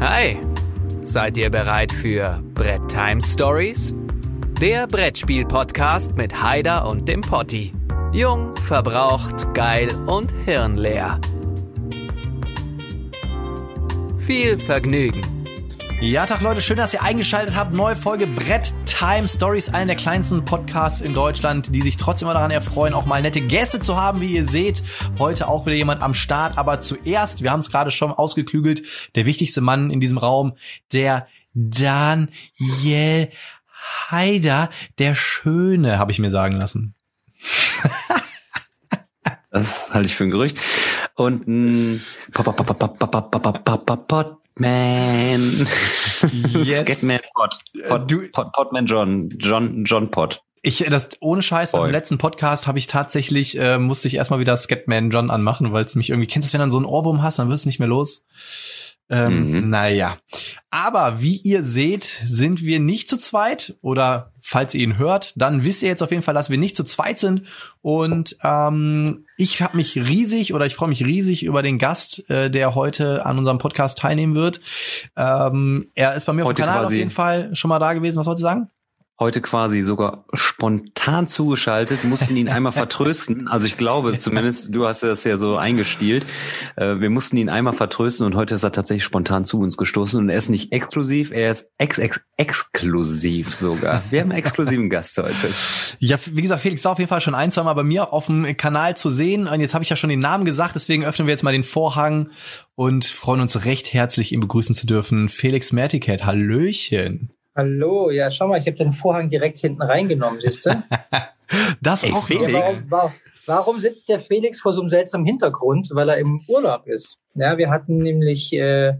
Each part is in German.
Hi, seid ihr bereit für Brett Time Stories? Der Brettspiel-Podcast mit Haider und dem Potti. Jung, verbraucht, geil und hirnleer. Viel Vergnügen. Ja, Tag Leute, schön, dass ihr eingeschaltet habt. Neue Folge Brett Time Stories, einer der kleinsten Podcasts in Deutschland, die sich trotzdem mal daran erfreuen, auch mal nette Gäste zu haben, wie ihr seht. Heute auch wieder jemand am Start, aber zuerst, wir haben es gerade schon ausgeklügelt, der wichtigste Mann in diesem Raum, der Daniel Haider, der Schöne, habe ich mir sagen lassen. Das halte ich für ein Gerücht. Und ein Podman. Yes. Scatman Pod. Pod, Du- Pod. Podman John. John, John Pod. Ich, das ohne Scheiß, Voll. im letzten Podcast habe ich tatsächlich, äh, musste ich erstmal wieder Scatman John anmachen, weil es mich irgendwie, kennst du, wenn du dann so einen Ohrwurm hast, dann wirst du nicht mehr los. Ähm, Mhm. Naja. Aber wie ihr seht, sind wir nicht zu zweit. Oder falls ihr ihn hört, dann wisst ihr jetzt auf jeden Fall, dass wir nicht zu zweit sind. Und ähm, ich habe mich riesig oder ich freue mich riesig über den Gast, äh, der heute an unserem Podcast teilnehmen wird. Ähm, er ist bei mir auf Heute dem Kanal auf quasi. jeden Fall schon mal da gewesen. Was wolltest du sagen? Heute quasi sogar spontan zugeschaltet, mussten ihn einmal vertrösten. Also ich glaube zumindest, du hast das ja so eingestielt. Äh, Wir mussten ihn einmal vertrösten und heute ist er tatsächlich spontan zu uns gestoßen. Und er ist nicht exklusiv, er ist ex ex exklusiv sogar. Wir haben einen exklusiven Gast heute. Ja, wie gesagt, Felix war auf jeden Fall schon ein, zwei Mal bei mir auch auf dem Kanal zu sehen. Und jetzt habe ich ja schon den Namen gesagt, deswegen öffnen wir jetzt mal den Vorhang und freuen uns recht herzlich, ihn begrüßen zu dürfen. Felix Merticat, Hallöchen. Hallo, ja, schau mal, ich habe den Vorhang direkt hinten reingenommen, siehst du? Das Ey, auch Felix. warum, warum, warum sitzt der Felix vor so einem seltsamen Hintergrund? Weil er im Urlaub ist. Ja, wir hatten nämlich äh,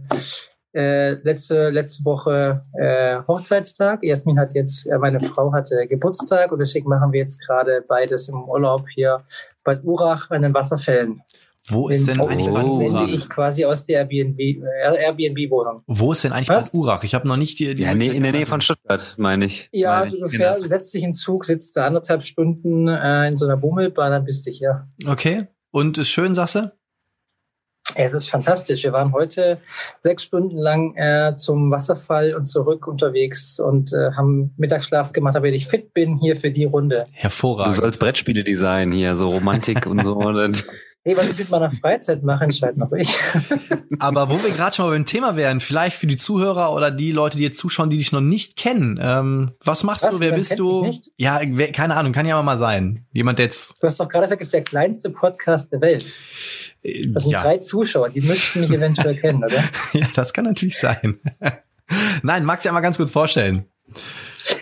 äh, letzte, letzte Woche äh, Hochzeitstag. Jasmin hat jetzt, äh, meine Frau hatte Geburtstag und deswegen machen wir jetzt gerade beides im Urlaub hier Bad Urach an den Wasserfällen. Wo ist denn Den eigentlich Bad sende Urach? ich quasi aus der Airbnb, äh, Airbnb-Wohnung. Wo ist denn eigentlich Was? Bad Urach? Ich habe noch nicht die, die Ja, nee, in der Nähe von Stuttgart, meine ich. Ja, meine so ich. ungefähr. Genau. Setzt dich in den Zug, sitzt da anderthalb Stunden äh, in so einer Bummelbahn, dann bist du hier. Okay. Und ist schön, sagst du? Es ist fantastisch. Wir waren heute sechs Stunden lang äh, zum Wasserfall und zurück unterwegs und äh, haben Mittagsschlaf gemacht, damit ich fit bin hier für die Runde. Du Hervorragend. sollst Brettspiele designen hier, so Romantik und so. Und Hey, was ich mit meiner Freizeit mache, entscheidet noch ich. Aber wo wir gerade schon mal beim Thema wären, vielleicht für die Zuhörer oder die Leute, die jetzt zuschauen, die dich noch nicht kennen. Ähm, was machst Was? du? Wer bist du? Ja, wer, keine Ahnung, kann ja mal sein. Jemand, jetzt. Du hast doch gerade gesagt, es ist der kleinste Podcast der Welt. Äh, Das sind ja. drei Zuschauer, die müssten mich eventuell kennen, oder? ja, das kann natürlich sein. Nein, magst du ja mal ganz kurz vorstellen.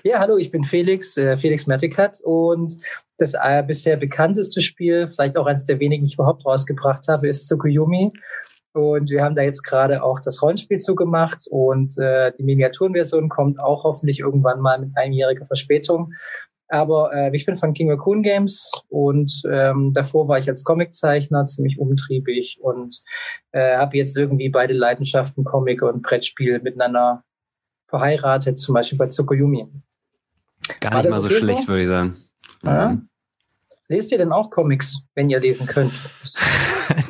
Ja, hallo, ich bin Felix, äh, Felix Mertikat und das äh, bisher bekannteste Spiel, vielleicht auch eines der wenigen, die ich überhaupt rausgebracht habe, ist Tsukuyomi. Und wir haben da jetzt gerade auch das Rollenspiel zugemacht und äh, die Miniaturenversion kommt auch hoffentlich irgendwann mal mit einjähriger Verspätung. Aber äh, ich bin von King Raccoon Games und ähm, davor war ich als Comiczeichner ziemlich umtriebig und äh, habe jetzt irgendwie beide Leidenschaften, Comic und Brettspiel, miteinander verheiratet, zum Beispiel bei Tsukuyomi. gar nicht mal so so? schlecht, würde ich sagen. Ja. Mhm. Lest ihr denn auch Comics, wenn ihr lesen könnt?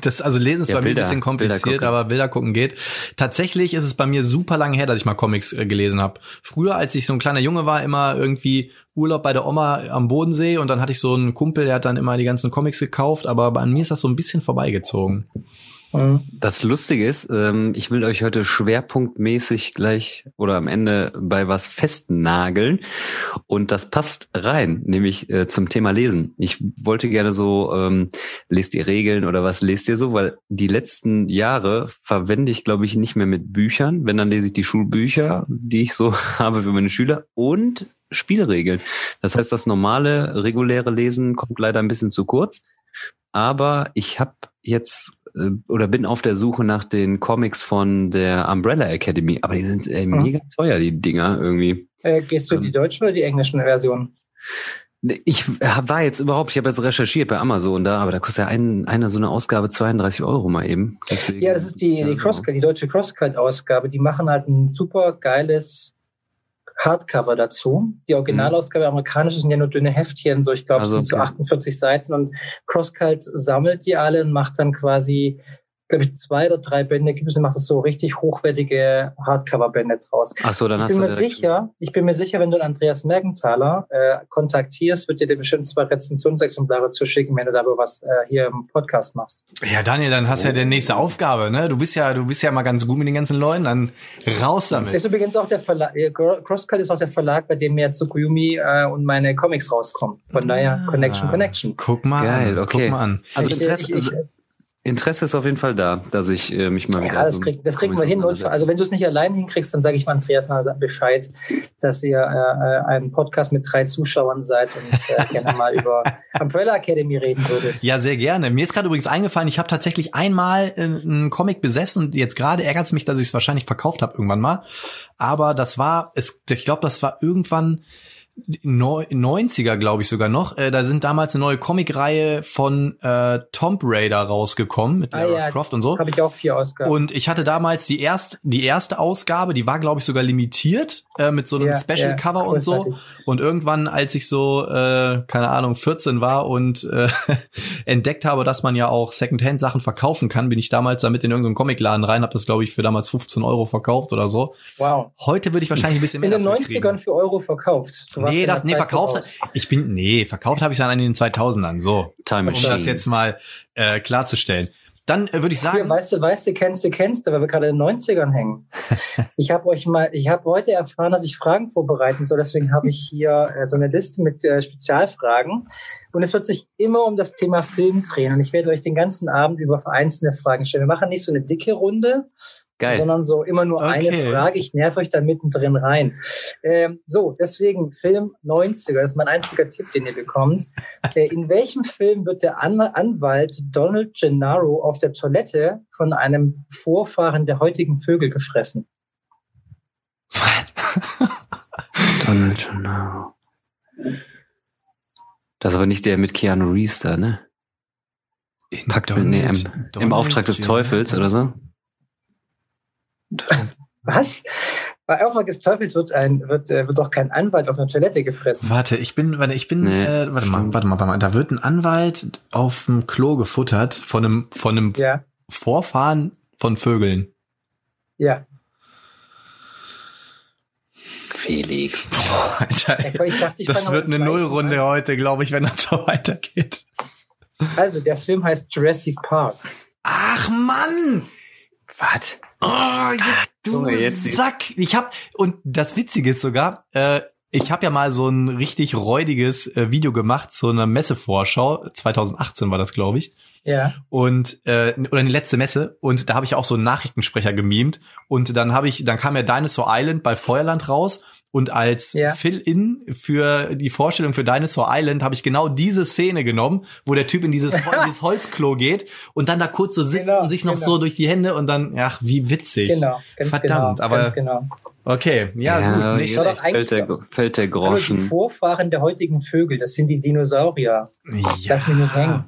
Das, also lesen ist Ja, bei mir Bilder- ein bisschen kompliziert, Bilder aber Bilder gucken geht. Tatsächlich ist es bei mir super lange her, dass ich mal Comics äh, gelesen habe. Früher, als ich so ein kleiner Junge war, immer irgendwie Urlaub bei der Oma am Bodensee und dann hatte ich so einen Kumpel, der hat dann immer die ganzen Comics gekauft, aber bei mir ist das so ein bisschen vorbeigezogen. Das Lustige ist, ähm, ich will euch heute schwerpunktmäßig gleich oder am Ende bei was festnageln und das passt rein, nämlich äh, zum Thema Lesen. Ich wollte gerne so, ähm, lest ihr Regeln oder was lest ihr so, weil die letzten Jahre verwende ich, glaube ich, nicht mehr mit Büchern. Wenn, dann lese ich die Schulbücher, die ich so habe für meine Schüler und Spielregeln. Das heißt, das normale, reguläre Lesen kommt leider ein bisschen zu kurz. Aber ich habe jetzt oder bin auf der Suche nach den Comics von der Umbrella Academy. Aber die sind äh, Mhm. mega teuer, die Dinger irgendwie. Äh, gehst du in die deutsche oder die englische Version? Ich hab- war jetzt überhaupt, ich habe jetzt recherchiert bei Amazon da, aber da kostet ja ein, eine so eine Ausgabe 32 Euro mal eben. Deswegen, Ja, das ist die, die, Ja, Crosscut, die deutsche Crosscut-Ausgabe. Die machen halt ein super geiles Hardcover dazu. Die Originalausgabe amerikanische sind ja nur dünne Heftchen, so ich glaube, Also, sind so okay. 48 Seiten und Crosscut sammelt die alle und macht dann quasi glaube ich, zwei oder drei Bände gibt es und macht es so richtig hochwertige Hardcover-Bände draus. Ach so, dann ich hast bin du mir sicher, ich bin mir sicher, wenn du Andreas Mergenthaler äh, kontaktierst, wird dir der bestimmt zwei Rezensionsexemplare zuschicken, wenn du darüber was äh, hier im Podcast machst. Ja, Daniel, dann hast du ja die nächste Aufgabe, ne? Du bist ja, du bist ja mal ganz gut mit den ganzen Leuten, dann raus damit. Ist übrigens auch der Verlag, äh, Crosscut ist auch der Verlag, bei dem mir Tsukuyumi äh, und meine Comics rauskommen. Von daher Ah. Connection, Connection. Guck mal Geil, an, okay. guck mal an. Also Ich- Interesse, ich- ich- also Interesse ist auf jeden Fall da, dass ich äh, mich mal wieder Ja, das, so krieg, das kriegen wir hin. Und, also wenn du es nicht allein hinkriegst, dann sage ich mal Andreas mal Bescheid, dass ihr äh, äh, ein Podcast mit drei Zuschauern seid und äh, gerne mal über Umbrella Academy reden würdet. Ja, sehr gerne. Mir ist gerade übrigens eingefallen, ich habe tatsächlich einmal äh, einen Comic besessen und jetzt gerade ärgert es mich, dass ich es wahrscheinlich verkauft habe irgendwann mal. Aber das war, es, ich glaube, das war irgendwann 90er, glaube ich sogar noch. Äh, da sind damals eine neue Comicreihe von äh, Tomb Raider rausgekommen mit Ah, Lara ja. Croft und so. Habe ich auch vier Ausgaben. Und ich hatte damals die erste, die erste Ausgabe, die war, glaube ich, sogar limitiert äh, mit so einem Ja, Special ja, Cover und so. Und irgendwann, als ich so, äh, keine Ahnung, 14 war und äh, entdeckt habe, dass man ja auch Secondhand-Sachen verkaufen kann, bin ich damals damit in irgendeinen Comicladen rein, habe das, glaube ich, für damals 15 Euro verkauft oder so. Wow. Heute würde ich wahrscheinlich ein bisschen mehr In den dafür 90ern kriegen. für Euro verkauft. Warst Nee, das, nee, verkauft. voraus. Ich bin, nee, verkauft habe ich dann in den 2000ern, so. Time Um Machine. das jetzt mal äh, klarzustellen. Dann äh, würde ich Hier, sagen, weißt du, weißt du, kennst du, kennst du, weil wir gerade in den 90ern hängen. Ich habe euch mal, ich habe heute erfahren, dass ich Fragen vorbereiten soll, deswegen habe ich hier äh, so eine Liste mit äh, Spezialfragen. Und es wird sich immer um das Thema Film drehen. Und ich werde euch den ganzen Abend über einzelne Fragen stellen. Wir machen nicht so eine dicke Runde, Geil. sondern so immer nur eine Okay. Frage. Ich nerv euch da mittendrin rein. Ähm, so, deswegen Film 90er, das ist mein einziger Tipp, den ihr bekommt. Äh, in welchem Film wird der An Anwalt Donald Gennaro auf der Toilette von einem Vorfahren der heutigen Vögel gefressen? Donald Gennaro. Das ist aber nicht der mit Keanu Reeves da, ne? Packt mit, nee, im, im Auftrag des Teufels oder so. Was? Bei Auftrag des Teufels wird, ein, wird, äh, wird doch kein Anwalt auf einer Toilette gefressen. Warte, ich bin, warte, ich bin, Nee, äh, warte mal, warte mal, warte mal. Da wird ein Anwalt auf dem Klo gefuttert von einem, von einem Ja, Vorfahren von Vögeln. ja. Felix. Boah, Alter, Ich dachte, ich das wird eine Nullrunde heute, glaube ich, wenn das so weitergeht. Also, der Film heißt Jurassic Park. Ach Mann! Was? Oh, jetzt, du Junge, jetzt- Sack! Ich hab und das Witzige ist sogar, äh, ich habe ja mal so ein richtig räudiges äh, Video gemacht zu einer Messevorschau. 2018 war das, glaube ich. Ja. und äh, oder die letzte Messe und da habe ich auch so einen Nachrichtensprecher gemimt und dann habe ich dann kam ja Dinosaur Island bei Feuerland raus und als Ja. Fill-in für die Vorstellung für Dinosaur Island habe ich genau diese Szene genommen, wo der Typ in dieses, Hol dieses Holzklo geht und dann da kurz so sitzt Genau, und sich noch genau. so durch die Hände und dann ach wie witzig. Genau, ganz Verdammt, genau. aber ganz genau. Okay, ja, gut, nicht jetzt fällt der, fällt der Hallo, die Groschen. Vorfahren der heutigen Vögel, das sind die Dinosaurier. Ja, Lass mich nicht hängen.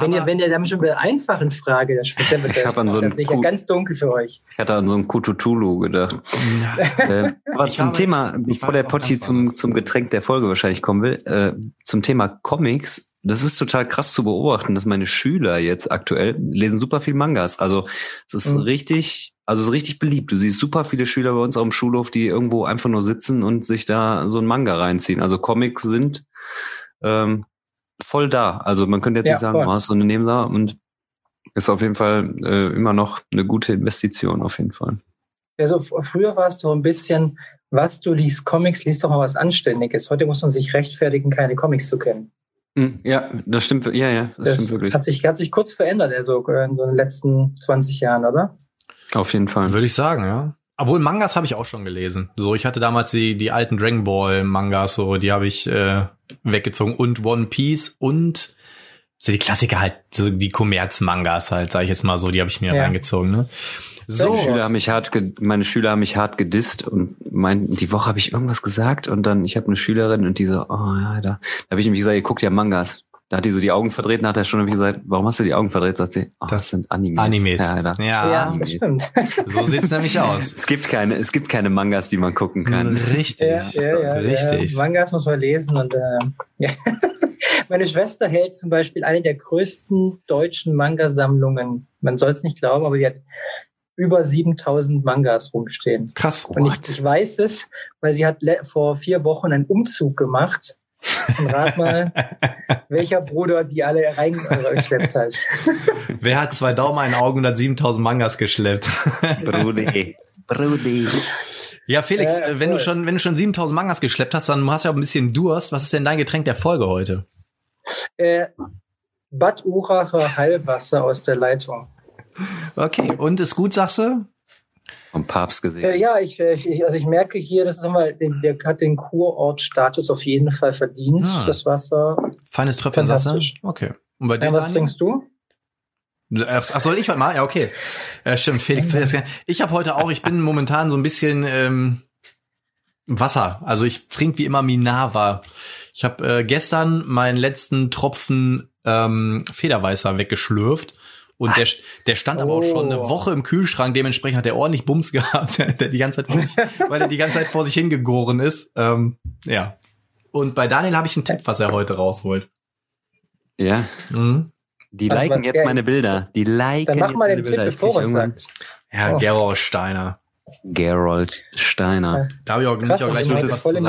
Wenn ihr, wenn ihr damit schon bei der einfachen Frage, das spielt dann Ich hab an so das ist sicher Kuh- ganz dunkel für euch. Ich hatte an so einen Kututulu gedacht. Ja. äh, aber Ich zum Thema, ich bevor der Potti zum, zum Getränk der Folge wahrscheinlich kommen will, äh, zum Thema Comics, das ist total krass zu beobachten, dass meine Schüler jetzt aktuell lesen super viel Mangas. Also es ist Mhm. richtig, also es ist richtig beliebt. Du siehst super viele Schüler bei uns auf dem Schulhof, die irgendwo einfach nur sitzen und sich da so ein Manga reinziehen. Also Comics sind ähm, voll da. Also man könnte jetzt Ja, nicht sagen, voll. du hast so eine Nebensache und ist auf jeden Fall äh, immer noch eine gute Investition auf jeden Fall. Also früher war es so ein bisschen, was du liest Comics, liest doch mal was Anständiges. Heute muss man sich rechtfertigen, keine Comics zu kennen. Hm, Ja, das stimmt. Ja, ja, das, Das stimmt wirklich. hat sich, hat sich kurz verändert, also äh, in so den letzten 20 Jahren, oder? Auf jeden Fall. Würde ich sagen, ja. Obwohl Mangas habe ich auch schon gelesen. So, ich hatte damals die die alten Dragon Ball Mangas, so die habe ich äh, weggezogen und One Piece und so die Klassiker halt, so die Kommerz Mangas halt, sage ich jetzt mal so, die habe ich mir Ja. reingezogen. Ne? So. Meine Schüler haben mich hart, ge- meine Schüler haben mich hart gedisst und meinten, die Woche habe ich irgendwas gesagt und dann, ich habe eine Schülerin und die so, oh ja, da, da habe ich nämlich gesagt, ihr guckt ja Mangas. Da hat die so die Augen verdreht, nach der Stunde habe ich gesagt, warum hast du die Augen verdreht? Sagt sie, oh, das, Das sind Animes. Animes. Ja. Ja, ja, Anime. das stimmt. so sieht's nämlich aus. Es gibt keine, es gibt keine Mangas, die man gucken kann. Richtig, Ja, ja, ja, richtig. Ja. Mangas muss man lesen und äh, ja. Meine Schwester hält zum Beispiel eine der größten deutschen Manga-Sammlungen. Man soll es nicht glauben, aber die hat über 7000 Mangas rumstehen. Krass. Und ich, ich weiß es, weil sie hat vor vier Wochen einen Umzug gemacht. Und rat mal, welcher Bruder die alle reingeschleppt hat. Wer hat zwei Daumen, ein Auge und hat 7000 Mangas geschleppt? Brudi. Brudi. Ja, Felix, äh, wenn du schon, wenn du schon 7000 Mangas geschleppt hast, dann hast du ja auch ein bisschen Durst. Was ist denn dein Getränk der Folge heute? Äh, Bad Uracher Heilwasser aus der Leitung. Okay. Und ist gut, sagst du? Vom Papst gesehen. Äh, ja, ich, äh, ich, also ich merke hier, das ist nochmal, den, der hat den Kurortstatus auf jeden Fall verdient, Ah. das Wasser. Feines Tröpfchen, sagst du? Fantastisch. Okay. Und bei dir, Ja, was trinkst du? Ach, soll ich was mal? Ja, okay. Äh, stimmt, Felix. Ich habe heute auch, ich bin momentan so ein bisschen ähm, Wasser. Also ich trinke wie immer Minava. Ich habe äh, gestern meinen letzten Tropfen ähm, Federweißer weggeschlürft. Und der, der stand aber auch schon eine Oh. Woche im Kühlschrank. Dementsprechend hat er ordentlich Bums gehabt, der die ganze Zeit vor sich, weil er die ganze Zeit vor sich hingegoren ist. Ähm, ja. Und bei Daniel habe ich einen Tipp, was er heute rausholt. Ja. Mhm. Die Ach, liken jetzt meine Bilder. Die liken Dann mach jetzt mal meine den Tipp, Bilder. Ich bevor er sagt. Ja, Oh. Gerolf Steiner. Gerold Steiner. Da habe ich auch, Krass, auch gleich der-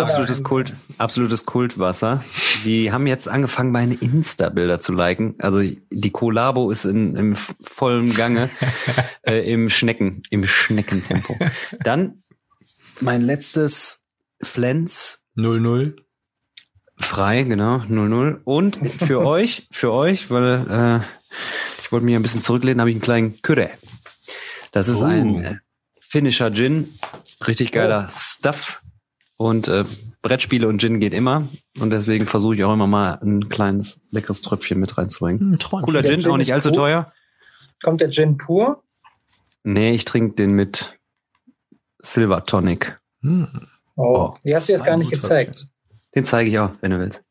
Absolutes Kult, absolutes Kultwasser. Die haben jetzt angefangen, meine Insta-Bilder zu liken. Also die Kollabo ist in, im vollen Gange, äh, im Schnecken, im Schneckentempo. Dann mein letztes Flens 0-0. frei, genau, 0-0. Und für euch, für euch, weil äh, ich wollte mich ein bisschen zurücklehnen, habe ich einen kleinen Kürre. Das ist Oh. ein äh, finnischer Gin. Richtig geiler Stuff. Und äh, Brettspiele und Gin geht immer. Und deswegen versuche ich auch immer mal ein kleines, leckeres Tröpfchen mit reinzubringen. Hm. Cooler Gin, Gin auch nicht allzu gut. teuer. Kommt der Gin pur? Nee, ich trinke den mit Silver Tonic. Hm. Oh, Oh, die hast du jetzt gar nicht gezeigt. Den zeige ich auch, wenn du willst.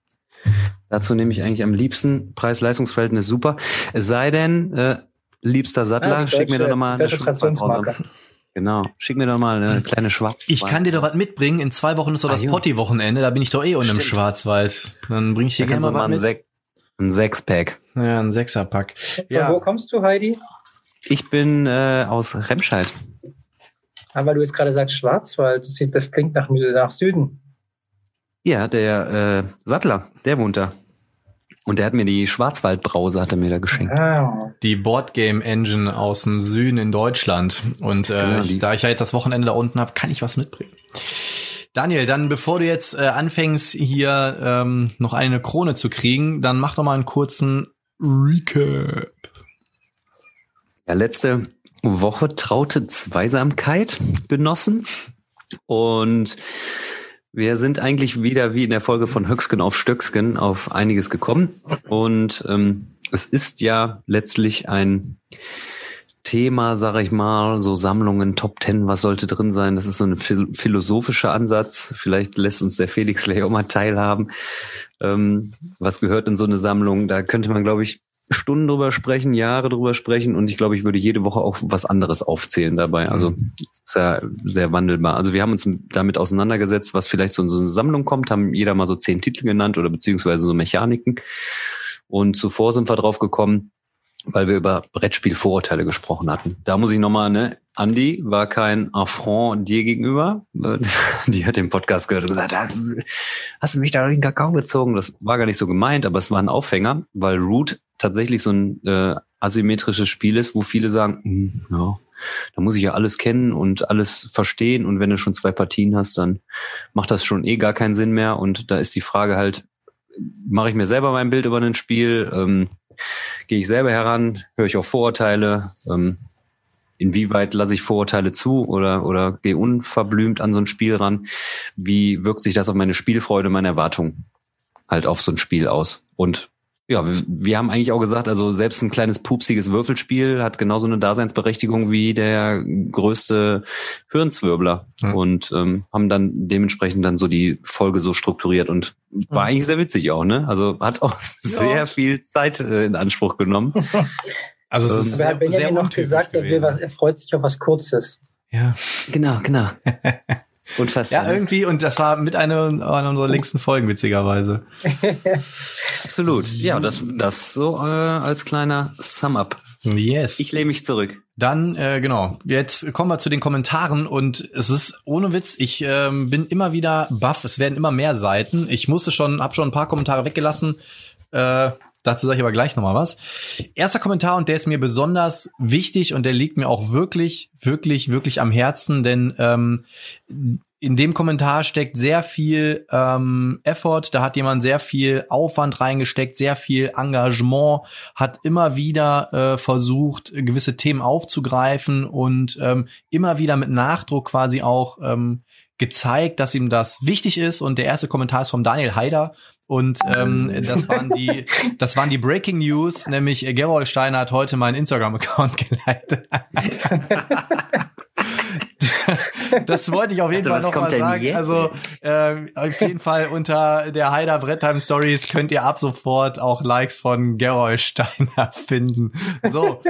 Dazu nehme ich eigentlich am liebsten Preis-Leistungs-Verhältnis super. Es sei denn, äh, liebster Sattler, Ah, die schick mir doch deutsche- nochmal die deutsche Schwarzwaldbrause. Genau, schick mir doch mal eine kleine Schwarz. Ich kann dir doch was mitbringen. In zwei Wochen ist doch Ah, das. Potti-Wochenende. Da bin ich doch eh unten im. Schwarzwald. Dann bring ich dir gerne mal was ein, mit. Sek ein Sechspack. Ja, ein Sechserpack. Von Ja. wo kommst du, Heidi? Ich bin äh, aus Remscheid. Ah, weil du jetzt gerade sagst Schwarzwald. Das, sieht- das klingt nach, nach Süden. Ja, der äh, Sattler, der wohnt da. Und der hat mir die Schwarzwaldbrause, hat er mir da geschenkt. Ah, Die Boardgame Engine aus dem Süden in Deutschland. Und äh, Genau, ich, da ich ja jetzt das Wochenende da unten habe, kann ich was mitbringen. Daniel, dann bevor du jetzt äh, anfängst, hier ähm, noch eine Krone zu kriegen, dann mach doch mal einen kurzen Recap. Ja, letzte Woche traute Zweisamkeit genossen. Und wir sind eigentlich wieder wie in der Folge von Höcksken auf Stöcksken auf einiges gekommen. Und ähm, es ist ja letztlich ein Thema, sage ich mal, so Sammlungen, Top Ten, was sollte drin sein? Das ist so ein phil- philosophischer Ansatz. Vielleicht lässt uns der Felix gleich auch mal teilhaben. Ähm, was gehört in so eine Sammlung? Da könnte man, glaube ich, Stunden drüber sprechen, Jahre drüber sprechen und ich glaube, ich würde jede Woche auch was anderes aufzählen dabei. Also ist ja sehr wandelbar. Also wir haben uns damit auseinandergesetzt, was vielleicht so in so eine Sammlung kommt, haben jeder mal so zehn Titel genannt oder beziehungsweise so Mechaniken. Und zuvor sind wir drauf gekommen, weil wir über Brettspielvorurteile gesprochen hatten. Da muss ich nochmal, ne, Andi war kein Affront dir gegenüber. Die hat den Podcast gehört und gesagt, "Ah, hast du mich da den Kakao gezogen? Das war gar nicht so gemeint, aber es war ein Aufhänger, weil Root tatsächlich so ein äh, asymmetrisches Spiel ist, wo viele sagen, "Hm, ja, da muss ich ja alles kennen und alles verstehen und wenn du schon zwei Partien hast, dann macht das schon eh gar keinen Sinn mehr und da ist die Frage halt, mache ich mir selber mein Bild über ein Spiel, ähm, gehe ich selber heran, höre ich auf Vorurteile, ähm, inwieweit lasse ich Vorurteile zu oder, oder gehe unverblümt an so ein Spiel ran, wie wirkt sich das auf meine Spielfreude, meine Erwartung halt auf so ein Spiel aus? Und ja, wir, wir haben eigentlich auch gesagt, also selbst ein kleines pupsiges Würfelspiel hat genauso eine Daseinsberechtigung wie der größte Hirnzwirbler Mhm. und ähm, haben dann dementsprechend dann so die Folge so strukturiert und war Mhm. eigentlich sehr witzig auch, ne? Also hat auch sehr viel Zeit äh, in Anspruch genommen. Also es Ähm, ist Wer sehr, hat Benjamin sehr noch gesagt, er, will gewesen. was, er freut sich auf was Kurzes. Ja. Genau, genau. Unfassbar. Ja, irgendwie, und das war mit einer, einer unserer längsten Folgen, witzigerweise. Absolut. Ja, das, das so äh, als kleiner Sum-Up. Yes. Ich lehne mich zurück. Dann, äh, genau, jetzt kommen wir zu den Kommentaren und es ist ohne Witz, ich ähm, bin immer wieder baff, es werden immer mehr Seiten. Ich musste schon, hab schon ein paar Kommentare weggelassen. Äh, dazu sage ich aber gleich nochmal was. Erster Kommentar und der ist mir besonders wichtig und der liegt mir auch wirklich, wirklich, wirklich am Herzen, denn ähm, in dem Kommentar steckt sehr viel ähm, Effort, da hat jemand sehr viel Aufwand reingesteckt, sehr viel Engagement, hat immer wieder äh, versucht, gewisse Themen aufzugreifen und ähm, immer wieder mit Nachdruck quasi auch ähm, gezeigt, dass ihm das wichtig ist. Und der erste Kommentar ist vom Daniel Haider. Und ähm, das waren die, das waren die Breaking News, nämlich Gerold Steiner hat heute meinen Instagram-Account geleitet. das wollte ich auf jeden Fall noch mal sagen. Jetzt? Also äh, auf jeden Fall unter der Heider Brettheim Stories könnt ihr ab sofort auch Likes von Gerold Steiner finden. So,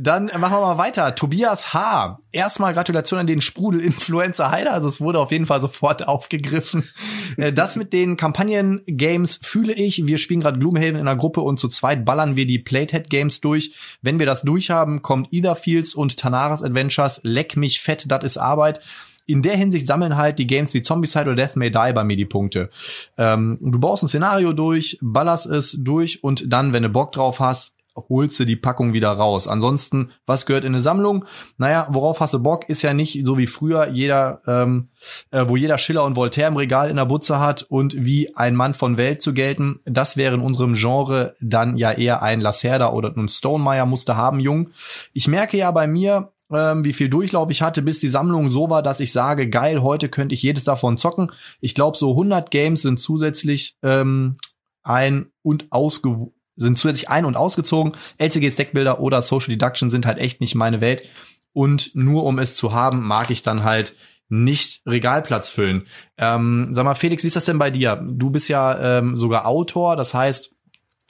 dann machen wir mal weiter. Tobias H. Erstmal Gratulation an den Sprudel-Influencer Heider. Also es wurde auf jeden Fall sofort aufgegriffen. Äh, das mit den Kampagnen-Games fühle ich. Wir spielen gerade Gloomhaven in einer Gruppe und zu zweit ballern wir die Platehead-Games durch. Wenn wir das durchhaben, kommt Etherfields und Tanaras Adventures. Leck mich fett, das ist Arbeit in der Hinsicht sammeln halt die Games wie Zombicide oder Death May Die bei mir die Punkte. Ähm, du baust ein Szenario durch, ballerst es durch und dann, wenn du Bock drauf hast, holst du die Packung wieder raus. Ansonsten, was gehört in eine Sammlung? Naja, worauf hast du Bock? Ist ja nicht so wie früher jeder, ähm, äh, wo jeder Schiller und Voltaire im Regal in der Butze hat und wie ein Mann von Welt zu gelten. Das wäre in unserem Genre dann ja eher ein Lacerda oder ein Stonemeyer musste haben, Jung. Ich merke ja bei mir, ähm, wie viel Durchlauf ich hatte, bis die Sammlung so war, dass ich sage, geil, heute könnte ich jedes davon zocken. Ich glaube, so 100 Games sind zusätzlich ähm, ein und ausge sind zusätzlich ein- und ausgezogen. LCG Stackbilder oder Social Deduction sind halt echt nicht meine Welt. Und nur um es zu haben, mag ich dann halt nicht Regalplatz füllen. Ähm, sag mal, Felix, wie ist das denn bei dir? Du bist ja ähm, sogar Autor, das heißt,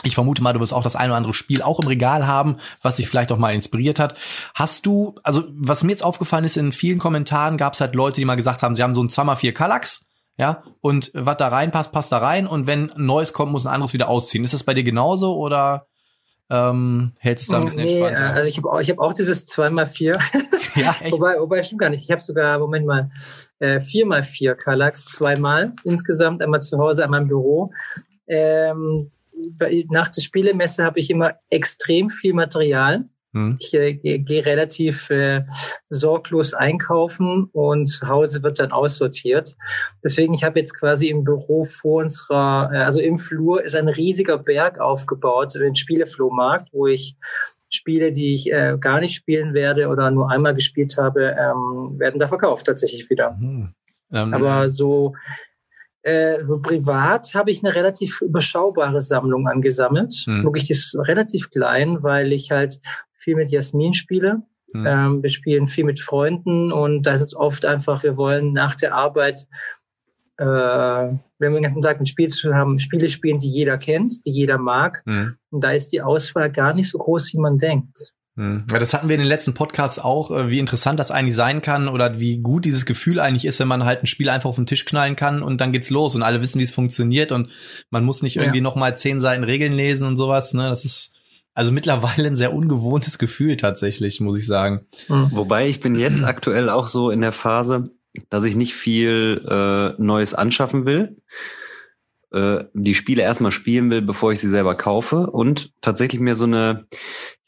ich vermute mal, du wirst auch das ein oder andere Spiel auch im Regal haben, was dich vielleicht auch mal inspiriert hat. Hast du, also was mir jetzt aufgefallen ist, in vielen Kommentaren gab es halt Leute, die mal gesagt haben, sie haben so ein 2x4 Kallax ja, und was da reinpasst, passt da rein. Und wenn ein neues kommt, muss ein anderes wieder ausziehen. Ist das bei dir genauso oder ähm, hältst du es da ein bisschen nee, entspannter? Also ich habe auch, ich hab auch dieses 2x4. ja, echt? wobei, wobei, stimmt gar nicht. Ich habe sogar, Moment mal, äh, 4x4 Kallax, zweimal insgesamt, einmal zu Hause, einmal im Büro. Ähm, nach der Spielemesse habe ich immer extrem viel Material hm. Ich äh, gehe geh relativ äh, sorglos einkaufen und zu Hause wird dann aussortiert. Deswegen, ich habe jetzt quasi im Büro vor unserer, äh, also im Flur ist ein riesiger Berg aufgebaut, ein Spieleflohmarkt, wo ich Spiele, die ich äh, gar nicht spielen werde oder nur einmal gespielt habe, ähm, werden da verkauft tatsächlich wieder. Mhm. Ähm, Aber so äh, privat habe ich eine relativ überschaubare Sammlung angesammelt. Mhm. Wirklich ist relativ klein, weil ich halt viel mit Jasmin spiele. Mhm. Ähm, wir spielen viel mit Freunden und da ist es oft einfach, wir wollen nach der Arbeit, äh, wenn wir den ganzen Tag ein Spiel zu haben, Spiele spielen, die jeder kennt, die jeder mag. Mhm. Und da ist die Auswahl gar nicht so groß, wie man denkt. Hm. Ja, das hatten wir in den letzten Podcasts auch, äh, wie interessant das eigentlich sein kann oder wie gut dieses Gefühl eigentlich ist, wenn man halt ein Spiel einfach auf den Tisch knallen kann und dann geht's los und alle wissen, wie es funktioniert und man muss nicht irgendwie ja. noch mal zehn Seiten Regeln lesen und sowas. Ne, das ist also mittlerweile ein sehr ungewohntes Gefühl tatsächlich, muss ich sagen. Mhm. Wobei ich bin jetzt aktuell auch so in der Phase, dass ich nicht viel äh, Neues anschaffen will äh, die Spiele erstmal spielen will, bevor ich sie selber kaufe und tatsächlich mir so eine,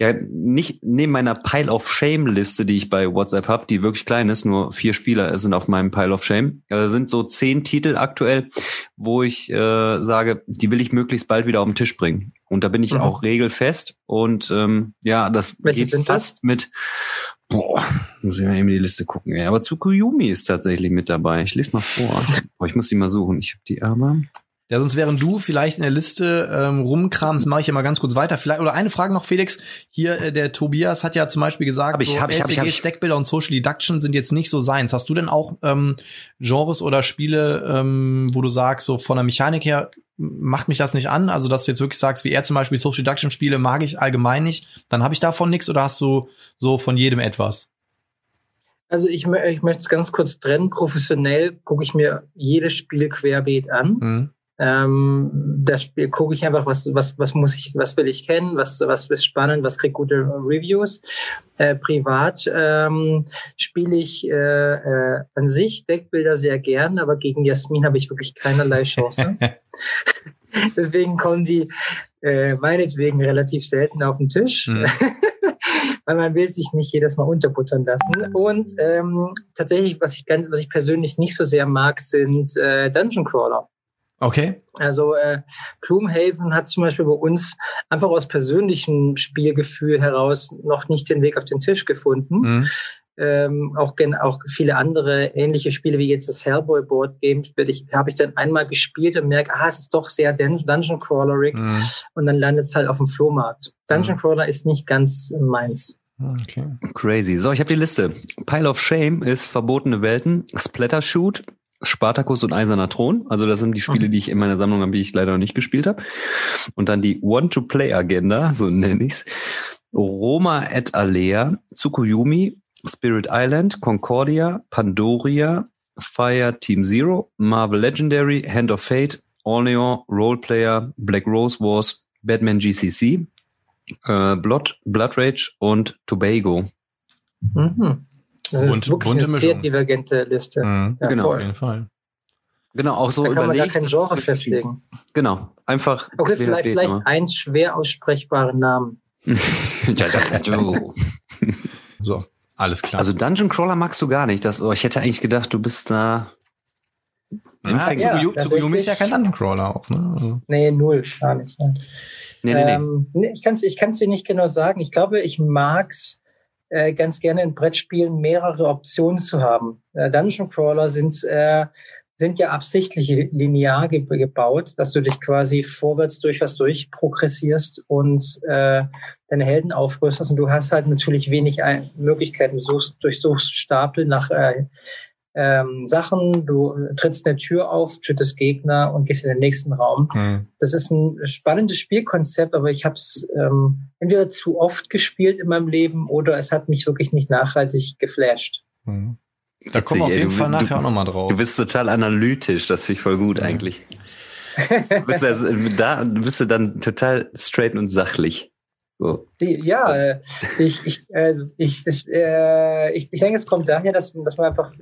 ja, nicht neben meiner Pile of Shame Liste, die ich bei WhatsApp habe, die wirklich klein ist, nur vier Spieler sind auf meinem Pile of Shame, äh, sind so zehn Titel aktuell, wo ich äh, sage, die will ich möglichst bald wieder auf den Tisch bringen. Und da bin ich mhm. auch regelfest und ähm, ja, das Welche geht fast das? mit Boah, muss ich mal eben die Liste gucken. Ey. Aber Tsukuyumi ist tatsächlich mit dabei. Ich lese mal vor. Boah, ich muss die mal suchen. Ich habe die aber. Ja, sonst wären du vielleicht in der Liste ähm, rumkrams, mache ich ja mal ganz kurz weiter. Vielleicht oder eine Frage noch, Felix. Hier äh, der Tobias hat ja zum Beispiel gesagt, hab ich, so hab ich, hab ich, hab ich. Stackbilder und Social Deduction sind jetzt nicht so seins. Hast du denn auch ähm, Genres oder Spiele, ähm, wo du sagst, so von der Mechanik her macht mich das nicht an? Also dass du jetzt wirklich sagst, wie er zum Beispiel Social Deduction Spiele mag ich allgemein nicht, dann habe ich davon nichts oder hast du so von jedem etwas? Also ich, ich möchte es ganz kurz trennen. Professionell gucke ich mir jedes Spiel querbeet an. Mhm. Ähm, das Spiel gucke ich einfach, was, was, was muss ich, was will ich kennen, was, was ist spannend, was kriegt gute Reviews. Äh, privat ähm, spiele ich äh, äh, an sich Deckbilder sehr gern, aber gegen Jasmin habe ich wirklich keinerlei Chance. Deswegen kommen die äh, meinetwegen relativ selten auf den Tisch. Mhm. weil man will sich nicht jedes Mal unterbuttern lassen. Und ähm, tatsächlich, was ich ganz, was ich persönlich nicht so sehr mag, sind äh, Dungeon Crawler. Okay. Also äh, Gloomhaven hat zum Beispiel bei uns einfach aus persönlichem Spielgefühl heraus noch nicht den Weg auf den Tisch gefunden. Mhm. Ähm, auch, auch viele andere ähnliche Spiele wie jetzt das Hellboy Board Game spiele ich, habe ich dann einmal gespielt und merke, ah, es ist doch sehr Dun Dungeon Crawlerig mhm. und dann landet es halt auf dem Flohmarkt. Dungeon mhm. Crawler ist nicht ganz meins. Okay. Crazy. So, ich habe die Liste. Pile of Shame ist verbotene Welten, Splatter Shoot, Spartacus und Eiserner Thron. Also das sind die Spiele, die ich in meiner Sammlung habe, die ich leider noch nicht gespielt habe. Und dann die One-to-Play-Agenda, so nenne ich's. Roma et Alea, Tsukuyumi, Spirit Island, Concordia, Pandoria, Fire Team Zero, Marvel Legendary, Hand of Fate, Orleans, Roleplayer, Black Rose Wars, Batman GCC, äh, Blood, Blood Rage und Tobago. Mhm. Das ist und wirklich eine sehr divergente Liste. Mhm. Ja, genau, voll. auf jeden Fall. Genau, auch so da kann überlegt. Man da kein Genre festlegen. Genau, einfach. Okay, vielleicht, vielleicht eins schwer aussprechbaren Namen. so, alles klar. Also Dungeon Crawler magst du gar nicht. Das, oh, ich hätte eigentlich gedacht, du bist da. Ja, ja, Tsukuyomi ist ja kein Dungeon Crawler auch, ne? Also. Nee, null, gar nicht. Ja. Nee, nee, ähm, nee. Ich kann es ich kann's dir nicht genau sagen. Ich glaube, ich mag's äh, ganz gerne in Brettspielen mehrere Optionen zu haben. Äh, Dungeon Crawler sind, äh, sind ja absichtlich linear ge gebaut, dass du dich quasi vorwärts durch was durchprogressierst und äh, deine Helden aufrüstest. Und du hast halt natürlich wenig Möglichkeiten. Du suchst, durchsuchst Stapel nach äh, ähm, Sachen, du trittst eine Tür auf, tötest Gegner und gehst in den nächsten Raum. Mhm. Das ist ein spannendes Spielkonzept, aber ich habe es ähm, entweder zu oft gespielt in meinem Leben oder es hat mich wirklich nicht nachhaltig geflasht. Mhm. Da kommen wir auf jeden Fall nachher auch nochmal drauf. Du bist total analytisch, das finde ich voll gut ja. eigentlich. du, bist ja, da, bist du dann total straight und sachlich. So. Ja, äh, ich, ich, also ich, ich, äh, ich, ich denke, es kommt daher, dass, dass man einfach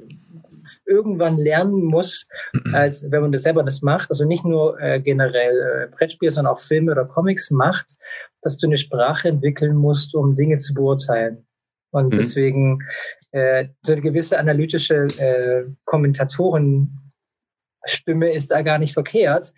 irgendwann lernen muss, als wenn man das selber das macht, also nicht nur äh, generell äh, Brettspiele, sondern auch Filme oder Comics macht, dass du eine Sprache entwickeln musst, um Dinge zu beurteilen. Und mhm. deswegen äh, so eine gewisse analytische äh, Kommentatorenstimme ist da gar nicht verkehrt,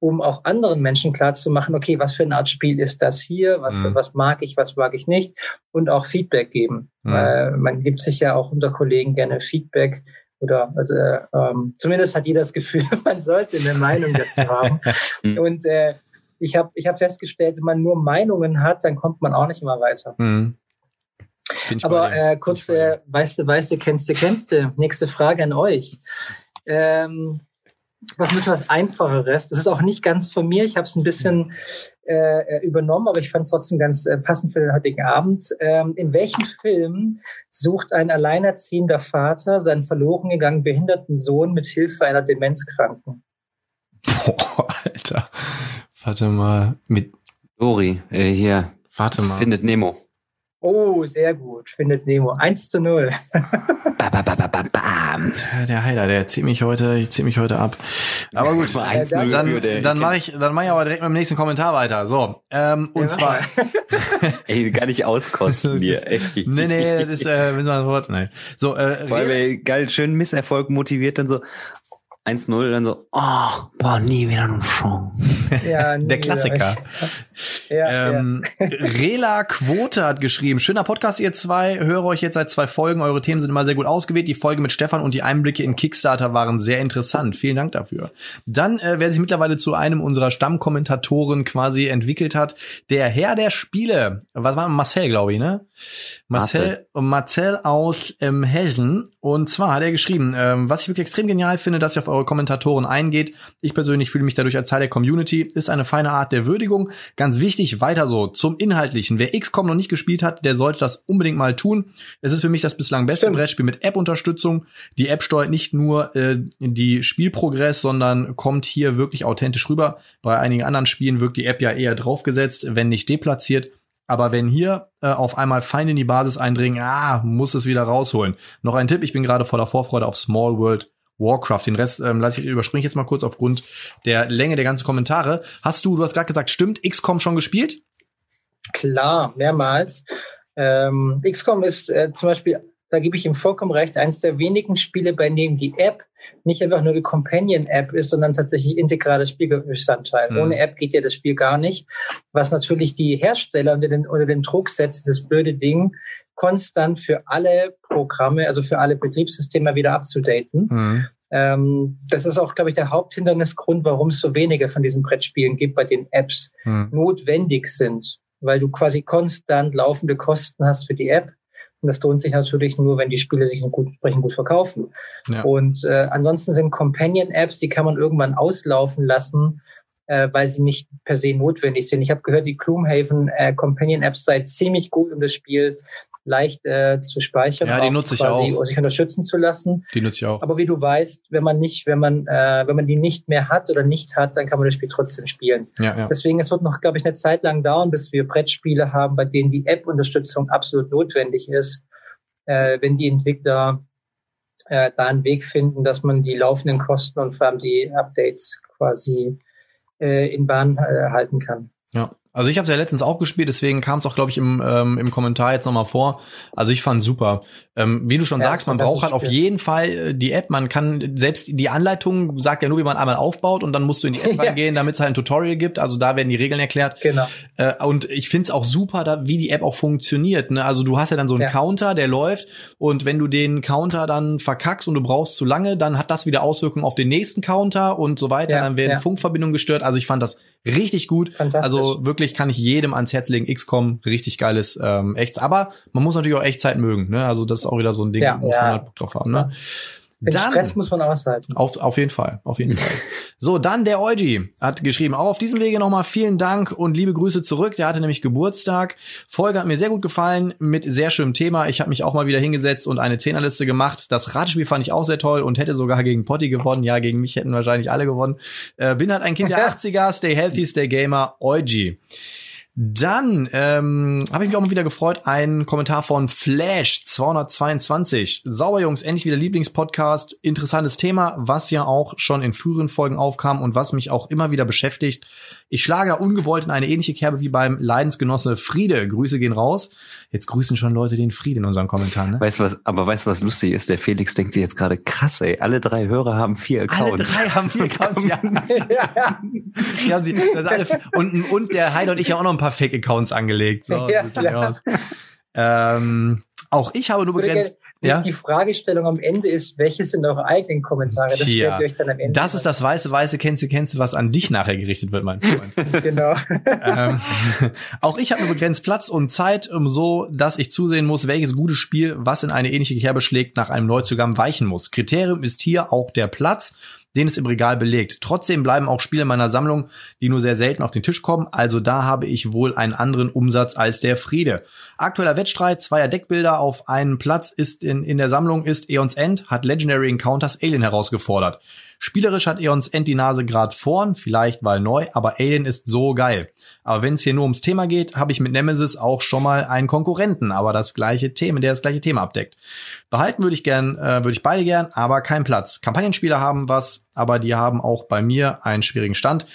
um auch anderen Menschen klarzumachen, okay, was für eine Art Spiel ist das hier, was, mhm. was mag ich, was mag ich nicht und auch Feedback geben. Mhm. Äh, man gibt sich ja auch unter Kollegen gerne Feedback, oder also ähm, zumindest hat jeder das Gefühl, man sollte eine Meinung dazu haben. Mhm. Und äh, ich habe ich hab festgestellt, wenn man nur Meinungen hat, dann kommt man auch nicht immer weiter. Mhm. Aber äh, kurz, äh, weißt du, weißt du, kennst du, kennst du. Nächste Frage an euch. Ähm, was müssen was Einfacheres? Das ist auch nicht ganz von mir. Ich habe es ein bisschen äh, äh, übernommen, aber ich fand es trotzdem ganz äh, passend für den heutigen Abend. Ähm, in welchem Film sucht ein alleinerziehender Vater seinen verloren gegangenen behinderten Sohn mit Hilfe einer Demenzkranken? Boah, Alter. Warte mal. Mit Dori, äh, hier. Warte mal. Findet Nemo. Oh, sehr gut. Findet Nemo. 1 zu 0. ba, ba, ba, ba, ba, bam. Der Heiler, der zieht mich heute, ich zieh mich heute ab. Aber gut, ja, dann, dann, dann mache ich, dann mache ich aber direkt mit dem nächsten Kommentar weiter. So, ähm, und ja. zwar. ey, gar nicht auskosten hier. Ey. Nee, nee, das ist, äh, müssen wir sofort, nee. So, äh, Weil, geil, schön Misserfolg motiviert dann so, 1-0, dann so, oh, boah, nie wieder eine Chance. Ja, der Klassiker. Ja, ähm, ja. Rela Quote hat geschrieben, schöner Podcast, ihr zwei, höre euch jetzt seit zwei Folgen, eure Themen sind immer sehr gut ausgewählt, die Folge mit Stefan und die Einblicke in Kickstarter waren sehr interessant, vielen Dank dafür. Dann, äh, wer sich mittlerweile zu einem unserer Stammkommentatoren quasi entwickelt hat, der Herr der Spiele, was war Marcel, glaube ich, ne? Marcel, Marcel aus ähm, Hessen, und zwar hat er geschrieben, ähm, was ich wirklich extrem genial finde, dass ihr auf eure eure Kommentatoren eingeht. Ich persönlich fühle mich dadurch als Teil der Community. Ist eine feine Art der Würdigung. Ganz wichtig, weiter so. Zum Inhaltlichen. Wer XCOM noch nicht gespielt hat, der sollte das unbedingt mal tun. Es ist für mich das bislang beste Stimmt. Brettspiel mit App-Unterstützung. Die App steuert nicht nur äh, die Spielprogress, sondern kommt hier wirklich authentisch rüber. Bei einigen anderen Spielen wirkt die App ja eher draufgesetzt, wenn nicht deplatziert. Aber wenn hier äh, auf einmal Feinde in die Basis eindringen, ah, muss es wieder rausholen. Noch ein Tipp, ich bin gerade voller Vorfreude auf Small World Warcraft. Den Rest ähm, lasse ich überspringe ich jetzt mal kurz aufgrund der Länge der ganzen Kommentare. Hast du, du hast gerade gesagt, stimmt, XCOM schon gespielt? Klar, mehrmals. Ähm, XCOM ist äh, zum Beispiel, da gebe ich ihm vollkommen recht, eines der wenigen Spiele, bei denen die App nicht einfach nur die Companion-App ist, sondern tatsächlich integrales Spielbestandteil. Mhm. Ohne App geht ja das Spiel gar nicht. Was natürlich die Hersteller unter den, unter den Druck setzt, das blöde Ding, konstant für alle Programme, also für alle Betriebssysteme wieder abzudaten. Mhm. Ähm, das ist auch, glaube ich, der Haupthindernisgrund, warum es so wenige von diesen Brettspielen gibt, bei denen Apps mhm. notwendig sind, weil du quasi konstant laufende Kosten hast für die App und das lohnt sich natürlich nur, wenn die Spiele sich gut, entsprechend gut verkaufen. Ja. Und äh, ansonsten sind Companion-Apps, die kann man irgendwann auslaufen lassen, äh, weil sie nicht per se notwendig sind. Ich habe gehört, die Gloomhaven äh, Companion-Apps sei ziemlich gut, um das Spiel leicht äh, zu speichern. Ja, die nutze ich auch. sich unterstützen zu lassen. Die nutze ich auch. Aber wie du weißt, wenn man nicht, wenn man, äh, wenn man die nicht mehr hat oder nicht hat, dann kann man das Spiel trotzdem spielen. Ja, ja. Deswegen, es wird noch, glaube ich, eine Zeit lang dauern, bis wir Brettspiele haben, bei denen die App-Unterstützung absolut notwendig ist. Äh, wenn die Entwickler äh, da einen Weg finden, dass man die laufenden Kosten und vor allem die Updates quasi äh, in Bahn äh, halten kann. Ja, also ich habe ja letztens auch gespielt, deswegen kam es auch, glaube ich, im, ähm, im Kommentar jetzt nochmal vor. Also ich fand super. Ähm, wie du schon ja, sagst, man braucht halt auf jeden Fall äh, die App. Man kann selbst die Anleitung sagt ja nur, wie man einmal aufbaut und dann musst du in die App reingehen, damit es halt ein Tutorial gibt. Also da werden die Regeln erklärt. Genau. Äh, und ich find's auch super, da, wie die App auch funktioniert. Ne? Also du hast ja dann so einen ja. Counter, der läuft und wenn du den Counter dann verkackst und du brauchst zu lange, dann hat das wieder Auswirkungen auf den nächsten Counter und so weiter. Ja, dann werden Funkverbindungen gestört. Also ich fand das richtig gut. Also wirklich kann ich jedem ans Herz legen. XCOM, richtig geiles ähm, echt. Aber man muss natürlich auch Echtzeit mögen. Ne? Also das ist auch wieder so ein Ding, ja, muss ja. man halt Bock drauf haben. Ne? Den dann, Stress muss man aushalten. Auf, auf jeden Fall, auf jeden Fall. So, dann der Eugi hat geschrieben, auch auf diesem Wege nochmal vielen Dank und liebe Grüße zurück. Der hatte nämlich Geburtstag. Folge hat mir sehr gut gefallen, mit sehr schönem Thema. Ich habe mich auch mal wieder hingesetzt und eine Zehnerliste gemacht. Das Ratespiel fand ich auch sehr toll und hätte sogar gegen Potti gewonnen. Ja, gegen mich hätten wahrscheinlich alle gewonnen. Äh, bin halt ein Kind der 80er, stay healthy, stay gamer, Eugi. Dann ähm, habe ich mich auch mal wieder gefreut, ein Kommentar von Flash 222. Sauber Jungs, endlich wieder Lieblingspodcast. Interessantes Thema, was ja auch schon in früheren Folgen aufkam und was mich auch immer wieder beschäftigt. Ich schlage da ungewollt in eine ähnliche Kerbe wie beim Leidensgenosse Friede. Grüße gehen raus. Jetzt grüßen schon Leute den Friede in unseren Kommentaren. Ne? Weißt du was, aber weißt du, was lustig ist? Der Felix denkt sich jetzt gerade krass, ey. Alle drei Hörer haben vier Accounts. Alle drei haben vier Accounts, ja. ja. ja. Alle, und, und der Heide und ich haben auch noch ein paar Fake-Accounts angelegt. So, ja. Ähm, auch ich habe nur begrenzt. Die, ja? die Fragestellung am Ende ist, welche sind eure eigenen Kommentare? Das Tja, stellt ihr euch dann am Ende. Das ist das weiße, weiße Kennst du, kennst du, was an dich nachher gerichtet wird, mein Freund. genau. ähm, auch ich habe nur begrenzt Platz und Zeit, um so, dass ich zusehen muss, welches gute Spiel, was in eine ähnliche Kerbe schlägt, nach einem Neuzugang weichen muss. Kriterium ist hier auch der Platz den es im Regal belegt. Trotzdem bleiben auch Spiele meiner Sammlung, die nur sehr selten auf den Tisch kommen. Also da habe ich wohl einen anderen Umsatz als der Friede. Aktueller Wettstreit zweier Deckbilder auf einen Platz ist in, in der Sammlung ist Eons End, hat Legendary Encounters Alien herausgefordert. Spielerisch hat Eons End die Nase grad vorn, vielleicht weil neu, aber Alien ist so geil. Aber wenn es hier nur ums Thema geht, habe ich mit Nemesis auch schon mal einen Konkurrenten, aber das gleiche Thema, der das gleiche Thema abdeckt. Behalten würde ich gern, äh, würde ich beide gern, aber kein Platz. Kampagnenspieler haben was, aber die haben auch bei mir einen schwierigen Stand.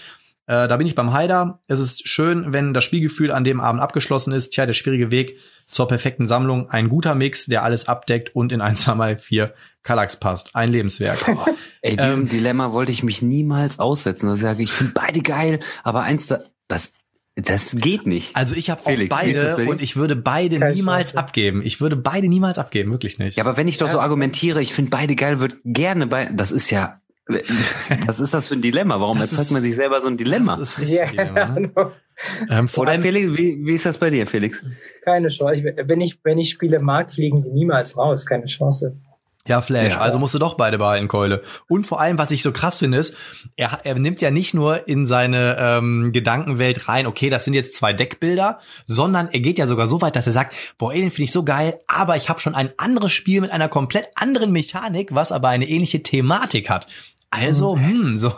Äh, da bin ich beim Haider. Es ist schön, wenn das Spielgefühl an dem Abend abgeschlossen ist. Tja, der schwierige Weg zur perfekten Sammlung. Ein guter Mix, der alles abdeckt und in 1, 2 mal 4 Kallax passt. Ein Lebenswerk. Ey, diesem ähm, Dilemma wollte ich mich niemals aussetzen. Da sage ich, ich finde beide geil, aber eins da, das das geht nicht. Also ich habe auch beide und ich würde beide Keine niemals Chance. abgeben. Ich würde beide niemals abgeben, wirklich nicht. Ja, aber wenn ich doch so argumentiere, ich finde beide geil, würde gerne bei, das ist ja, was ist das für ein Dilemma? Warum das erzeugt ist, man sich selber so ein Dilemma? Das ist richtig. Ja, Dilemma, ne? ähm, vor Oder Felix, wie, wie ist das bei dir, Felix? Keine Chance. Wenn ich, wenn ich Spiele mag, fliegen die niemals raus. Keine Chance. Ja, Flash. Ja. Also musst du doch beide behalten, Keule. Und vor allem, was ich so krass finde, ist, er, er nimmt ja nicht nur in seine ähm, Gedankenwelt rein, okay, das sind jetzt zwei Deckbilder, sondern er geht ja sogar so weit, dass er sagt, boah, Alien finde ich so geil, aber ich habe schon ein anderes Spiel mit einer komplett anderen Mechanik, was aber eine ähnliche Thematik hat. Also, mhm. hm, so,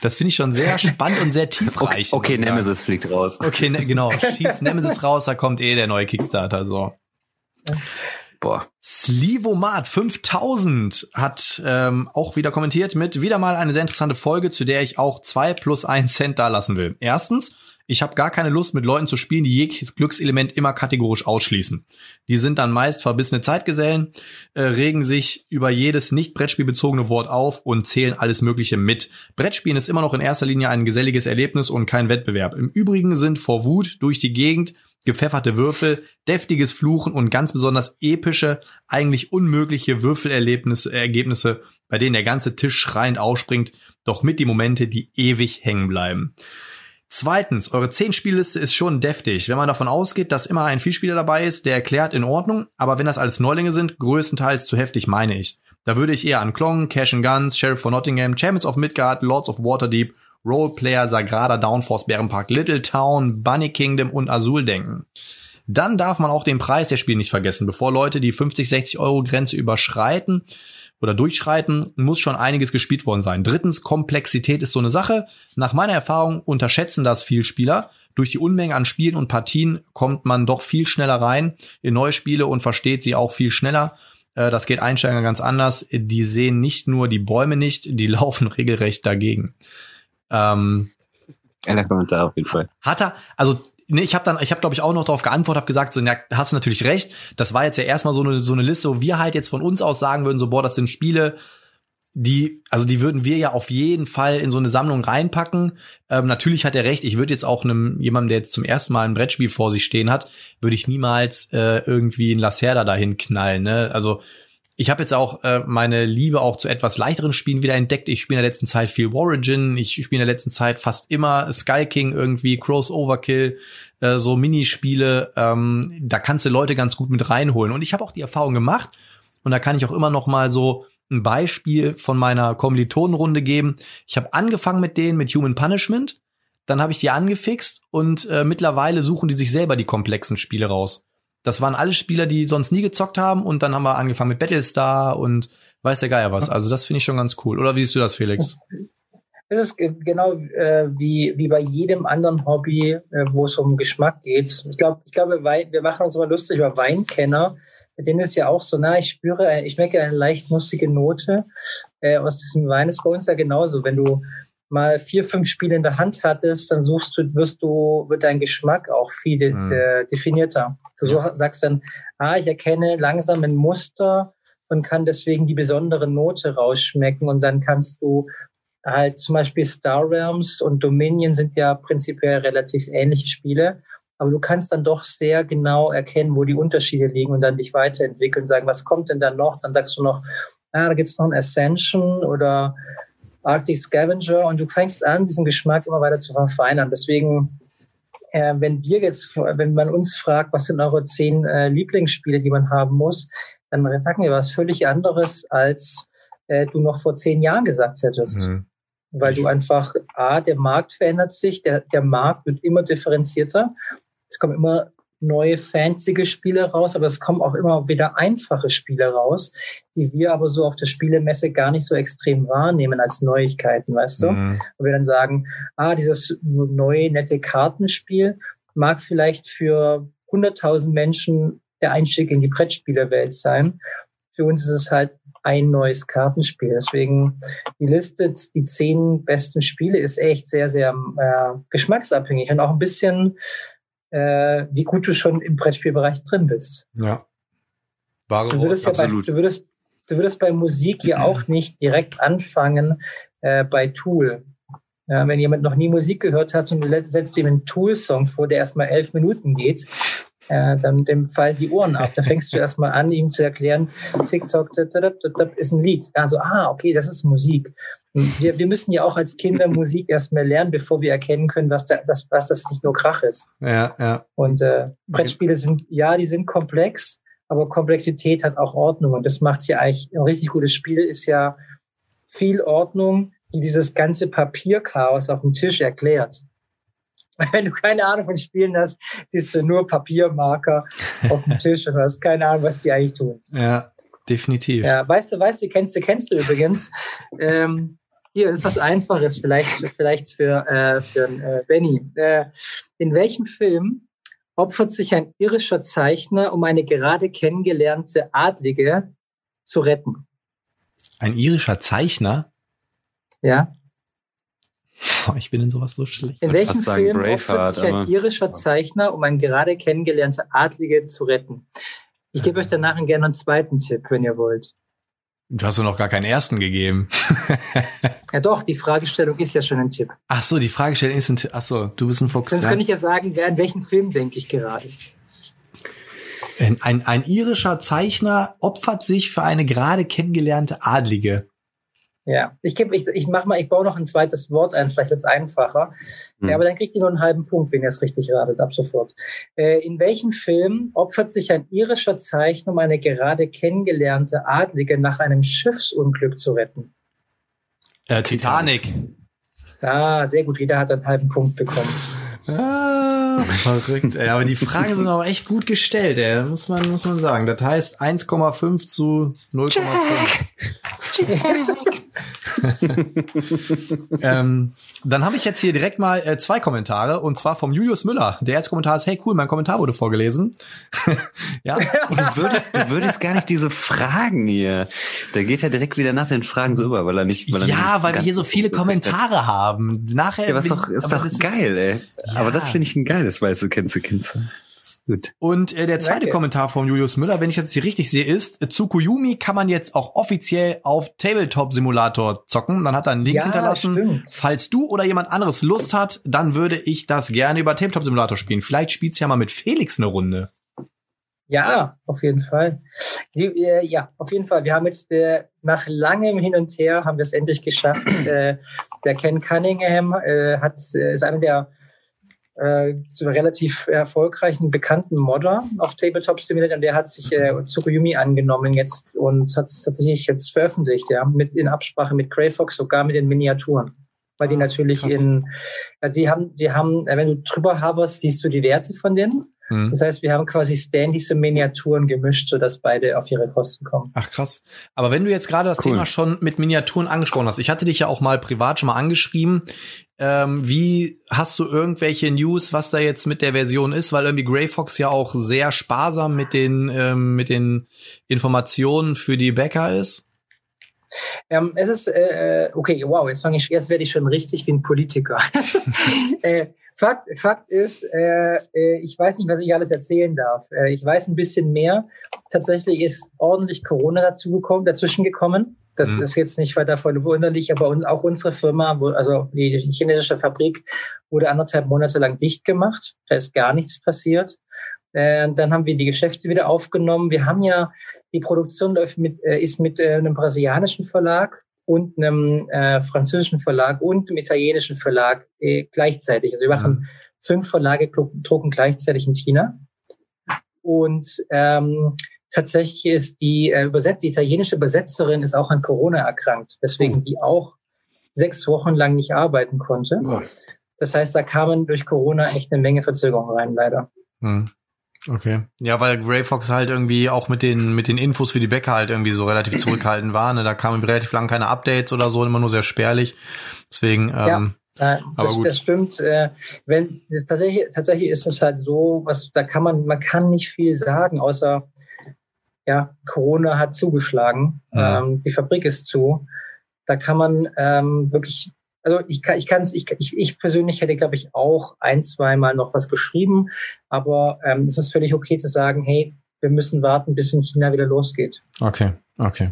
das finde ich schon sehr spannend und sehr tiefreich. Okay, okay Nemesis fliegt raus. Okay, ne, genau. Schießt Nemesis raus, da kommt eh der neue Kickstarter, so. Boah. Slivomat 5000 hat ähm, auch wieder kommentiert mit wieder mal eine sehr interessante Folge, zu der ich auch zwei plus ein Cent da lassen will. Erstens, ich habe gar keine Lust, mit Leuten zu spielen, die jegliches Glückselement immer kategorisch ausschließen. Die sind dann meist verbissene Zeitgesellen, äh, regen sich über jedes nicht Brettspielbezogene Wort auf und zählen alles Mögliche mit. Brettspielen ist immer noch in erster Linie ein geselliges Erlebnis und kein Wettbewerb. Im Übrigen sind vor Wut durch die Gegend gepfefferte Würfel, deftiges Fluchen und ganz besonders epische, eigentlich unmögliche Würfelerlebnisse, Ergebnisse, bei denen der ganze Tisch schreiend ausspringt, doch mit die Momente, die ewig hängen bleiben. Zweitens, eure 10 Spielliste ist schon deftig. Wenn man davon ausgeht, dass immer ein Vielspieler dabei ist, der erklärt in Ordnung, aber wenn das alles Neulinge sind, größtenteils zu heftig, meine ich. Da würde ich eher an Klong, Cash and Guns, Sheriff von Nottingham, Champions of Midgard, Lords of Waterdeep Roleplayer, Sagrada, Downforce, Bärenpark, Little Town, Bunny Kingdom und Azul denken. Dann darf man auch den Preis der Spiele nicht vergessen. Bevor Leute die 50, 60 Euro Grenze überschreiten oder durchschreiten, muss schon einiges gespielt worden sein. Drittens, Komplexität ist so eine Sache. Nach meiner Erfahrung unterschätzen das viel Spieler. Durch die Unmenge an Spielen und Partien kommt man doch viel schneller rein in neue Spiele und versteht sie auch viel schneller. Äh, das geht Einsteiger ganz anders. Die sehen nicht nur die Bäume nicht, die laufen regelrecht dagegen. Ähm, Einer Kommentar auf jeden Fall. Hat er, also nee, ich habe dann, ich habe glaube ich auch noch darauf geantwortet, habe gesagt, so, ja, hast du natürlich recht. Das war jetzt ja erstmal so eine so eine Liste, wo wir halt jetzt von uns aus sagen würden, so boah, das sind Spiele, die, also die würden wir ja auf jeden Fall in so eine Sammlung reinpacken. Ähm, natürlich hat er recht. Ich würde jetzt auch einem jemandem, der jetzt zum ersten Mal ein Brettspiel vor sich stehen hat, würde ich niemals äh, irgendwie ein Lacerda dahin knallen. Ne? Also ich habe jetzt auch äh, meine Liebe auch zu etwas leichteren Spielen wieder entdeckt. Ich spiele in der letzten Zeit viel Origin, ich spiele in der letzten Zeit fast immer Skull King irgendwie, Cross Overkill, äh, so Minispiele. Ähm, da kannst du Leute ganz gut mit reinholen. Und ich habe auch die Erfahrung gemacht, und da kann ich auch immer noch mal so ein Beispiel von meiner Kommilitonenrunde geben. Ich habe angefangen mit denen mit Human Punishment, dann habe ich die angefixt und äh, mittlerweile suchen die sich selber die komplexen Spiele raus. Das waren alle Spieler, die sonst nie gezockt haben und dann haben wir angefangen mit Battlestar und weiß der Geier was. Also das finde ich schon ganz cool. Oder wie siehst du das, Felix? Es ist genau äh, wie, wie bei jedem anderen Hobby, äh, wo es um Geschmack geht. Ich glaube, ich glaube, wir machen uns immer lustig über Weinkenner. Mit denen ist ja auch so, na, ich spüre, ich schmecke eine leicht nussige Note äh, aus diesem Wein. ist bei uns ja genauso. Wenn du mal vier, fünf Spiele in der Hand hattest, dann suchst du, wirst du, wird dein Geschmack auch viel mhm. de definierter. Du so, sagst dann, ah, ich erkenne langsam ein Muster und kann deswegen die besondere Note rausschmecken und dann kannst du halt zum Beispiel Star Realms und Dominion sind ja prinzipiell relativ ähnliche Spiele, aber du kannst dann doch sehr genau erkennen, wo die Unterschiede liegen und dann dich weiterentwickeln und sagen, was kommt denn dann noch? Dann sagst du noch, ah, da gibt's noch ein Ascension oder Arctic Scavenger und du fängst an, diesen Geschmack immer weiter zu verfeinern. Deswegen, äh, wenn wir jetzt, wenn man uns fragt, was sind eure zehn äh, Lieblingsspiele, die man haben muss, dann sagen wir was völlig anderes, als äh, du noch vor zehn Jahren gesagt hättest. Mhm. Weil du einfach, A, der Markt verändert sich, der, der Markt wird immer differenzierter. Es kommen immer neue fancy Spiele raus, aber es kommen auch immer wieder einfache Spiele raus, die wir aber so auf der Spielemesse gar nicht so extrem wahrnehmen als Neuigkeiten, weißt du? Mhm. Und wir dann sagen, ah, dieses neue, nette Kartenspiel mag vielleicht für 100.000 Menschen der Einstieg in die Brettspielerwelt sein. Für uns ist es halt ein neues Kartenspiel. Deswegen die Liste, die zehn besten Spiele ist echt sehr, sehr äh, geschmacksabhängig und auch ein bisschen äh, wie gut du schon im Brettspielbereich drin bist. Ja. Wahre du würdest, ja bei, du, würdest, du würdest bei Musik ja auch nicht direkt anfangen äh, bei Tool. Ja, wenn jemand noch nie Musik gehört hat und du setzt ihm einen Tool-Song vor, der erstmal elf Minuten geht, äh, dann dem fallen die Ohren ab. Da fängst du erstmal an, ihm zu erklären, TikTok ist ein Lied. Also, ah, okay, das ist Musik. Wir, wir müssen ja auch als Kinder Musik erstmal lernen, bevor wir erkennen können, was, da, was, was das nicht nur Krach ist. Ja, ja. Und äh, Brettspiele sind, ja, die sind komplex, aber Komplexität hat auch Ordnung und das macht ja eigentlich ein richtig gutes Spiel, ist ja viel Ordnung, die dieses ganze Papierchaos auf dem Tisch erklärt. Wenn du keine Ahnung von Spielen hast, siehst du nur Papiermarker auf dem Tisch und hast keine Ahnung, was die eigentlich tun. Ja, definitiv. Ja, weißt du, weißt du, kennst du, kennst du übrigens. Ähm, hier ist was Einfaches, vielleicht, vielleicht für, äh, für äh, Benny. Äh, in welchem Film opfert sich ein irischer Zeichner, um eine gerade kennengelernte Adlige zu retten? Ein irischer Zeichner? Ja. Ich bin in sowas so schlecht. In welchem Film opfert sich ein irischer Zeichner, um eine gerade kennengelernte Adlige zu retten? Ich gebe euch danach gerne einen zweiten Tipp, wenn ihr wollt. Du hast doch noch gar keinen ersten gegeben. Ja doch, die Fragestellung ist ja schon ein Tipp. Ach so, die Fragestellung ist ein, Ach so, du bist ein Fuchs. Sonst ja? könnte ich ja sagen, wer an welchen Film denke ich gerade? Ein, ein, ein irischer Zeichner opfert sich für eine gerade kennengelernte Adlige. Ja, ich gebe, ich, ich mach mal, ich baue noch ein zweites Wort ein, vielleicht wird's einfacher. Hm. Ja, aber dann kriegt ihr nur einen halben Punkt, wenn ihr es richtig ratet, ab sofort. Äh, in welchem Film opfert sich ein irischer Zeichner, um eine gerade kennengelernte Adlige nach einem Schiffsunglück zu retten? Äh, Titanic. Ah, sehr gut, jeder hat einen halben Punkt bekommen. Ah, verrückt, ey. Aber die Fragen sind aber echt gut gestellt, ey. Muss man, muss man sagen. Das heißt 1,5 zu 0,5. ähm, dann habe ich jetzt hier direkt mal äh, zwei Kommentare und zwar vom Julius Müller. Der erste Kommentar ist, hey cool, mein Kommentar wurde vorgelesen. ja. Und du würdest, du würdest gar nicht diese Fragen hier. Da geht er direkt wieder nach den Fragen so über, weil er nicht. Weil er Ja, nicht weil wir hier so viele Kommentare haben. Nachher. Ja, was doch, ist doch das geil, ey. Ja. Aber das finde ich ein geiles, weißt du, kennst gut. Und äh, der zweite Danke. Kommentar von Julius Müller, wenn ich das hier richtig sehe, ist, äh, Tsukuyumi kann man jetzt auch offiziell auf Tabletop Simulator zocken. Dann hat er einen Link Ja, hinterlassen. stimmt. Falls du oder jemand anderes Lust hat, dann würde ich das gerne über Tabletop Simulator spielen. Vielleicht spielt's ja mal mit Felix eine Runde. Ja, auf jeden Fall. Die, äh, ja, auf jeden Fall. Wir haben jetzt äh, nach langem Hin und Her haben wir es endlich geschafft. äh, der Ken Cunningham äh, hat, äh, ist einer der äh, relativ erfolgreichen, bekannten Modder auf Tabletop Simulator und der hat sich äh, Tsukuyomi angenommen jetzt und hat es tatsächlich jetzt veröffentlicht, ja, mit in Absprache mit Greyfox, sogar mit den Miniaturen. Weil die Ah, natürlich krass. in, die haben, die haben, äh, wenn du drüber hoverst, siehst du die Werte von denen. Hm. Das heißt, wir haben quasi Standys und Miniaturen gemischt, sodass beide auf ihre Kosten kommen. Ach krass. Aber wenn du jetzt gerade das Cool. Thema schon mit Miniaturen angesprochen hast, ich hatte dich ja auch mal privat schon mal angeschrieben. Ähm, wie hast du irgendwelche News, was da jetzt mit der Version ist? Weil irgendwie Grey Fox ja auch sehr sparsam mit den ähm, mit den Informationen für die Bäcker ist. Ähm, es ist, äh, okay, wow, jetzt fange ich, jetzt werde ich schon richtig wie ein Politiker. äh, Fakt, Fakt ist, äh, äh, ich weiß nicht, was ich alles erzählen darf. Äh, ich weiß ein bisschen mehr. Tatsächlich ist ordentlich Corona dazu gekommen, dazwischen gekommen. Das Mhm. ist jetzt nicht weiter voll verwunderlich, aber auch unsere Firma, also die chinesische Fabrik, wurde anderthalb Monate lang dicht gemacht. Da ist gar nichts passiert. Äh, dann haben wir die Geschäfte wieder aufgenommen. Wir haben ja, die Produktion läuft mit, äh, ist mit äh, einem brasilianischen Verlag und einem äh, französischen Verlag und einem italienischen Verlag äh, gleichzeitig. Also wir machen fünf Verlage drucken gleichzeitig in China. Und ähm, tatsächlich ist die, äh, Übersetz die italienische Übersetzerin ist auch an Corona erkrankt, weswegen Oh. die auch sechs Wochen lang nicht arbeiten konnte. Das heißt, da kamen durch Corona echt eine Menge Verzögerungen rein, leider. Hm. Okay. Ja, weil Grey Fox halt irgendwie auch mit den, mit den Infos für die Bäcker halt irgendwie so relativ zurückhaltend war. Ne? Da kamen relativ lang keine Updates oder so, immer nur sehr spärlich. Deswegen, ähm, Ja, Aber das, gut. das stimmt. Äh, wenn tatsächlich, tatsächlich ist es halt so, was da kann man, man kann nicht viel sagen, außer ja, Corona hat zugeschlagen, Ja. ähm, die Fabrik ist zu. Da kann man ähm, wirklich, also ich kann, ich kann es, ich, ich, ich persönlich hätte, glaube ich, auch ein, zweimal noch was geschrieben, aber ähm, es ist völlig okay zu sagen, hey, wir müssen warten, bis in China wieder losgeht. okay, okay.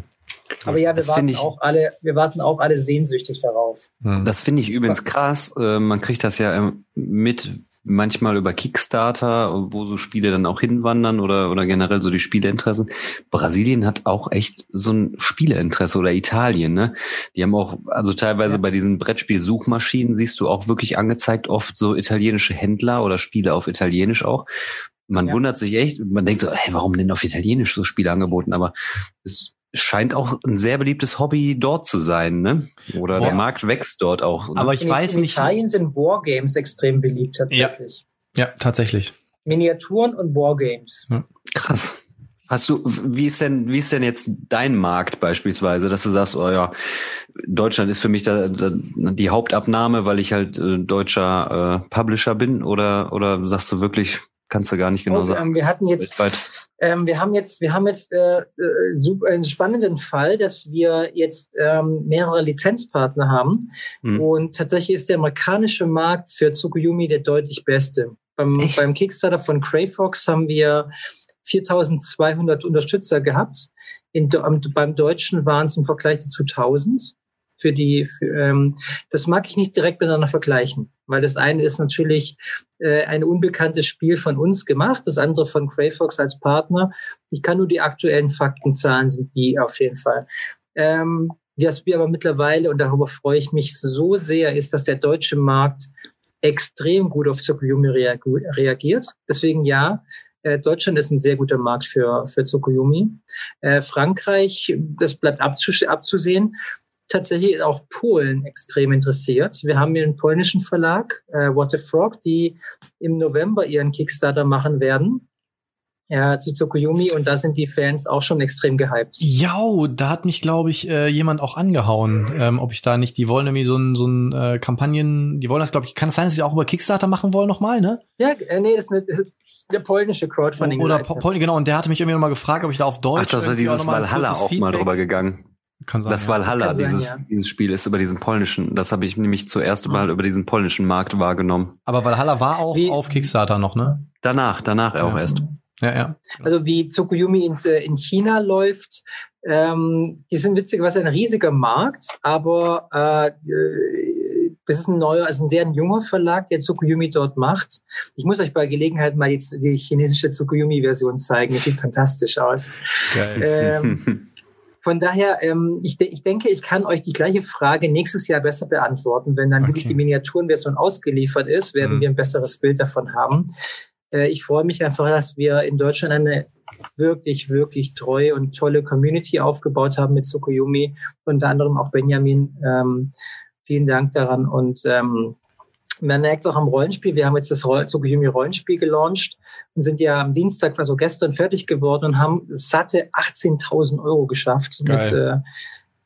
Aber ja, wir Das warten ich- auch alle, wir warten auch alle sehnsüchtig darauf. Hm. Das finde ich übrigens krass. Äh, man kriegt das ja ähm, mit manchmal über Kickstarter, wo so Spiele dann auch hinwandern oder, oder generell so die Spieleinteressen. Brasilien hat auch echt so ein Spieleinteresse oder Italien, ne? Die haben auch, also teilweise Ja. bei diesen Brettspiel-Suchmaschinen siehst du auch wirklich angezeigt oft so italienische Händler oder Spiele auf Italienisch auch. man Ja. wundert sich echt, man denkt so, hey, warum denn auf Italienisch so Spiele angeboten? Aber es scheint auch ein sehr beliebtes Hobby dort zu sein, ne? Oder Boah. der Markt wächst dort auch. Ne? Aber ich in, weiß in nicht. Italien sind Wargames extrem beliebt tatsächlich. Ja, tatsächlich. Miniaturen und Wargames. Krass. Hast du, wie ist denn, wie ist denn jetzt dein Markt beispielsweise, dass du sagst, oh ja, Deutschland ist für mich da, da, die Hauptabnahme, weil ich halt äh, deutscher äh, Publisher bin, oder oder sagst du wirklich, kannst du gar nicht genau Oh, sagen? ähm, wir hatten jetzt- weltweit? Ähm, wir haben jetzt, wir haben jetzt äh, äh, super, einen spannenden Fall, dass wir jetzt ähm, mehrere Lizenzpartner haben. Hm. Und tatsächlich ist der amerikanische Markt für Tsukuyomi der deutlich beste. Beim, Echt? beim Kickstarter von Crayfox haben wir 4200 Unterstützer gehabt. In, beim Deutschen waren es im Vergleich dazu 1000. Für die, für, ähm, das mag ich nicht direkt miteinander vergleichen, weil das eine ist natürlich äh, ein unbekanntes Spiel von uns gemacht, das andere von Crayfox als Partner. Ich kann nur die aktuellen Faktenzahlen sind die auf jeden Fall. Ähm, was wir aber mittlerweile, und darüber freue ich mich so sehr, ist, dass der deutsche Markt extrem gut auf Tsukuyomi reagiert. Deswegen ja, äh, Deutschland ist ein sehr guter Markt für, für Tsukuyomi. Äh, Frankreich, das bleibt abzus abzusehen. Tatsächlich auch Polen extrem interessiert. Wir haben hier einen polnischen Verlag, äh, What the Frog, die im November ihren Kickstarter machen werden. Ja, zu Tsukuyomi und da sind die Fans auch schon extrem gehypt. Ja, da hat mich, glaube ich, äh, jemand auch angehauen, ähm, ob ich da nicht, die wollen irgendwie so ein, so ein äh, Kampagnen, die wollen das, glaube ich, kann es sein, dass sie auch über Kickstarter machen wollen nochmal, ne? Ja, äh, nee, das ist, eine, das ist der polnische Crowdfunding. Oder Po- Pol- genau, und der hatte mich irgendwie nochmal gefragt, ob ich da auf Deutsch Ach, das ist irgendwie dieses mal kurzes auch mal drüber gegangen. Kann sein, Das ja. Valhalla, Kann sein, dieses, ja. dieses Spiel ist über diesen polnischen, das habe ich nämlich zuerst mal über diesen polnischen Markt wahrgenommen. Aber Valhalla war auch Wie- auf Kickstarter noch, ne? Danach, danach auch Ja. erst. Ja, ja. Also wie Tsukuyomi in, äh, in China läuft, ähm, die sind witzigerweise ein riesiger Markt, aber äh, äh, das ist ein neuer, also ein sehr junger Verlag, der Tsukuyomi dort macht. Ich muss euch bei Gelegenheit mal die, die chinesische Tsukuyomi-Version zeigen. Das sieht fantastisch aus. Geil. Ähm, Von daher, ähm, ich, de ich denke, ich kann euch die gleiche Frage nächstes Jahr besser beantworten. Wenn dann Okay. wirklich die Miniaturenversion ausgeliefert ist, werden Mhm. wir ein besseres Bild davon haben. Äh, ich freue mich einfach, dass wir in Deutschland eine wirklich, wirklich treue und tolle Community aufgebaut haben mit Tsukuyomi. Unter anderem auch Benjamin. Ähm, vielen Dank daran. Und ähm, man merkt es auch am Rollenspiel. Wir haben jetzt das Roll Tsukuyomi Rollenspiel gelauncht sind ja am Dienstag, also gestern, fertig geworden und haben satte 18.000 Euro geschafft Geil. mit äh,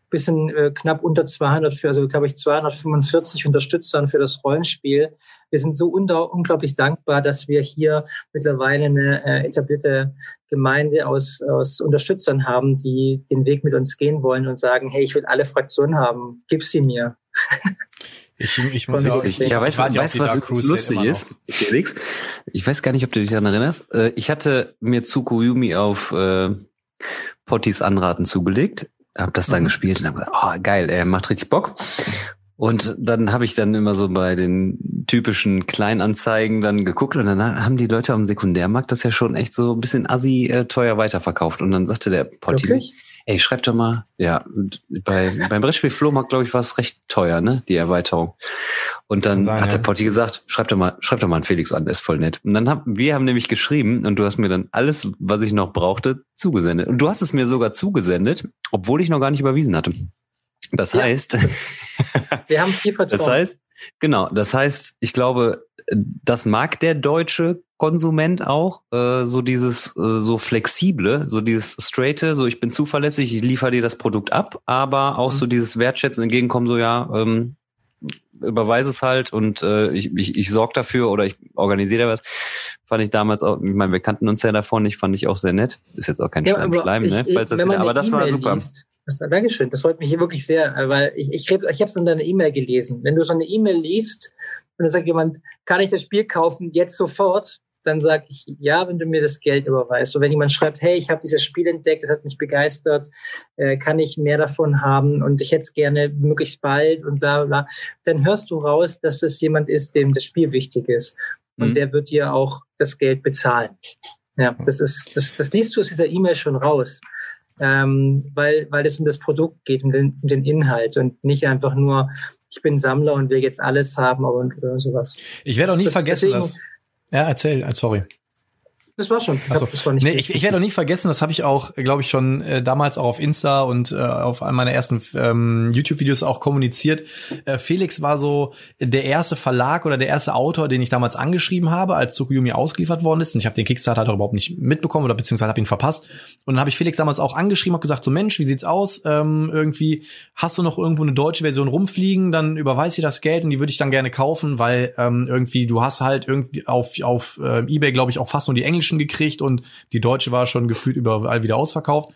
bisschen äh, knapp unter 200 für, also glaube ich 245 Unterstützern für das Rollenspiel. Wir sind so unter, unglaublich dankbar, dass wir hier mittlerweile eine äh, etablierte Gemeinde aus, aus Unterstützern haben, die den Weg mit uns gehen wollen und sagen, hey, ich will alle Fraktionen haben, gib sie mir. Ich, ich muss ja auch. Ich ja, weißt, auf weißt was Crusade lustig ist, Felix? Ich weiß gar nicht, ob du dich daran erinnerst. Äh, Ich hatte mir Tsukuyomi auf äh, Pottis Anraten zugelegt, habe das dann Mhm. gespielt und habe gedacht, oh, geil, er macht richtig Bock. Und dann habe ich dann immer so bei den typischen Kleinanzeigen dann geguckt und dann haben die Leute am Sekundärmarkt das ja schon echt so ein bisschen assi äh, teuer weiterverkauft. Und dann sagte der Potti, Wirklich? Ey, schreib doch mal, ja, bei, beim Brettspiel Flohmarkt, glaube ich, war es recht teuer, ne, die Erweiterung. Und dann sein, hat der. Potti gesagt, schreib doch mal, schreib doch mal einen Felix an, der ist voll nett. Und dann haben, wir haben nämlich geschrieben und du hast mir dann alles, was ich noch brauchte, zugesendet. Und du hast es mir sogar zugesendet, obwohl ich noch gar nicht überwiesen hatte. Das Ja. heißt, Wir haben viel Vertrauen. das heißt, genau, das heißt, ich glaube, das mag der deutsche Konsument auch, äh, so dieses äh, so flexible, so dieses straighte, so ich bin zuverlässig, ich liefere dir das Produkt ab, aber auch Mhm. so dieses Wertschätzen entgegenkommen, so ja, ähm, überweise es halt und äh, ich, ich, ich sorge dafür oder ich organisiere was. Fand ich damals auch, ich meine, wir kannten uns ja davon nicht, fand ich auch sehr nett. Ist jetzt auch kein Ja, Schleim, aber Schleim, ich- ne? ich- das wieder, aber das war E-Mail super. Liest, das, Dankeschön, das freut mich hier wirklich sehr, äh, weil ich, ich, ich, ich habe es in deiner E-Mail gelesen. Wenn du so eine E-Mail liest und dann sagt jemand, kann ich das Spiel kaufen jetzt sofort? Dann sage ich, ja, wenn du mir das Geld überweist. Und wenn jemand schreibt, hey, ich habe dieses Spiel entdeckt, das hat mich begeistert, äh, kann ich mehr davon haben und ich hätte es gerne möglichst bald und bla bla bla, dann hörst du raus, dass das jemand ist, dem das Spiel wichtig ist. Und Mhm. der wird dir auch das Geld bezahlen. Ja, das ist, das, das liest du aus dieser E-Mail schon raus. Ähm, weil, weil es um das Produkt geht, um den, um den Inhalt und nicht einfach nur, ich bin Sammler und will jetzt alles haben und oder sowas. Ich werde auch nie Das- vergessen, deswegen- dass. Ja, erzähl, äh, sorry. Das war schon. Ich Achso. das war nicht nee, ich, ich werde auch nie vergessen, das habe ich auch, glaube ich, schon äh, damals auch auf Insta und äh, auf einem meiner ersten ähm, YouTube-Videos auch kommuniziert. Äh, Felix war so der erste Verlag oder der erste Autor, den ich damals angeschrieben habe, als Tsukuyomi ausgeliefert worden ist. Und ich habe den Kickstarter halt auch überhaupt nicht mitbekommen oder beziehungsweise habe ihn verpasst. Und dann habe ich Felix damals auch angeschrieben, habe gesagt, so Mensch, wie sieht's aus? Ähm, irgendwie hast du noch irgendwo eine deutsche Version rumfliegen? Dann überweis dir das Geld und die würde ich dann gerne kaufen, weil ähm, irgendwie du hast halt irgendwie auf auf äh, eBay, glaube ich, auch fast nur die englischen gekriegt und die deutsche war schon gefühlt überall wieder ausverkauft.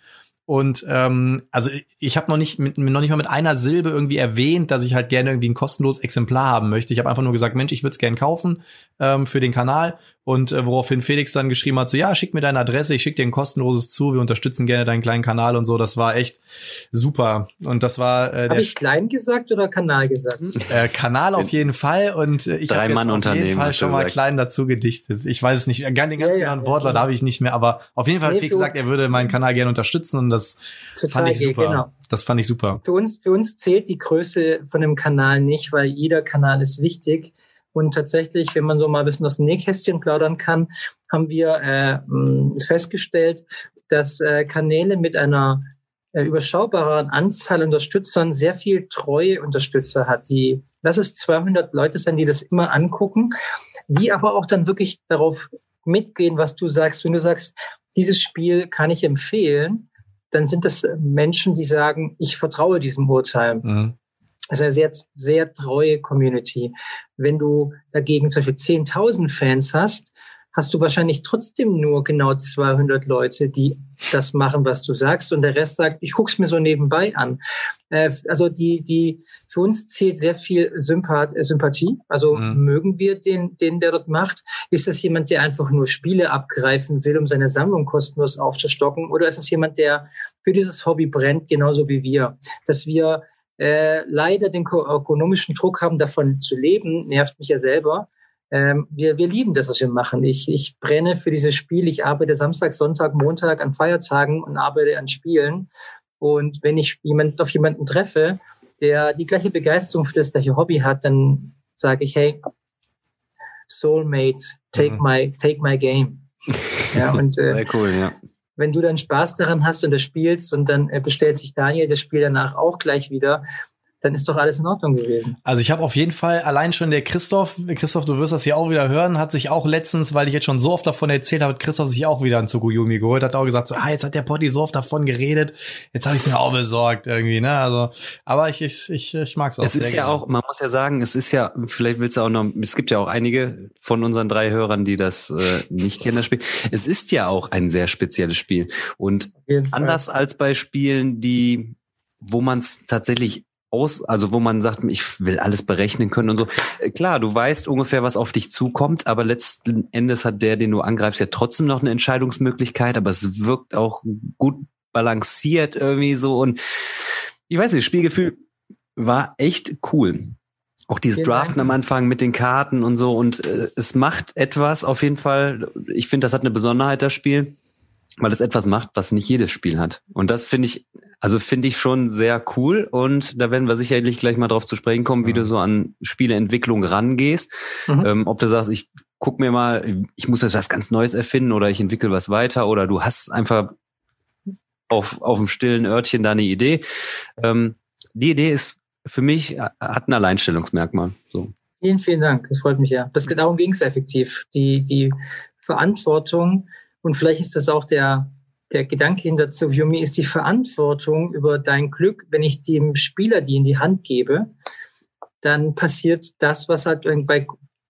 Und ähm, also ich habe noch nicht mit, noch nicht mal mit einer Silbe irgendwie erwähnt, dass ich halt gerne irgendwie ein kostenloses Exemplar haben möchte. Ich habe einfach nur gesagt, Mensch, ich würde es gerne kaufen ähm, für den Kanal. Und äh, woraufhin Felix dann geschrieben hat, so ja, schick mir deine Adresse, ich schick dir ein kostenloses zu, wir unterstützen gerne deinen kleinen Kanal und so. Das war echt super. Und das war äh, Habe der ich klein gesagt oder Kanal gesagt? äh, Kanal auf jeden Fall. Und äh, ich habe jetzt auf jeden Fall schon mal gesagt. klein dazu gedichtet. Ich weiß es nicht, den ganz Ja, genauen ja, Wortlaut ja. habe ich nicht mehr, aber auf jeden Fall hat Nee, Felix du- gesagt, er würde meinen Kanal gerne unterstützen und das Total fand ich super. genau. Das fand ich super. Für uns, für uns zählt die Größe von dem Kanal nicht, weil jeder Kanal ist wichtig. Und tatsächlich, wenn man so mal ein bisschen aus dem Nähkästchen plaudern kann, haben wir äh, festgestellt, dass äh, Kanäle mit einer äh, überschaubaren Anzahl Unterstützern sehr viel treue Unterstützer hat, die, lass es 200 Leute sein, die das immer angucken, die aber auch dann wirklich darauf mitgehen, was du sagst. Wenn du sagst, dieses Spiel kann ich empfehlen, dann sind das Menschen, die sagen, ich vertraue diesem Urteil. Mhm. Das ist eine sehr, sehr treue Community. Wenn du dagegen zum Beispiel 10.000 Fans hast, hast du wahrscheinlich trotzdem nur genau 200 Leute, die das machen, was du sagst. Und der Rest sagt, ich guck's mir so nebenbei an. Äh, also die, die, für uns zählt sehr viel Sympath äh, Sympathie. Also Mhm. mögen wir den, den, der dort macht? Ist das jemand, der einfach nur Spiele abgreifen will, um seine Sammlung kostenlos aufzustocken? Oder ist das jemand, der für dieses Hobby brennt, genauso wie wir? Dass wir äh, leider den ko- ökonomischen Druck haben, davon zu leben, nervt mich ja selber. Ähm, wir, wir lieben das, was wir machen. Ich, ich brenne für dieses Spiel. Ich arbeite Samstag, Sonntag, Montag an Feiertagen und arbeite an Spielen. Und wenn ich jemand, auf jemanden treffe, der die gleiche Begeisterung für das gleiche Hobby hat, dann sage ich, hey, Soulmate, take Mhm. my, take my game. Ja, und äh, Sehr cool, ja. wenn du dann Spaß daran hast und das spielst und dann äh, bestellt sich Daniel das Spiel danach auch gleich wieder, dann ist doch alles in Ordnung gewesen. Also ich habe auf jeden Fall allein schon der Christoph, Christoph, du wirst das hier auch wieder hören, hat sich auch letztens, weil ich jetzt schon so oft davon erzählt habe, hat Christoph sich auch wieder ein Tsukuyomi geholt, hat auch gesagt, so, ah, jetzt hat der Potti so oft davon geredet, jetzt habe ich es mir auch besorgt irgendwie, ne? Also, aber ich ich ich, ich mag's auch. Es ist ja gerne. auch, man muss ja sagen, es ist ja, vielleicht willst du auch noch, es gibt ja auch einige von unseren drei Hörern, die das äh, nicht kennen, das Spiel. Es ist ja auch ein sehr spezielles Spiel. Und anders als bei Spielen, die, wo man es tatsächlich aus, also wo man sagt, ich will alles berechnen können und so. Äh, Klar, du weißt ungefähr, was auf dich zukommt, aber letzten Endes hat der, den du angreifst, ja trotzdem noch eine Entscheidungsmöglichkeit, aber es wirkt auch gut balanciert irgendwie so und ich weiß nicht, das Spielgefühl war echt cool. Auch dieses Vielen Draften Dank. am Anfang mit den Karten und so und äh, es macht etwas auf jeden Fall. Ich finde, das hat eine Besonderheit, das Spiel weil es etwas macht, was nicht jedes Spiel hat. Und das finde ich, also finde ich schon sehr cool. Und da werden wir sicherlich gleich mal drauf zu sprechen kommen, wie Mhm. du so an Spieleentwicklung rangehst. Mhm. Ähm, ob du sagst, ich guck mir mal, ich muss jetzt was ganz Neues erfinden oder ich entwickle was weiter oder du hast einfach auf, auf dem stillen Örtchen da eine Idee. Ähm, die Idee ist für mich, äh, hat ein Alleinstellungsmerkmal. So. Vielen, vielen Dank. Das freut mich ja. Das, darum ging es effektiv. Die, die Verantwortung, und vielleicht ist das auch der, der Gedanke hinter Tsuyomi, ist die Verantwortung über dein Glück. Wenn ich dem Spieler die in die Hand gebe, dann passiert das, was halt bei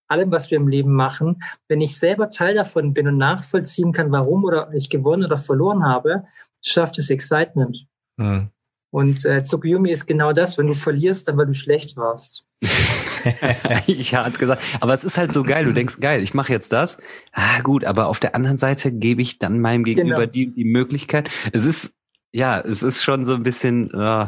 allem, was wir im Leben machen, wenn ich selber Teil davon bin und nachvollziehen kann, warum oder ich gewonnen oder verloren habe, schafft es Excitement. Mhm. Und äh, Tsukuyomi ist genau das, wenn du verlierst, dann weil du schlecht warst. ich hatte gesagt, aber es ist halt so geil. Du denkst, geil, ich mache jetzt das. Ah, gut, aber auf der anderen Seite gebe ich dann meinem Gegenüber Genau. die, die Möglichkeit. Es ist, ja, es ist schon so ein bisschen, äh,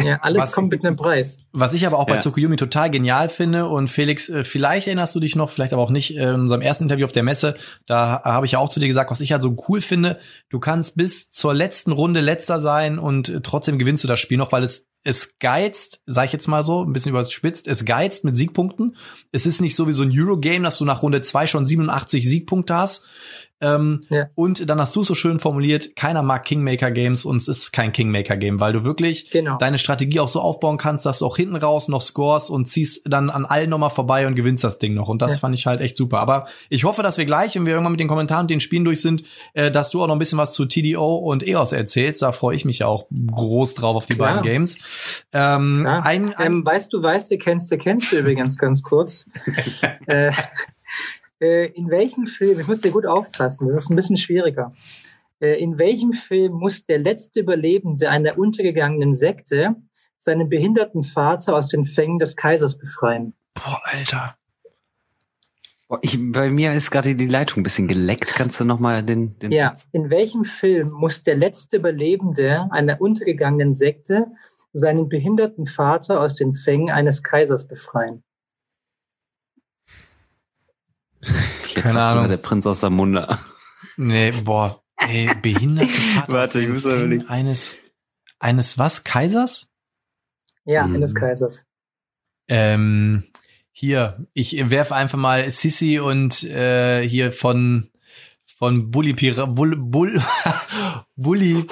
Ja, alles Was- kommt mit einem Preis. Was ich aber auch bei Ja. Tsukuyomi total genial finde und Felix, äh, vielleicht erinnerst du dich noch, vielleicht aber auch nicht, äh, in unserem ersten Interview auf der Messe, da habe ich ja auch zu dir gesagt, was ich halt so cool finde, du kannst bis zur letzten Runde letzter sein und äh, trotzdem gewinnst du das Spiel noch, weil es es geizt, sag ich jetzt mal so, ein bisschen überspitzt, es geizt mit Siegpunkten. Es ist nicht so wie so ein Eurogame, dass du nach Runde zwei schon 87 Siegpunkte hast. Ähm, ja. Und dann hast du so schön formuliert, keiner mag Kingmaker Games und es ist kein Kingmaker Game, weil du wirklich genau. deine Strategie auch so aufbauen kannst, dass du auch hinten raus noch scores und ziehst dann an allen nochmal vorbei und gewinnst das Ding noch. Und das ja. fand ich halt echt super. Aber ich hoffe, dass wir gleich, wenn wir irgendwann mit den Kommentaren und den Spielen durch sind, äh, dass du auch noch ein bisschen was zu TDO und EOS erzählst. Da freue ich mich ja auch groß drauf auf die Klar. beiden Games. Ähm, ja. ein, ein ähm, weißt du, weißt du, kennst du, kennst du übrigens ganz kurz. äh, äh, in welchem Film, jetzt müsst ihr gut aufpassen, das ist ein bisschen schwieriger. Äh, in welchem Film muss der letzte Überlebende einer untergegangenen Sekte seinen behinderten Vater aus den Fängen des Kaisers befreien? Boah, Alter. Ich, bei mir ist gerade die Leitung ein bisschen geleckt. Kannst du noch mal den, den Ja, Satz? in welchem Film muss der letzte Überlebende einer untergegangenen Sekte seinen behinderten Vater aus den Fängen eines Kaisers befreien? Ich Keine Ahnung. Der Prinz aus Samunda. Nee, boah, ey, behinderte Vater Warte, ich muss eines, eines was? Kaisers? Ja, hm. eines Kaisers. Ähm, hier, ich werfe einfach mal Sissi und äh, hier von von Bully Pira, Bull, Bull, Bully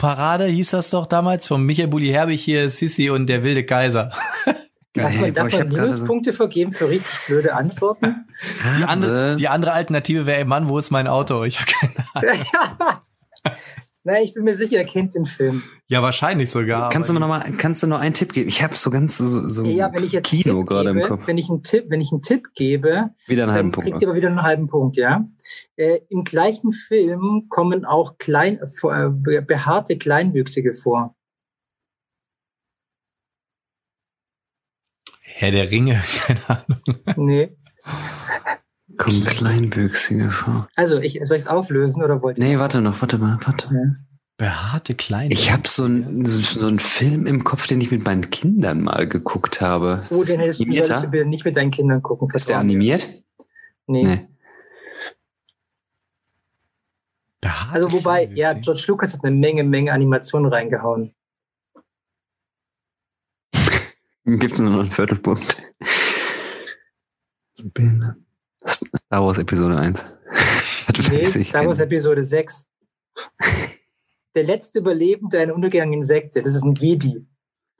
Parade hieß das doch damals von Michael Bulli Herbig hier Sissi und der wilde Kaiser. Darf man, darf man Minuspunkte so vergeben für richtig blöde Antworten? Die andere, die andere Alternative wäre, Mann, wo ist mein Auto? Ich habe keine Ahnung. Nein, ich bin mir sicher, er kennt den Film. Ja, wahrscheinlich sogar. Kannst du mir noch mal, kannst du noch einen Tipp geben? Ich habe so ganz so, so ja, wenn ich jetzt Kino gerade im Kopf. Wenn ich einen Tipp, wenn ich einen Tipp gebe, wieder einen halben Punkt. Kriegt ihr aber wieder einen halben Punkt, ja. Äh, Im gleichen Film kommen auch klein, äh, behaarte Kleinwüchsige vor. Herr der Ringe, keine Ahnung. Nee. Kommen Kleinwüchsige vor. Also, ich, soll ich es auflösen oder wollt ihr? Nee, warte noch, warte mal, warte. Ja. Behaarte Kleine. Ich habe so, ein, so einen Film im Kopf, den ich mit meinen Kindern mal geguckt habe. Oh, den hättest du, du bitte nicht mit deinen Kindern gucken. Ist der animiert? Nee. nee. Behaarte also wobei, ja, George Lucas hat eine Menge, Menge Animationen reingehauen. Gibt es nur noch einen Viertelpunkt. Star Wars Episode 1. nee, Star Wars Episode 6. Der letzte Überlebende einer untergegangenen Sekte, das ist ein Jedi.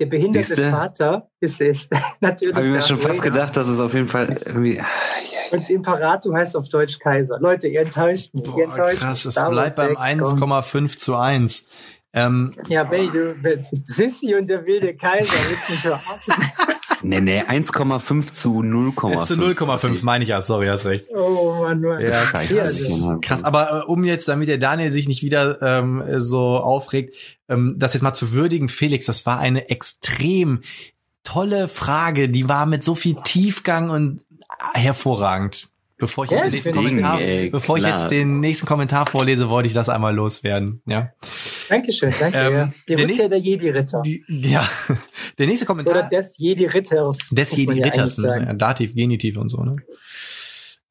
Der behinderte Siehste? Vater ist es natürlich. Habe ich mir schon fast gedacht, dass es auf jeden Fall irgendwie. Und Imperator heißt auf Deutsch Kaiser. Leute, ihr enttäuscht mich. Boah, ihr enttäuscht krass, mich. es bleibt beim 1,5 zu 1. Ähm, ja, Baby, du, Sissi und der wilde Kaiser willst mich verarschen. Nee, nee, 1,5 zu 0,5. Zu 0,5 meine ich ja, sorry, hast recht. Oh Mann, Mann. Ja, Scheiße. Krass, krass, aber äh, um jetzt, damit der Daniel sich nicht wieder ähm, so aufregt, ähm, das jetzt mal zu würdigen, Felix, das war eine extrem tolle Frage, die war mit so viel Tiefgang und hervorragend. Bevor ich, yes, jetzt, den nächsten Kommentar, ey, bevor ich jetzt den nächsten Kommentar vorlese, wollte ich das einmal loswerden. Ja. Dankeschön, danke. Ähm, die der Rückkehr der Jedi-Ritter. Ja, der nächste Kommentar. Oder des Jedi-Ritters. Des Jedi-Ritters, ja Dativ, Genitiv und so, ne?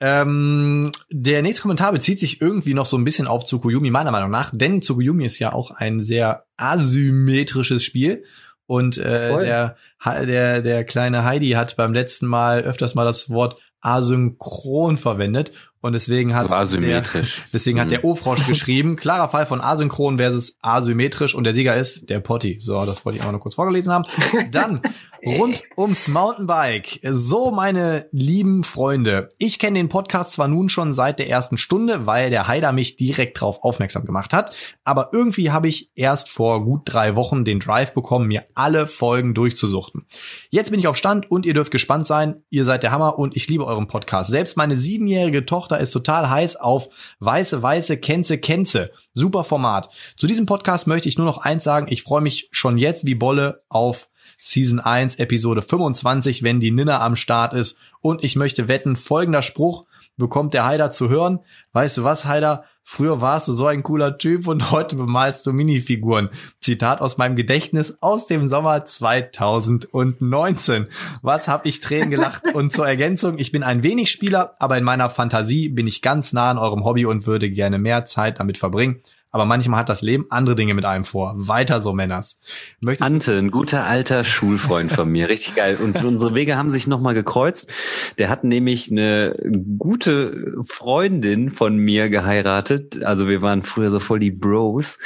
Ähm, der nächste Kommentar bezieht sich irgendwie noch so ein bisschen auf Tsukuyomi, meiner Meinung nach, denn Tsukuyomi ist ja auch ein sehr asymmetrisches Spiel. Und äh, der, der, der kleine Heidi hat beim letzten Mal öfters mal das Wort asynchron verwendet und deswegen hat asymmetrisch. Der, deswegen mhm. hat der Ofrosch geschrieben, klarer Fall von asynchron versus asymmetrisch und der Sieger ist der Potti. So, das wollte ich auch noch kurz vorgelesen haben. Dann rund ums Mountainbike. So, meine lieben Freunde, ich kenne den Podcast zwar nun schon seit der ersten Stunde, weil der Haider mich direkt drauf aufmerksam gemacht hat, aber irgendwie habe ich erst vor gut drei Wochen den Drive bekommen, mir alle Folgen durchzusuchten. Jetzt bin ich auf Stand und ihr dürft gespannt sein. Ihr seid der Hammer und ich liebe euren Podcast. Selbst meine siebenjährige Tochter ist total heiß auf weiße, weiße, Kenze, Kenze. Super Format. Zu diesem Podcast möchte ich nur noch eins sagen. Ich freue mich schon jetzt wie Bolle auf Season 1, Episode 25, wenn die Ninna am Start ist. Und ich möchte wetten, folgender Spruch bekommt der Haider zu hören. Weißt du was, Haider? Früher warst du so ein cooler Typ und heute bemalst du Minifiguren. Zitat aus meinem Gedächtnis aus dem Sommer 2019. Was hab ich Tränen gelacht? Und zur Ergänzung, ich bin ein wenig Spieler, aber in meiner Fantasie bin ich ganz nah an eurem Hobby und würde gerne mehr Zeit damit verbringen. Aber manchmal hat das Leben andere Dinge mit einem vor. Weiter so, Männers. Möchtest Ante, ein guter alter Schulfreund von mir. Richtig geil. Und unsere Wege haben sich nochmal gekreuzt. Der hat nämlich eine gute Freundin von mir geheiratet. Also wir waren früher so voll die Bros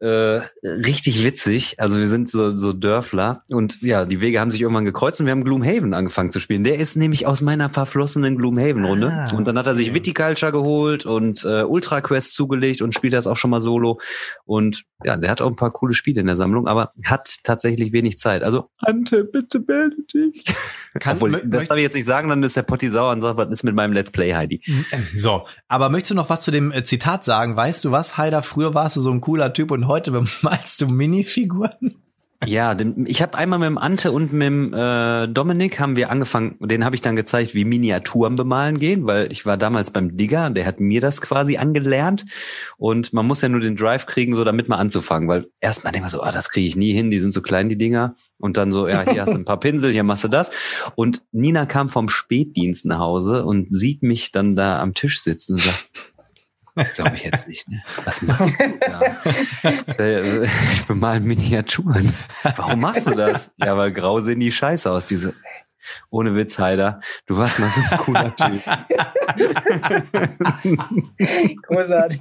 äh, richtig witzig. Also wir sind so, so Dörfler und ja, die Wege haben sich irgendwann gekreuzt und wir haben Gloomhaven angefangen zu spielen. Der ist nämlich aus meiner verflossenen Gloomhaven-Runde. Ah, und dann hat er sich. Viticulture geholt und äh, Ultra Quest zugelegt und spielt das auch schon mal solo. Und ja, der hat auch ein paar coole Spiele in der Sammlung, aber hat tatsächlich wenig Zeit. Also, Ante, bitte melde dich. Kann, Obwohl, das darf ich jetzt nicht sagen, dann ist der Potti sauer und sagt, was ist mit meinem Let's Play, Heidi? So, aber möchtest du noch was zu dem äh, Zitat sagen? Weißt du was, Heider, früher warst du so ein cooler Typ und heute bemalst du Minifiguren? Ja, ich habe einmal mit dem Ante und mit dem äh, Dominik haben wir angefangen, den habe ich dann gezeigt, wie Miniaturen bemalen gehen, weil ich war damals beim Digger, der hat mir das quasi angelernt und man muss ja nur den Drive kriegen, so damit mal anzufangen, weil erstmal denkt man so, ah, das kriege ich nie hin, die sind so klein, die Dinger und dann so, ja, hier hast du ein paar Pinsel, hier machst du das und Nina kam vom Spätdienst nach Hause und sieht mich dann da am Tisch sitzen und sagt, Glaube ich jetzt nicht. Ne? Was machst du da? Äh, ich bemal Miniaturen. Warum machst du das? Ja, weil grau sehen die scheiße aus. Diese, ohne Witz, Heider. Du warst mal so ein cooler Typ. Großartig.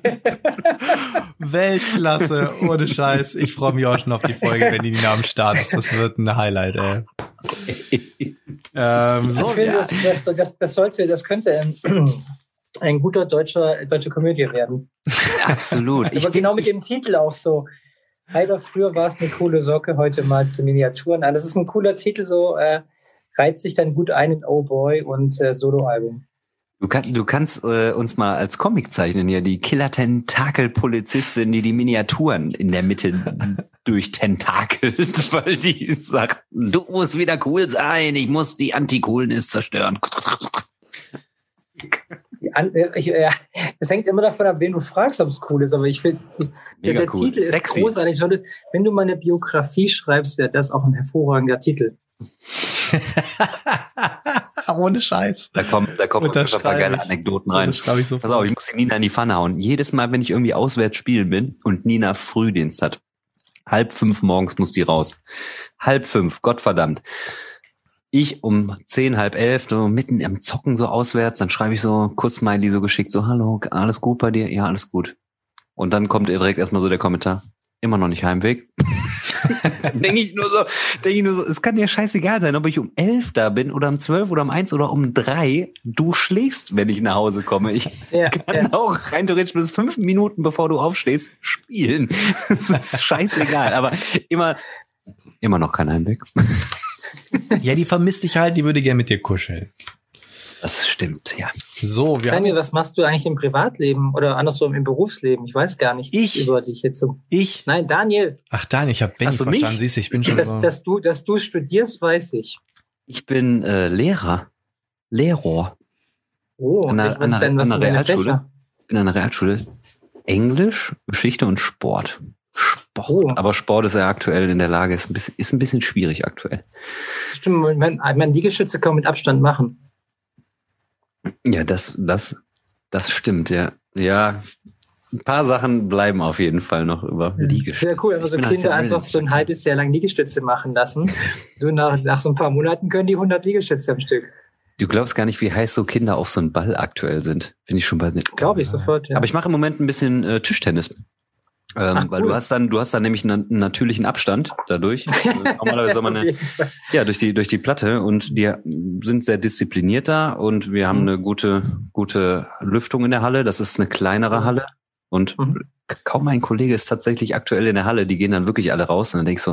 Weltklasse, ohne Scheiß. Ich freue mich auch schon auf die Folge, wenn die Nina am Start ist. Das wird ein Highlight, ey. ähm, so, ich finde, ja. das, das, das, sollte, das könnte ein ein guter deutscher, deutsche Komödie werden. Absolut. Aber genau mit dem Titel auch so. Heider, früher war es eine coole Socke, heute malst du Miniaturen an. Das ist ein cooler Titel, so äh, reizt sich dann gut ein in Oh Boy und äh, Soloalbum. Du, kann, du kannst äh, uns mal als Comic zeichnen, ja, die Killer-Tentakel-Polizistin, die die Miniaturen in der Mitte durchtentakelt, weil die sagt, du musst wieder cool sein, ich muss die Anti-Coolness zerstören. An, ich, äh, es hängt immer davon ab, wen du fragst, ob es cool ist. Aber ich finde, der cool. Titel Sexy. ist großartig. Sollte, wenn du mal eine Biografie schreibst, wäre das auch ein hervorragender Titel. Ohne Scheiß. Da kommen, da kommen paar geile Anekdoten rein. Ich so Pass auf, ich muss die Nina in die Pfanne hauen. Jedes Mal, wenn ich irgendwie auswärts spielen bin und Nina Frühdienst hat, halb fünf morgens muss die raus. Halb fünf, Gottverdammt ich um zehn, halb elf, so mitten im Zocken so auswärts, dann schreibe ich so kurz Smiley so geschickt, so, hallo, alles gut bei dir? Ja, alles gut. Und dann kommt direkt erstmal so der Kommentar, immer noch nicht Heimweg. denke ich nur so, denke ich nur so, es kann dir scheißegal sein, ob ich um elf da bin oder um zwölf oder um eins oder um drei. Du schläfst, wenn ich nach Hause komme. Ich ja, kann ja. auch rein theoretisch bis fünf Minuten, bevor du aufstehst, spielen. das ist scheißegal. Aber immer, immer noch kein Heimweg ja, die vermisst dich halt, die würde gerne mit dir kuscheln. Das stimmt, ja. So, wir Daniel, haben was machst du eigentlich im Privatleben oder andersrum im Berufsleben? Ich weiß gar nichts ich? über dich jetzt so. Ich? Nein, Daniel. Ach, Daniel, ich habe Benny Ach, verstanden. Siehst du, ich bin schon dass, so. dass du, dass du studierst, weiß ich. Ich bin äh, Lehrer. Lehrer. Oh, an der, an der, an der Realschule. Ich bin an der Realschule. Englisch, Geschichte und Sport. Sport. Oh. Aber Sport ist ja aktuell in der Lage, ist ein bisschen, ist ein bisschen schwierig aktuell. Stimmt, man, man Liegestütze kann man mit Abstand machen. Ja, das, das, das stimmt, ja. Ja, ein paar Sachen bleiben auf jeden Fall noch über Liegestütze. Sehr cool, also Kinder einfach so ein halbes Jahr lang Liegestütze machen lassen. so nach, nach so ein paar Monaten können die 100 Liegestütze am Stück. Du glaubst gar nicht, wie heiß so Kinder auf so einen Ball aktuell sind. Finde ich schon bei. Glaube ich sofort, ja. Aber ich mache im Moment ein bisschen äh, Tischtennis. Ähm, Ach, weil cool. du hast dann, du hast dann nämlich einen, natürlichen Abstand dadurch. Normalerweise soll man eine, ja durch die durch die Platte und die sind sehr diszipliniert da und wir haben mhm. eine gute gute Lüftung in der Halle. Das ist eine kleinere mhm. Halle und mhm. kaum ein Kollege ist tatsächlich aktuell in der Halle. Die gehen dann wirklich alle raus und dann denkst du,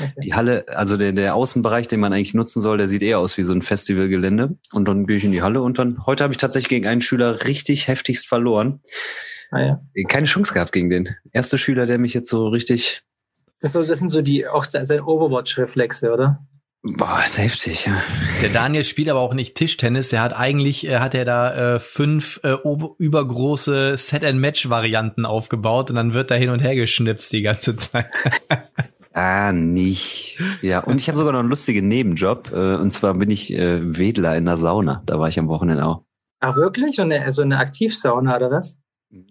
okay. die Halle, also der der Außenbereich, den man eigentlich nutzen soll, der sieht eher aus wie so ein Festivalgelände. Und dann gehe ich in die Halle und dann heute habe ich tatsächlich gegen einen Schüler richtig heftigst verloren. Ah, ja. Keine Chance gehabt gegen den. Erster Schüler, der mich jetzt so richtig. Das, das sind so die, auch seine Overwatch-Reflexe, oder? Boah, ist heftig, ja. Der Daniel spielt aber auch nicht Tischtennis. Der hat eigentlich, äh, hat er da äh, fünf äh, übergroße Set-and-Match-Varianten aufgebaut und dann wird da hin und her geschnipst die ganze Zeit. ah, nicht. Ja, und ich habe sogar noch einen lustigen Nebenjob. Äh, und zwar bin ich äh, Wedler in der Sauna. Da war ich am Wochenende auch. Ach, wirklich? So eine, so eine Aktivsauna oder was?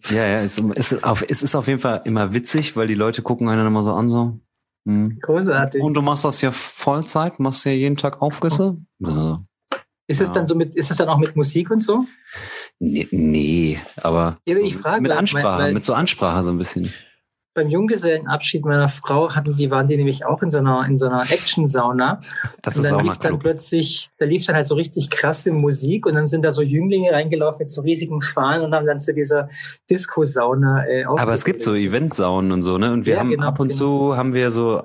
Ja, ja, es, es, auf, es ist auf jeden Fall immer witzig, weil die Leute gucken einen immer so an, so. Hm. Großartig. Und du machst das ja Vollzeit, machst ja jeden Tag Aufgüsse? Ja. Ist es Ja. dann so mit, ist es dann auch mit Musik und so? Nee, nee, aber Ja, ich frage, mit weil- Ansprache, weil- mit so Ansprache so ein bisschen. Beim Junggesellenabschied meiner Frau hatten die, waren die nämlich auch in so einer, in so einer Action-Sauna. Das Und ist dann lief dann klug. plötzlich, da lief dann halt so richtig krasse Musik und dann sind da so Jünglinge reingelaufen mit so riesigen Fahnen und haben dann zu dieser Disco-Sauna äh, Aber es gibt so. Eventsaunen und so, ne? Und wir Ja, haben genau, ab und genau. zu haben wir so,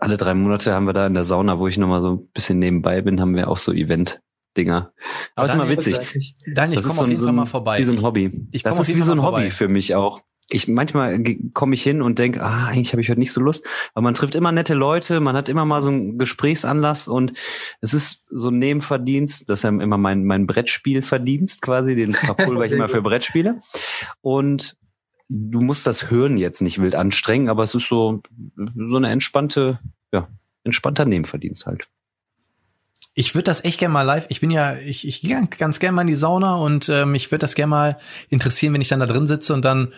alle drei Monate haben wir da in der Sauna, wo ich nochmal so ein bisschen nebenbei bin, haben wir auch so Event-Dinger. Aber es ist immer witzig. Daniel, ich komme so auf ein, jeden so Fall mal ein, vorbei. wie so ein Hobby. ich komm das ist wie so ein Hobby vorbei. für mich auch. Ich manchmal komme ich hin und denke, ah, eigentlich habe ich heute nicht so Lust. Aber man trifft immer nette Leute, man hat immer mal so einen Gesprächsanlass und es ist so ein Nebenverdienst, das ist ja immer mein, mein Brettspielverdienst quasi, den verpulver ich immer für Brettspiele. Und du musst das Hören jetzt nicht wild anstrengen, aber es ist so, so eine entspannte, ja, entspannter Nebenverdienst halt. Ich würde das echt gerne mal live. Ich bin ja, ich, ich gehe ganz gerne mal in die Sauna und ähm, mich würde das gerne mal interessieren, wenn ich dann da drin sitze und dann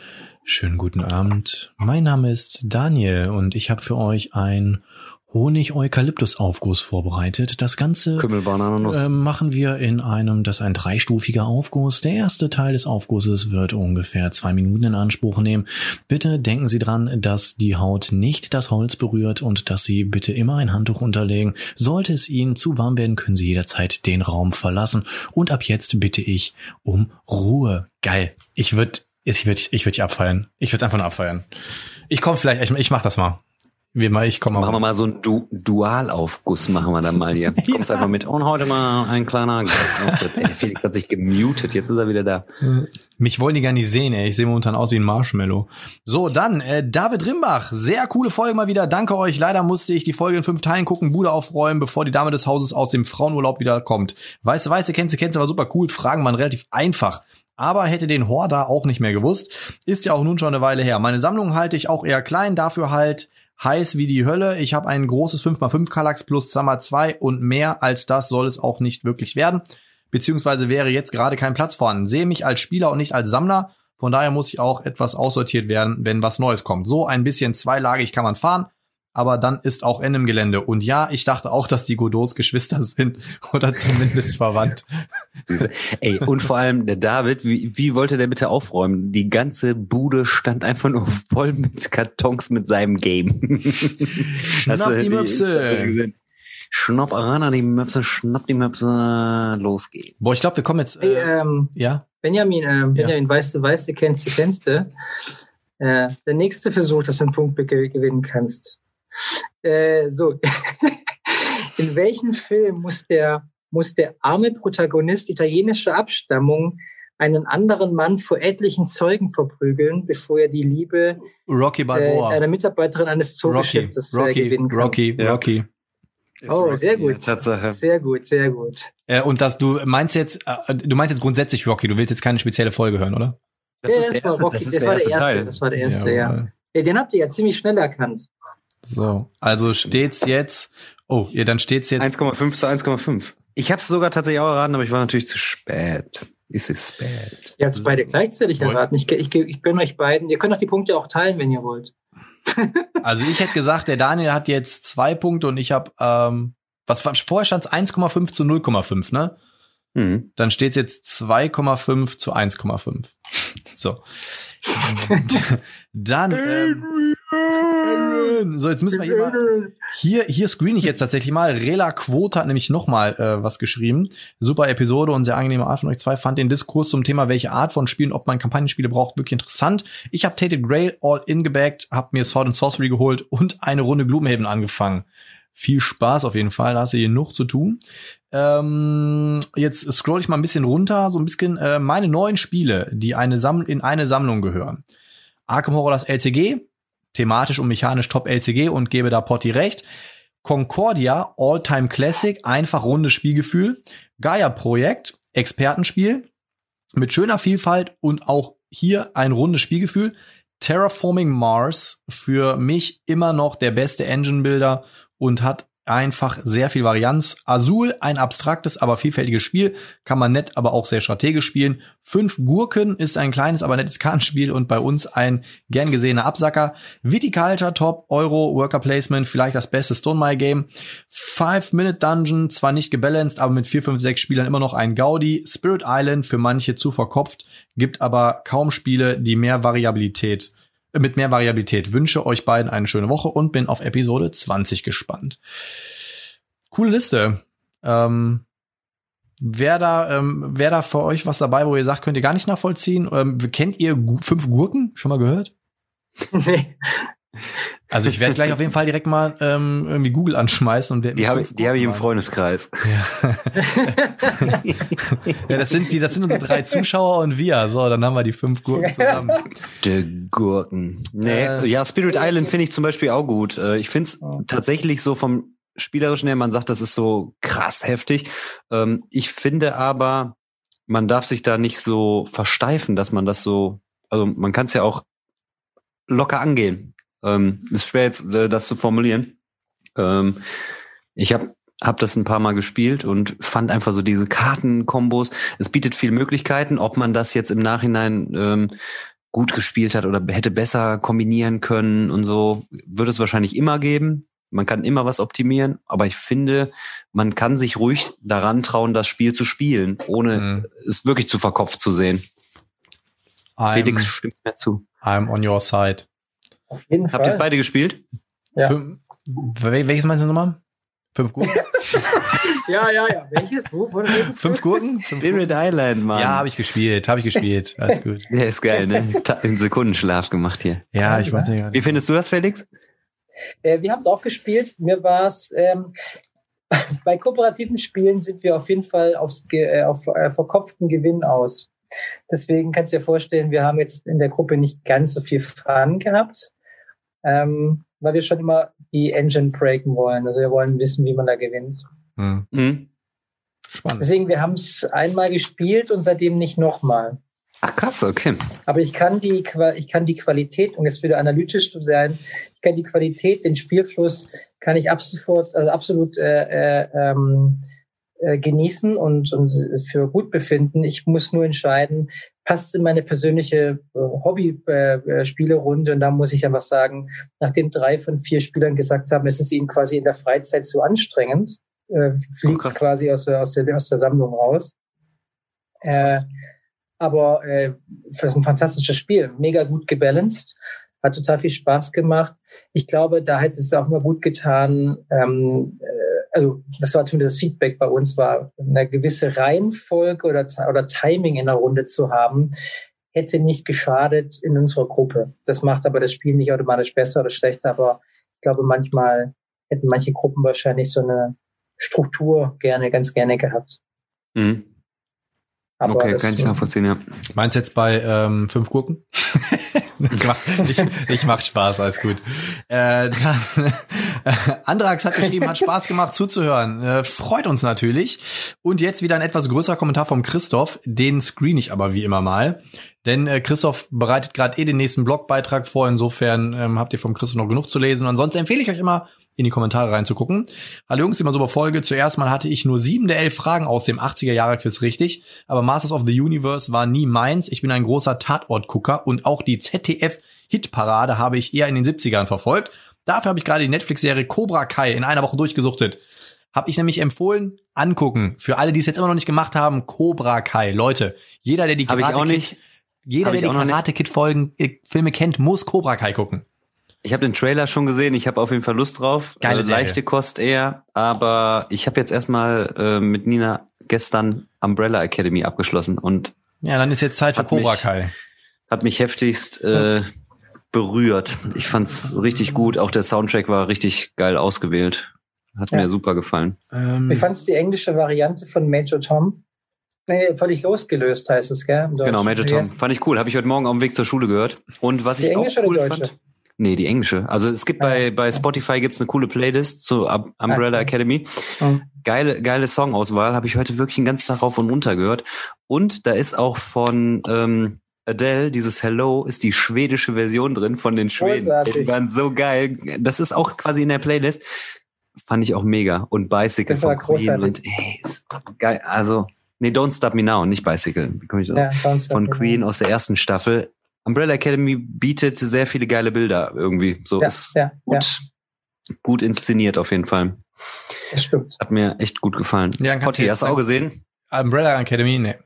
schönen guten Abend. Mein Name ist Daniel und ich habe für euch ein Honig-Eukalyptus-Aufguss vorbereitet. Das Ganze ähm, machen wir in einem, das ist ein dreistufiger Aufguss. Der erste Teil des Aufgusses wird ungefähr zwei Minuten in Anspruch nehmen. Bitte denken Sie dran, dass die Haut nicht das Holz berührt und dass Sie bitte immer ein Handtuch unterlegen. Sollte es Ihnen zu warm werden, können Sie jederzeit den Raum verlassen. Und ab jetzt bitte ich um Ruhe. Geil. Ich würde ich würde ich würd dich abfeiern. Ich würde einfach nur abfeiern. Ich komme vielleicht, ich, ich mach das mal. Wie mal, ich komme Machen wir mal so einen du Dualaufguss, machen wir dann mal hier. Du kommst einfach mit. Und heute mal ein kleiner Gastauftritt. Ey, Felix hat sich gemutet, jetzt ist er wieder da. Mich wollen die gar nicht sehen, ey. Ich sehe momentan aus wie ein Marshmallow. So, dann, äh, David Rimbach. Sehr coole Folge mal wieder. Danke euch. Leider musste ich die Folge in fünf Teilen gucken, Bude aufräumen, bevor die Dame des Hauses aus dem Frauenurlaub wieder kommt. Weiße, weiße, kennst du, kennst du, war super cool. Fragen waren relativ einfach. Aber hätte den Horda auch nicht mehr gewusst. Ist ja auch nun schon eine Weile her. Meine Sammlung halte ich auch eher klein, dafür halt heiß wie die Hölle. Ich habe ein großes 5x5 Kallax plus 2x2 und mehr als das soll es auch nicht wirklich werden. Beziehungsweise wäre jetzt gerade kein Platz vorhanden. Sehe mich als Spieler und nicht als Sammler. Von daher muss ich auch etwas aussortiert werden, wenn was Neues kommt. So ein bisschen zweilagig kann man fahren, aber dann ist auch Ende im Gelände. Und ja, ich dachte auch, dass die Godots Geschwister sind oder zumindest verwandt. Ey, und vor allem der David, wie, wie wollte der bitte aufräumen? Die ganze Bude stand einfach nur voll mit Kartons mit seinem Game. Hast Schnapp du die Möpse. gesehen? Schnapp ran die Möpse, schnapp die Möpse, los geht's. Boah, ich glaube, wir kommen jetzt. Hey, Äh, ähm, ja, Benjamin, äh, Benjamin, weißt du, weißt du, kennst du, kennst du. Äh, der nächste Versuch, dass du einen Punkt ge- gewinnen kannst. Äh, so. In welchem Film muss der, muss der arme Protagonist italienischer Abstammung einen anderen Mann vor etlichen Zeugen verprügeln, bevor er die Liebe Rocky äh, einer Mitarbeiterin eines Rocky, Zoogeschäftes äh, Rocky, gewinnen kann? Rocky, Ja. Rocky. Ist Oh, Rocky, sehr gut. Tatsache. Sehr gut, sehr gut. Äh, und das, du meinst jetzt, äh, du meinst jetzt grundsätzlich Rocky. Du willst jetzt keine spezielle Folge hören, oder? Das Ja, ist der war erste, Rocky. das ist der war erste erste, Teil. Das war der erste, ja. Ja. Den habt ihr ja ziemlich schnell erkannt. So, also steht's jetzt. Oh, ja, dann steht's jetzt. 1,5 zu 1,5. Ich habe es sogar tatsächlich auch erraten, aber ich war natürlich zu spät. Ist es spät? Ihr habt es beide gleichzeitig erraten. Ich, ich, ich gönne euch beiden. Ihr könnt auch die Punkte auch teilen, wenn ihr wollt. Also ich hätte gesagt, der Daniel hat jetzt zwei Punkte und ich habe, ähm, was war vorher stand 1,5 zu 0,5, ne? Mhm. Dann steht's jetzt 2,5 zu 1,5. So. Dann ähm, Aaron. So, jetzt müssen wir hier mal Hier, hier screen ich jetzt tatsächlich mal. Rela Quote hat nämlich noch mal äh, was geschrieben. Super Episode und sehr angenehme Art von euch zwei. Fand den Diskurs zum Thema, welche Art von Spielen, ob man Kampagnenspiele braucht, wirklich interessant. Ich habe Tated Grail all in gebackt, habe mir Sword and Sorcery geholt und eine Runde Gloomhaven angefangen. Viel Spaß auf jeden Fall, da hast du hier noch zu tun. Ähm, jetzt scroll ich mal ein bisschen runter, so ein bisschen äh, meine neuen Spiele, die eine Samm in eine Sammlung gehören. Arkham Horror das LCG, thematisch und mechanisch Top LCG und gebe da Potti recht. Concordia, All-Time Classic, einfach rundes Spielgefühl. Gaia Projekt, Expertenspiel mit schöner Vielfalt und auch hier ein rundes Spielgefühl. Terraforming Mars, für mich immer noch der beste Engine-Builder und hat einfach sehr viel Varianz. Azul, ein abstraktes, aber vielfältiges Spiel, kann man nett, aber auch sehr strategisch spielen. Fünf Gurken ist ein kleines, aber nettes Kartenspiel und bei uns ein gern gesehener Absacker. Viticulture, Top, Euro, Worker Placement, vielleicht das beste Stone My Game. Five Minute Dungeon, zwar nicht gebalanced, aber mit vier, fünf, sechs Spielern immer noch ein Gaudi. Spirit Island, für manche zu verkopft, gibt aber kaum Spiele, die mehr Variabilität mit mehr Variabilität. Wünsche euch beiden eine schöne Woche und bin auf Episode 20 gespannt. Coole Liste. Ähm, Wer da, ähm, wer da für euch was dabei, wo ihr sagt, könnt ihr gar nicht nachvollziehen? Ähm, kennt ihr Gu fünf Gurken? Schon mal gehört? nee. Also ich werde gleich auf jeden Fall direkt mal ähm, irgendwie Google anschmeißen und die habe die hab ich im Freundeskreis. Ja. ja, das sind die, das sind unsere drei Zuschauer und wir. So, dann haben wir die fünf Gurken zusammen. Die Gurken. Nee, äh, ja, Spirit Island finde ich zum Beispiel auch gut. Äh, ich finde es oh. tatsächlich so vom spielerischen her, man sagt, das ist so krass heftig. Ähm, ich finde aber, man darf sich da nicht so versteifen, dass man das so, also man kann es ja auch locker angehen. Ähm, ist schwer jetzt, äh, das zu formulieren. Ähm, ich habe hab das ein paar Mal gespielt und fand einfach so diese Kartenkombos. Es bietet viel Möglichkeiten, ob man das jetzt im Nachhinein ähm, gut gespielt hat oder hätte besser kombinieren können und so, würde es wahrscheinlich immer geben. Man kann immer was optimieren, aber ich finde, man kann sich ruhig daran trauen, das Spiel zu spielen, ohne mhm. es wirklich zu verkopft zu sehen. I'm, Felix stimmt mir zu. I'm on your side. Auf jeden Fall. Habt ihr es beide gespielt? Ja. Fünf, welches meinst du nochmal? Fünf Gurken? ja, ja, ja. Welches? Wo? Wo Fünf Gurken? Spirit Island, Mann. Ja, habe ich gespielt, habe ich gespielt. Alles gut. Der ist geil, ne? Im Sekundenschlaf gemacht hier. Ja, ich warte ja. Wie findest du das, Felix? Äh, wir haben es auch gespielt. Mir war es ähm, bei kooperativen Spielen sind wir auf jeden Fall aufs, äh, auf äh, verkopften Gewinn aus. Deswegen kannst du dir vorstellen, wir haben jetzt in der Gruppe nicht ganz so viel Fun gehabt ähm, weil wir schon immer die Engine breaken wollen. Also wir wollen wissen, wie man da gewinnt. Mhm. Spannend. Deswegen, wir haben es einmal gespielt und seitdem nicht nochmal. Ach krass, okay. Aber ich kann die, ich kann die Qualität, um jetzt wieder analytisch zu sein, ich kann die Qualität, den Spielfluss, kann ich ab sofort, also absolut äh, äh, ähm, äh, genießen und, und für gut befinden. Ich muss nur entscheiden, passt in meine persönliche äh, Hobby-Spielerunde. Äh, und da muss ich einfach sagen, nachdem drei von vier Spielern gesagt haben, es ist ihnen quasi in der Freizeit zu anstrengend, äh, fliegt es quasi aus, aus, der, aus der Sammlung raus. Äh, aber äh, es ist ein fantastisches Spiel, mega gut gebalanced, hat total viel Spaß gemacht. Ich glaube, da hätte es auch mal gut getan, ähm, also das war zumindest das Feedback bei uns, war eine gewisse Reihenfolge oder, oder Timing in der Runde zu haben, hätte nicht geschadet in unserer Gruppe. Das macht aber das Spiel nicht automatisch besser oder schlechter, aber ich glaube, manchmal hätten manche Gruppen wahrscheinlich so eine Struktur gerne, ganz gerne gehabt. Mhm. Aber okay, kann ich nachvollziehen, ja. Meinst du jetzt bei ähm, fünf Gurken? ich, mach, ich, ich mach Spaß, alles gut. Äh, dann, äh, Andrax hat geschrieben, hat Spaß gemacht zuzuhören. Äh, freut uns natürlich. Und jetzt wieder ein etwas größerer Kommentar vom Christoph. Den screen ich aber wie immer mal. Denn äh, Christoph bereitet gerade eh den nächsten Blogbeitrag vor. Insofern ähm, habt ihr vom Christoph noch genug zu lesen. Ansonsten empfehle ich euch immer, in die Kommentare reinzugucken. Hallo Jungs, immer so bei Folge. Zuerst mal hatte ich nur sieben der elf Fragen aus dem 80er-Jahre-Quiz richtig, aber Masters of the Universe war nie meins. Ich bin ein großer Tatortgucker und auch die ZDF-Hitparade habe ich eher in den 70ern verfolgt. Dafür habe ich gerade die Netflix-Serie Cobra Kai in einer Woche durchgesuchtet. Habe ich nämlich empfohlen, angucken. Für alle, die es jetzt immer noch nicht gemacht haben, Cobra Kai. Leute, jeder, der die Karate Kid, jeder, der die Karate Kid Folgen, äh, Filme kennt, muss Cobra Kai gucken. Ich habe den Trailer schon gesehen, ich habe auf jeden Fall Lust drauf. Geile äh, leichte Kost eher, aber ich habe jetzt erstmal äh, mit Nina gestern Umbrella Academy abgeschlossen und ja, dann ist jetzt Zeit für Cobra Kai. Hat mich heftigst äh, berührt. Ich fand's richtig gut, auch der Soundtrack war richtig geil ausgewählt. Hat ja. mir super gefallen. Ähm, ich fand's die englische Variante von Major Tom. Nee, völlig losgelöst heißt es, gell? Genau, Major Tom. Fand ich cool. Habe ich heute Morgen auf dem Weg zur Schule gehört. Und was die ich auch cool fand. Nee, die englische. Also es gibt bei, bei Spotify gibt's eine coole Playlist zu Umbrella Academy. Mhm. Geile, geile Songauswahl. Habe ich heute wirklich den ganzen Tag rauf und runter gehört. Und da ist auch von ähm, Adele, dieses Hello, ist die schwedische Version drin von den Schweden. Die waren so geil. Das ist auch quasi in der Playlist. fand ich auch mega. Und Bicycle Das war von Queen großartig. und ey, ist geil. Also, nee, Don't Stop Me Now, nicht Bicycle. Wie komme ich so? Ja, von. Queen aus der ersten Staffel. Umbrella Academy bietet sehr viele geile Bilder irgendwie. So Ja, ist ja, ja, gut, gut inszeniert auf jeden Fall. das stimmt. Hat mir echt gut gefallen. Ja, Potti, hast du auch gesehen? Umbrella Academy, ne.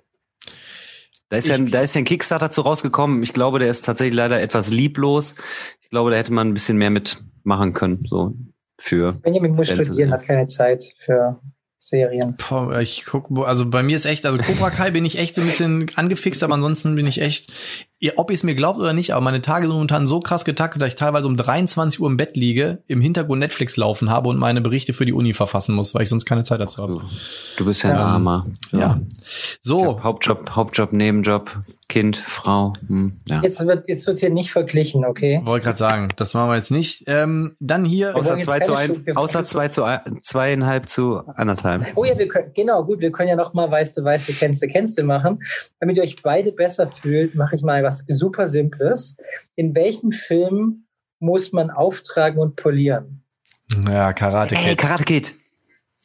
Da ist, ja, da ist ja ein Kickstarter zu rausgekommen. Ich glaube, der ist tatsächlich leider etwas lieblos. Ich glaube, da hätte man ein bisschen mehr mitmachen können. So für. Benjamin muss Grenzen, studieren, hat keine Zeit für Serien. Boah, ich guck, also bei mir ist echt, also Cobra Kai bin ich echt so ein bisschen angefixt, aber ansonsten bin ich echt, ihr- ob ihr es mir glaubt oder nicht, aber meine Tage sind momentan so krass getaktet, dass ich teilweise um 23 Uhr im Bett liege, im Hintergrund Netflix laufen habe und meine Berichte für die Uni verfassen muss, weil ich sonst keine Zeit dazu habe. Du bist ja ein Ja. Armer. Ja. So, Hauptjob, Hauptjob, Nebenjob, Kind, Frau. Hm, ja. Jetzt wird, jetzt wird hier nicht verglichen, okay? wollte gerade sagen, das machen wir jetzt nicht. Ähm, dann hier, Außer wollen jetzt zwei zu keine eins, Stu- wir- außer zwei zu ein- zweieinhalb zu anderthalb. Oh ja, wir können, genau, gut, wir können ja noch mal, weißt du, weißt du, kennst du, kennst du machen. Damit ihr euch beide besser fühlt, mache ich mal was super Simples. In welchem Film muss man auftragen und polieren? ja, Karate Kid. Karate Kid.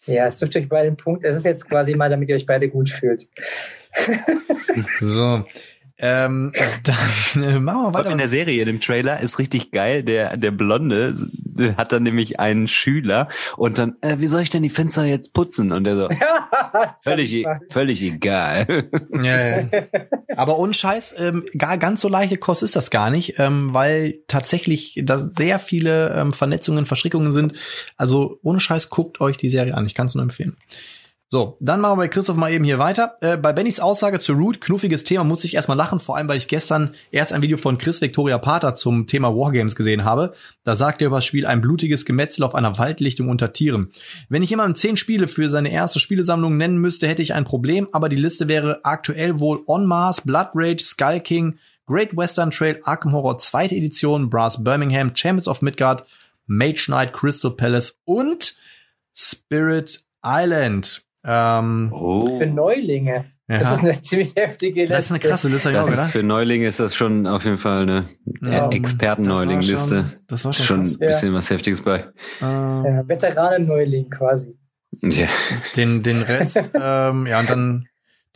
Ja, es dürft ihr euch beide einen Punkt. Es ist jetzt quasi mal, damit ihr euch beide gut fühlt. So. Ähm, dann äh, machen wir weiter. in der Serie, in dem Trailer, ist richtig geil. Der, der Blonde hat dann nämlich einen Schüler und dann, äh, wie soll ich denn die Fenster jetzt putzen? Und der so, völlig, e- völlig egal. Ja, ja. Aber ohne Scheiß, ähm, gar ganz so leichte Kost ist das gar nicht, ähm, weil tatsächlich da sehr viele ähm, Vernetzungen, Verstrickungen sind. Also ohne Scheiß guckt euch die Serie an. Ich kann es nur empfehlen. So, dann machen wir bei Christoph mal eben hier weiter. Äh, bei Bennys Aussage zu Root, knuffiges Thema, musste ich erstmal lachen, vor allem weil ich gestern erst ein Video von Chris Victoria Pater zum Thema Wargames gesehen habe. Da sagt er über das Spiel ein blutiges Gemetzel auf einer Waldlichtung unter Tieren. Wenn ich jemandem zehn Spiele für seine erste Spielesammlung nennen müsste, hätte ich ein Problem, aber die Liste wäre aktuell wohl On Mars, Blood Rage, Skull King, Great Western Trail, Arkham Horror 2. Edition, Brass Birmingham, Champions of Midgard, Mage Knight, Crystal Palace und Spirit Island. Ähm, Oh. Für Neulinge. Das ja. ist eine ziemlich heftige Liste. Das ist eine krasse Liste, Das ist für Neulinge ist das schon auf jeden Fall eine Ja, Experten-Neuling-Liste. Das war schon, Schon ein bisschen was Heftiges bei. Ähm, Ja, Veteranen-Neuling quasi. Ja. den, den Rest, ähm, ja, und dann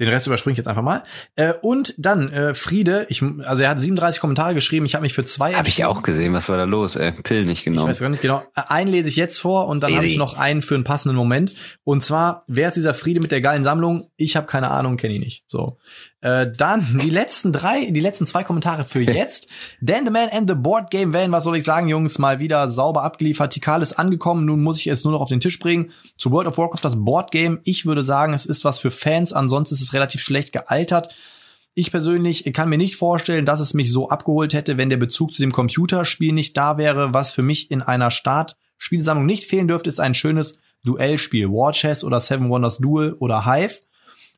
den Rest überspringe ich jetzt einfach mal. Äh, und dann äh, Friede, ich, also er hat 37 Kommentare geschrieben, ich habe mich für zwei Habe ich auch gesehen, was war da los, ey? Pillen nicht Ich genommen. weiß gar nicht genau. Einen lese ich jetzt vor und dann habe ich noch einen für einen passenden Moment. Und zwar, wer ist dieser Friede mit der geilen Sammlung? Ich habe keine Ahnung, kenne ihn nicht. So. Äh, dann die letzten drei, die letzten zwei Kommentare für jetzt. Dan the Man and the Board Game Van, was soll ich sagen, Jungs? Mal wieder sauber abgeliefert. Tikal ist angekommen, nun muss ich es nur noch auf den Tisch bringen. Zu World of Warcraft das Board Game. Ich würde sagen, es ist was für Fans, ansonsten ist es relativ schlecht gealtert. Ich persönlich kann mir nicht vorstellen, dass es mich so abgeholt hätte, wenn der Bezug zu dem Computerspiel nicht da wäre. Was für mich in einer Start-Spielsammlung nicht fehlen dürfte, ist ein schönes Duellspiel. War Chess oder Seven Wonders Duel oder Hive.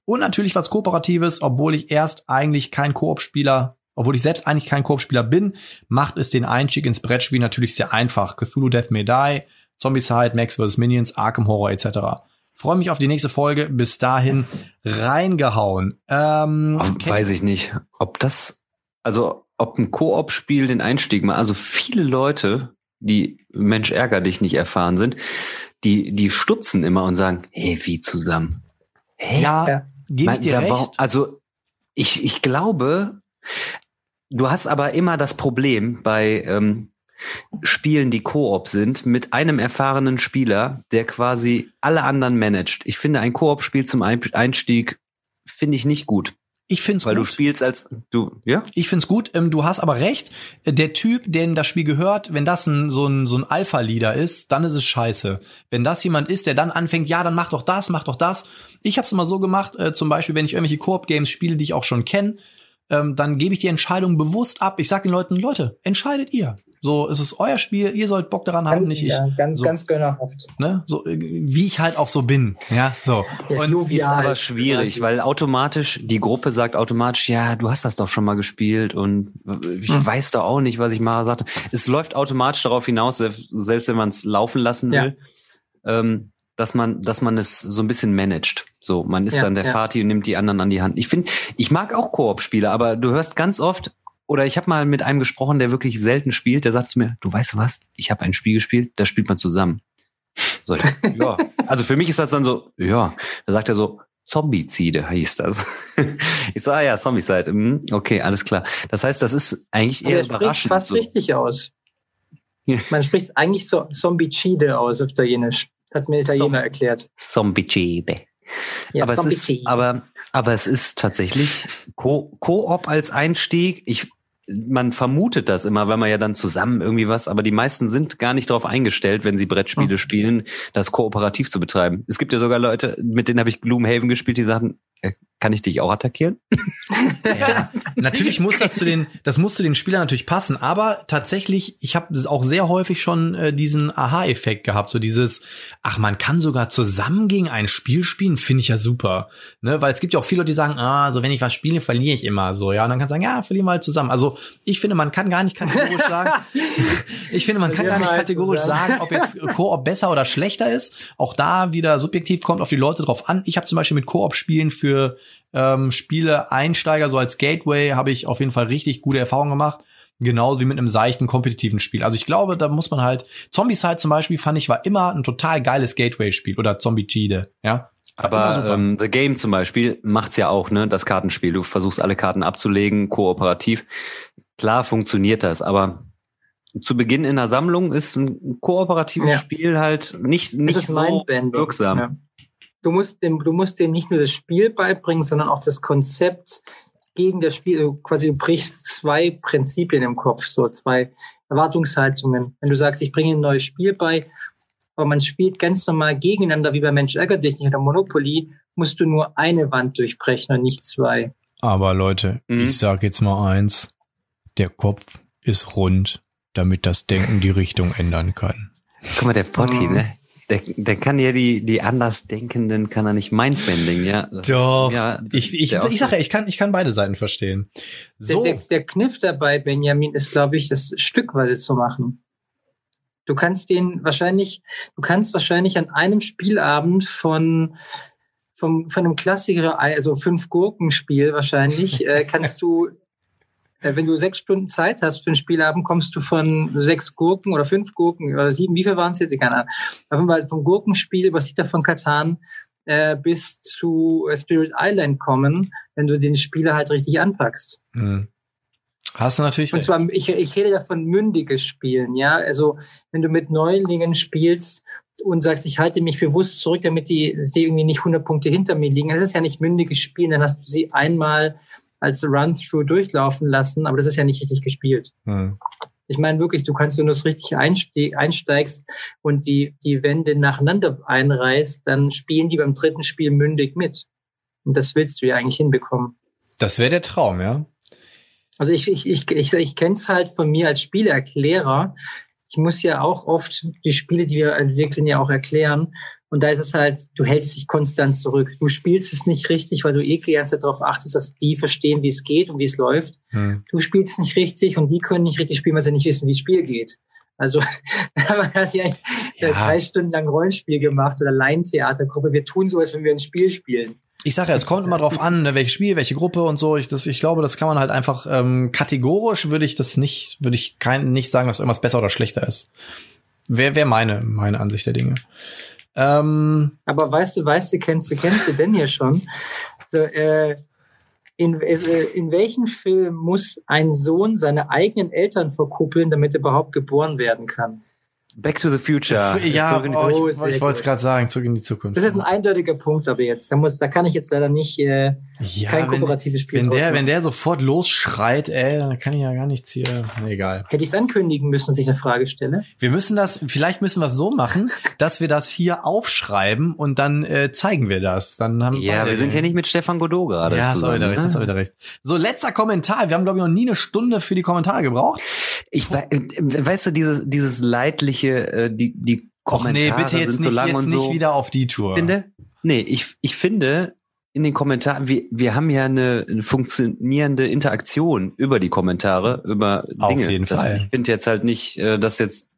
Und natürlich was Kooperatives, obwohl ich erst eigentlich kein Koop-Spieler, obwohl ich selbst eigentlich kein Koop-Spieler bin, macht es den Einstieg ins Brettspiel natürlich sehr einfach. Cthulhu Death May Die, Zombicide, Max vs. Minions, Arkham Horror etc. Freue mich auf die nächste Folge. Bis dahin reingehauen. Ähm, Ach, weiß ich nicht, ob das, also ob ein Koop-Spiel den Einstieg mal, also viele Leute, die Mensch ärger dich nicht erfahren sind, die, die stutzen immer und sagen, hey, wie zusammen? Hä? Ja. Gebe ich dir recht. Also ich, ich glaube, du hast aber immer das Problem bei ähm, Spielen, die Koop sind, mit einem erfahrenen Spieler, der quasi alle anderen managt. Ich finde ein Koop-Spiel zum Ein- Einstieg finde ich nicht gut, Ich find's weil gut. du spielst als du, ja? Ich find's gut. Ähm, du hast aber recht. Der Typ, den das Spiel gehört, wenn das ein, so ein, so ein Alpha-Leader ist, dann ist es scheiße. Wenn das jemand ist, der dann anfängt, ja, dann mach doch das, mach doch das. Ich hab's immer so gemacht, äh, zum Beispiel, wenn ich irgendwelche Koop-Games spiele, die ich auch schon kenne, ähm, dann gebe ich die Entscheidung bewusst ab. Ich sag den Leuten, Leute, entscheidet ihr. So, es ist euer Spiel, ihr sollt Bock daran haben, nicht ich. ja, ganz, so. ganz gönnerhaft. Ne? So, äh, wie ich halt auch so bin. Ja, so. Ja, Und so Ist Ja, aber schwierig, weil automatisch, die Gruppe sagt automatisch, ja, du hast das doch schon mal gespielt und ich Hm. weiß doch auch nicht, was ich mal sagte. Es läuft automatisch darauf hinaus, selbst wenn man es laufen lassen Ja. will, ähm, dass man, dass man es so ein bisschen managt. So, man ist Ja, dann der ja. Und nimmt die anderen an die Hand. Ich finde, ich mag auch Koop-Spiele, aber du hörst ganz oft, oder ich habe mal mit einem gesprochen, der wirklich selten spielt, der sagt zu mir, du weißt was, ich habe ein Spiel gespielt, da spielt man zusammen. So, ja. Also für mich ist das dann so, ja, da sagt er so, Zombizide hieß das. Ich so, ah ja, Zombicide. Hm, Okay, alles klar. Das heißt, das ist eigentlich eher er spricht überraschend. fast so. richtig aus. Man spricht eigentlich so Zombicide aus auf Italienisch. Hat mir Italiener Zom- erklärt. Zombicide. Ja, aber, es ist, Zombicide. aber, aber es ist tatsächlich Co- Koop als Einstieg. Ich, man vermutet das immer, wenn man ja dann zusammen irgendwie was, aber die meisten sind gar nicht darauf eingestellt, wenn sie Brettspiele Hm. spielen, das kooperativ zu betreiben. Es gibt ja sogar Leute, mit denen habe ich Gloomhaven gespielt, die sagen, äh, kann ich dich auch attackieren? Ja, natürlich muss das zu den, das muss zu den Spielern natürlich passen, aber tatsächlich, ich habe auch sehr häufig schon äh, diesen Aha-Effekt gehabt, so dieses, ach, man kann sogar zusammen gegen ein Spiel spielen, finde ich ja super, ne, weil es gibt ja auch viele Leute, die sagen, ah, so wenn ich was spiele, verliere ich immer, so, ja, und dann kann sagen, ja, verlieren wir halt zusammen. Also ich finde, man kann gar nicht kategorisch sagen, ich finde, man kann gar nicht halt kategorisch sagen, ob jetzt Koop besser oder schlechter ist. Auch da wieder subjektiv kommt auf die Leute drauf an. Ich habe zum Beispiel mit Koop-Spielen für ähm, Spiele Einsteiger, so als Gateway, habe ich auf jeden Fall richtig gute Erfahrungen gemacht. Genauso wie mit einem seichten, kompetitiven Spiel. Also ich glaube, da muss man halt, Zombicide zum Beispiel fand ich war immer ein total geiles Gateway-Spiel oder Zombie-Gide, ja. Aber ähm, The Game zum Beispiel macht's ja auch, ne? Das Kartenspiel. Du versuchst alle Karten abzulegen, kooperativ. Klar funktioniert das, aber zu Beginn in der Sammlung ist ein kooperatives Ja. Spiel halt nicht, nicht so wirksam. Ja. Du musst dem, du musst dem nicht nur das Spiel beibringen, sondern auch das Konzept gegen das Spiel. Du quasi du brichst zwei Prinzipien im Kopf, so zwei Erwartungshaltungen. Wenn du sagst, ich bringe ein neues Spiel bei, aber man spielt ganz normal gegeneinander, wie bei Mensch ärgert dich nicht oder Monopoly, musst du nur eine Wand durchbrechen und nicht zwei. Aber Leute, Mhm. ich sag jetzt mal eins. Der Kopf ist rund, damit das Denken die Richtung ändern kann. Guck mal, der Potti, Mhm. ne? Der, der kann ja die, die Andersdenkenden kann er nicht mindbending, ja? Das Doch. Ja Ich, ich, ich sage ja, ich kann, ich kann beide Seiten verstehen. So. Der, der, der Kniff dabei, Benjamin, ist, glaube ich, das stückweise zu machen. Du kannst den wahrscheinlich, du kannst wahrscheinlich an einem Spielabend von vom, von einem Klassiker, also fünf Gurkenspiel wahrscheinlich, äh, kannst du, wenn du sechs Stunden Zeit hast für einen Spielabend, kommst du von sechs Gurken oder fünf Gurken oder sieben, wie viel waren es jetzt? Keine Ahnung. Auf jeden Fall vom Gurkenspiel über Siedler von Katan äh, bis zu äh, Spirit Island kommen, wenn du den Spieler halt richtig anpackst. Hm. Hast du natürlich Und recht. zwar, ich, ich rede davon mündiges Spielen, ja. Also, wenn du mit Neulingen spielst und sagst, ich halte mich bewusst zurück, damit die, die irgendwie nicht 100 Punkte hinter mir liegen, das ist ja nicht mündiges Spielen, dann hast du sie einmal als Run-Through durchlaufen lassen, aber das ist ja nicht richtig gespielt. Hm. Ich meine wirklich, du kannst, wenn du es richtig einste einsteigst und die, die Wände nacheinander einreißt, dann spielen die beim dritten Spiel mündig mit. Und das willst du ja eigentlich hinbekommen. Das wäre der Traum, ja. Also ich, ich, ich, ich, ich kenne es halt von mir als Spieleerklärer. Ich muss ja auch oft die Spiele, die wir entwickeln, ja auch erklären. Und da ist es halt, du hältst dich konstant zurück. Du spielst es nicht richtig, weil du eh die ganze Zeit darauf achtest, dass die verstehen, wie es geht und wie es läuft. Hm. Du spielst nicht richtig und die können nicht richtig spielen, weil sie nicht wissen, wie das Spiel geht. Also man hat ja, Ja. drei Stunden lang Rollenspiel gemacht oder Laientheatergruppe. Wir tun so, als wenn wir ein Spiel spielen. Ich sage ja, es kommt immer drauf an, ne, welches Spiel, welche Gruppe und so. Ich, das, ich glaube, das kann man halt einfach ähm, kategorisch würde ich das nicht, würde ich kein, nicht sagen, dass irgendwas besser oder schlechter ist. Wäre wär meine meine Ansicht der Dinge. Ähm, Aber weißt du, weißt du, kennst du, kennst du denn hier schon? So, äh, in, äh, in welchem Film muss ein Sohn seine eigenen Eltern verkuppeln, damit er überhaupt geboren werden kann? Back to the Future. ja, Zurück in die oh, ich, ich wollte es gerade sagen, zurück in die Zukunft. Das ist ein eindeutiger Punkt, aber jetzt, da muss, da kann ich jetzt leider nicht äh, ja, kein wenn, kooperatives Spiel wenn der, machen. wenn der sofort losschreit, ey, dann kann ich ja gar nichts hier. Na, egal. Hätte ich es ankündigen müssen, dass ich eine Frage stelle? Wir müssen das, vielleicht müssen wir es so machen, dass wir das hier aufschreiben und dann äh, zeigen wir das. Dann haben Ja, wir sind ja nicht mit Stefan Godot gerade Ja, hast du zusammen. wieder recht, hast du ne? wieder recht. So, letzter Kommentar. Wir haben, glaube ich, noch nie eine Stunde für die Kommentare gebraucht. Ich wei- äh, weißt du, dieses, dieses leidliche, äh, die, die Och nee, Kommentare bitte jetzt sind nicht, so lang jetzt und nicht so. wieder auf die Tour. finde, nee, ich, ich finde, in den Kommentaren, wir, wir haben ja eine, eine funktionierende Interaktion über die Kommentare, über Auf Dinge. jeden das, Fall. Ich finde jetzt halt nicht, äh, dass jetzt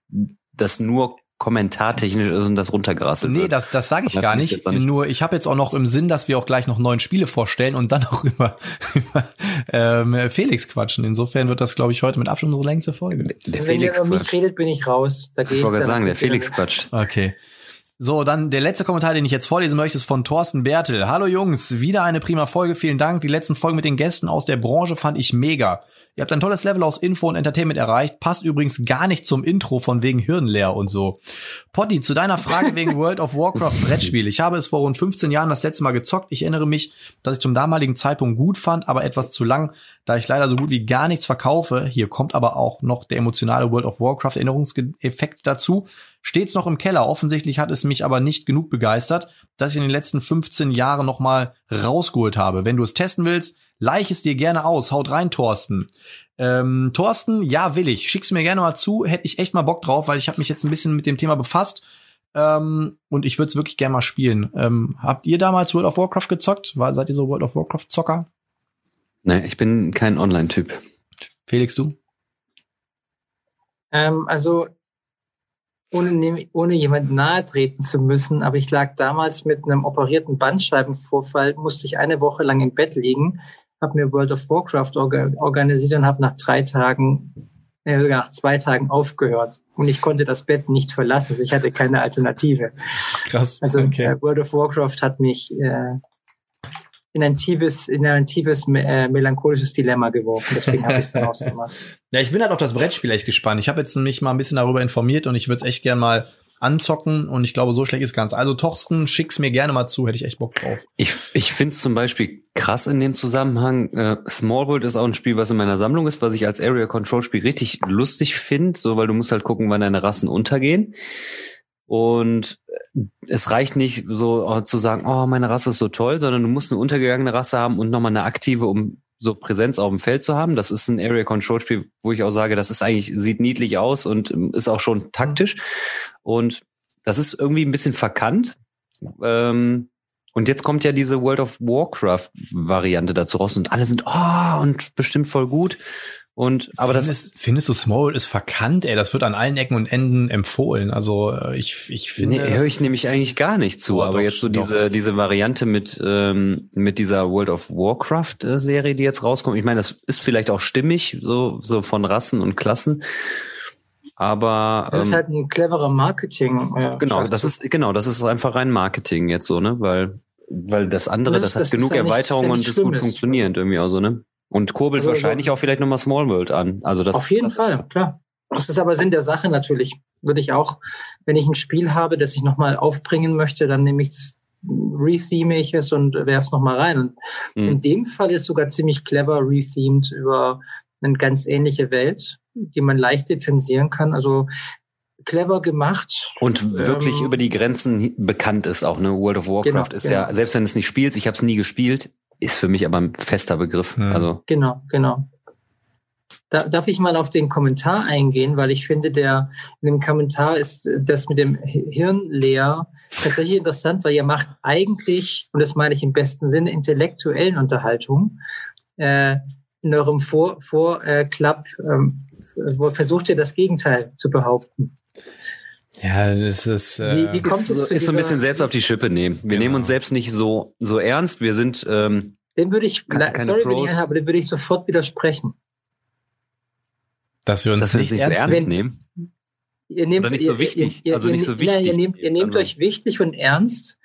das nur kommentartechnisch ist und das runtergerasselt Nee, wird. das, das sage ich Das gar nicht. nicht. Nur ich habe jetzt auch noch im Sinn, dass wir auch gleich noch neun Spiele vorstellen und dann auch über, über ähm, Felix quatschen. Insofern wird das, glaube ich, heute mit Abstand unsere längste Folge. Der Also wenn ihr Felix über mich redet, bin ich raus. Da gehe Ich ich wollte gerade sagen, der Felix quatscht. Okay. So, dann der letzte Kommentar, den ich jetzt vorlesen möchte, ist von Thorsten Bertel. Hallo Jungs, wieder eine prima Folge, vielen Dank. Die letzten Folgen mit den Gästen aus der Branche fand ich mega. Ihr habt ein tolles Level aus Info und Entertainment erreicht. Passt übrigens gar nicht zum Intro von wegen Hirnleer und so. Potti, zu deiner Frage wegen World of Warcraft Brettspiel. Ich habe es vor rund 15 Jahren das letzte Mal gezockt. Ich erinnere mich, dass ich zum damaligen Zeitpunkt gut fand, aber etwas zu lang, da ich leider so gut wie gar nichts verkaufe. Hier kommt aber auch noch der emotionale World of Warcraft Erinnerungseffekt dazu. Steht's noch im Keller. Offensichtlich hat es mich aber nicht genug begeistert, dass ich in den letzten 15 Jahren noch mal rausgeholt habe. Wenn du es testen willst, Leich es dir gerne aus. Haut rein, Thorsten. Ähm, Thorsten, ja, will ich. Schick's mir gerne mal zu. Hätte ich echt mal Bock drauf, weil ich habe mich jetzt ein bisschen mit dem Thema befasst. Ähm, und ich würde es wirklich gerne mal spielen. Ähm, habt ihr damals World of Warcraft gezockt? War, seid ihr so World of Warcraft-Zocker? Nee, ich bin kein Online-Typ. Felix, du? Ähm, also ohne, ohne jemand nahe treten zu müssen, aber ich lag damals mit einem operierten Bandscheibenvorfall, musste ich eine Woche lang im Bett liegen, habe mir World of Warcraft orga organisiert und habe nach drei Tagen, äh, nach zwei Tagen aufgehört. Und ich konnte das Bett nicht verlassen. Also ich hatte keine Alternative. Krass. Also okay. äh, World of Warcraft hat mich äh, in ein tiefes, in ein tiefes äh, melancholisches Dilemma geworfen. Deswegen habe ich es dann ausgemacht. Ja, ich bin halt auf das Brettspiel echt gespannt. Ich habe jetzt mich mal ein bisschen darüber informiert und ich würde es echt gern mal anzocken und ich glaube, so schlecht ist ganz. Also Torsten, schick's mir gerne mal zu, hätte ich echt Bock drauf. Ich, ich finde es zum Beispiel krass in dem Zusammenhang. Äh, Small World ist auch ein Spiel, was in meiner Sammlung ist, was ich als Area Control Spiel richtig lustig finde, so weil du musst halt gucken, wann deine Rassen untergehen. Und es reicht nicht so äh, zu sagen, oh, meine Rasse ist so toll, sondern du musst eine untergegangene Rasse haben und nochmal eine aktive, um so Präsenz auf dem Feld zu haben. Das ist ein Area Control Spiel, wo ich auch sage, das ist eigentlich, sieht niedlich aus und ähm, ist auch schon taktisch. Und das ist irgendwie ein bisschen verkannt. Ähm, und jetzt kommt ja diese World of Warcraft Variante dazu raus und alle sind, oh, und bestimmt voll gut. Und aber findest, das findest du Small ist verkannt, ey, das wird an allen Ecken und Enden empfohlen. Also äh, ich ich finde nee, höre ich nämlich eigentlich gar nicht zu, oh, aber doch, jetzt so diese doch. diese Variante mit ähm, mit dieser World of Warcraft äh, Serie, die jetzt rauskommt. Ich meine, das ist vielleicht auch stimmig so so von Rassen und Klassen. Aber das ist ähm, halt ein cleverer Marketing. Äh, genau, das ist genau, das ist einfach rein Marketing jetzt so, ne, weil weil das andere, das, das hat das genug Erweiterungen und ist gut funktionierend irgendwie auch so, ne? Und kurbelt also, wahrscheinlich auch vielleicht nochmal Small World an. Also das, auf jeden das Fall, klar. Das ist aber Sinn der Sache natürlich. Würde ich auch, wenn ich ein Spiel habe, das ich nochmal aufbringen möchte, dann nehme ich das retheme ich es und werfe es nochmal rein. Und mhm. in dem Fall ist sogar ziemlich clever rethemed über eine ganz ähnliche Welt, die man leicht lizenzieren kann. Also clever gemacht. Und wirklich ähm, über die Grenzen bekannt ist auch, ne? World of Warcraft genau, ist genau. ja, selbst wenn es nicht spielt, ich habe es nie gespielt, ist für mich aber ein fester Begriff. Mhm. Also. Genau, genau. Da, darf ich mal auf den Kommentar eingehen, weil ich finde, der in dem Kommentar ist das mit dem Hirn leer tatsächlich interessant, weil ihr macht eigentlich, und das meine ich im besten Sinne, intellektuellen Unterhaltung. Äh, in eurem Vor Vorklapp äh, ähm, versucht ihr das Gegenteil zu behaupten. Ja, das ist, äh, wie, wie kommt ist, es ist so ein bisschen selbst auf die Schippe nehmen. Wir genau. nehmen uns selbst nicht so so ernst. Wir sind ähm, den würde ich sorry, Pros. wenn ich habe, den würde ich sofort widersprechen. Dass wir uns Dass wir nicht, nicht so ernst wenn, nehmen. Ihr nehmt, Oder nicht so wichtig. Ihr, ihr, also nicht so wichtig. Nein, ihr nehmt, ihr nehmt also. euch wichtig und ernst.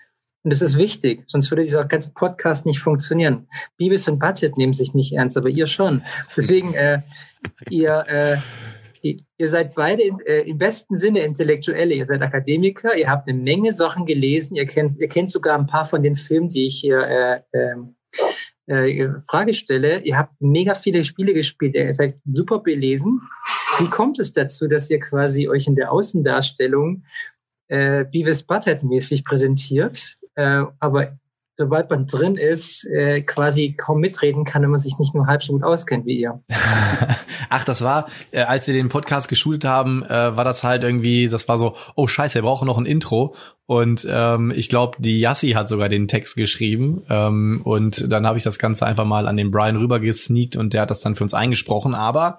Und das ist wichtig, sonst würde dieser ganze Podcast nicht funktionieren. Beavis und Budget nehmen sich nicht ernst, aber ihr schon. Deswegen, äh, ihr, äh, ihr seid beide im, äh, im besten Sinne Intellektuelle. Ihr seid Akademiker, ihr habt eine Menge Sachen gelesen, ihr kennt, ihr kennt sogar ein paar von den Filmen, die ich hier äh, ähm, äh, Frage stelle. Ihr habt mega viele Spiele gespielt, ihr seid super belesen. Wie kommt es dazu, dass ihr quasi euch in der Außendarstellung äh, Beavis Butthead mäßig präsentiert, äh, aber sobald man drin ist, äh, quasi kaum mitreden kann, wenn man sich nicht nur halb so gut auskennt wie ihr. Ach, das war, äh, als wir den Podcast geschult haben, äh, war das halt irgendwie, das war so, oh scheiße, wir brauchen noch ein Intro. Und ähm, ich glaube, die Yassi hat sogar den Text geschrieben. Ähm, und dann habe ich das Ganze einfach mal an den Brian rübergesneakt und der hat das dann für uns eingesprochen. Aber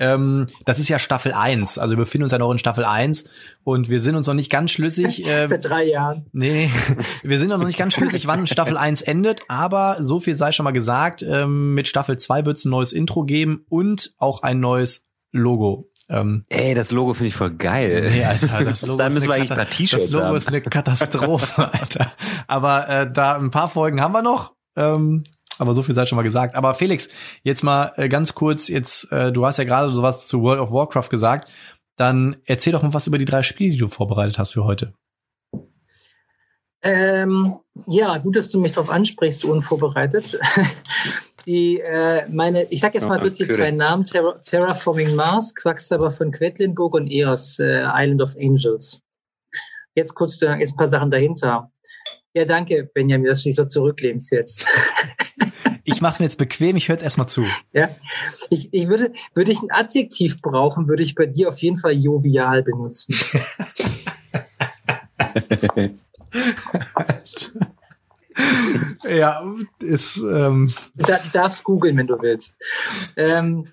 ähm, das ist ja Staffel 1. Also wir befinden uns ja noch in Staffel 1 und wir sind uns noch nicht ganz schlüssig. Äh, Seit drei Jahren. Nee, wir sind noch nicht ganz schlüssig, wann Staffel 1 endet, aber so viel sei schon mal gesagt. Ähm, mit Staffel 2 wird es ein neues Intro geben und auch ein neues Logo. Ähm, Ey, das Logo finde ich voll geil. Nee, Alter, das Logo, da ist, müssen wir eine das Logo haben. ist eine Katastrophe, Alter. Aber äh, da ein paar Folgen haben wir noch. Ähm, aber so viel sei schon mal gesagt. Aber Felix, jetzt mal äh, ganz kurz, jetzt, äh, du hast ja gerade sowas zu World of Warcraft gesagt. Dann erzähl doch mal was über die drei Spiele, die du vorbereitet hast für heute. Ähm, ja, gut, dass du mich darauf ansprichst, unvorbereitet. die, äh, meine, ich sag jetzt mal kurz die für drei Namen: Terra Terraforming Mars, Quacksalber von Quedlinburg und EOS, äh, Island of Angels. Jetzt kurz da, jetzt ein paar Sachen dahinter. Ja, danke, Benjamin, dass du dich so zurücklehnst jetzt. Ich mach's mir jetzt bequem, ich höre jetzt erstmal zu. Ja, ich, ich würde, würde ich ein Adjektiv brauchen, würde ich bei dir auf jeden Fall jovial benutzen. ja, ist, ähm, du darfst googeln, wenn du willst. Ähm,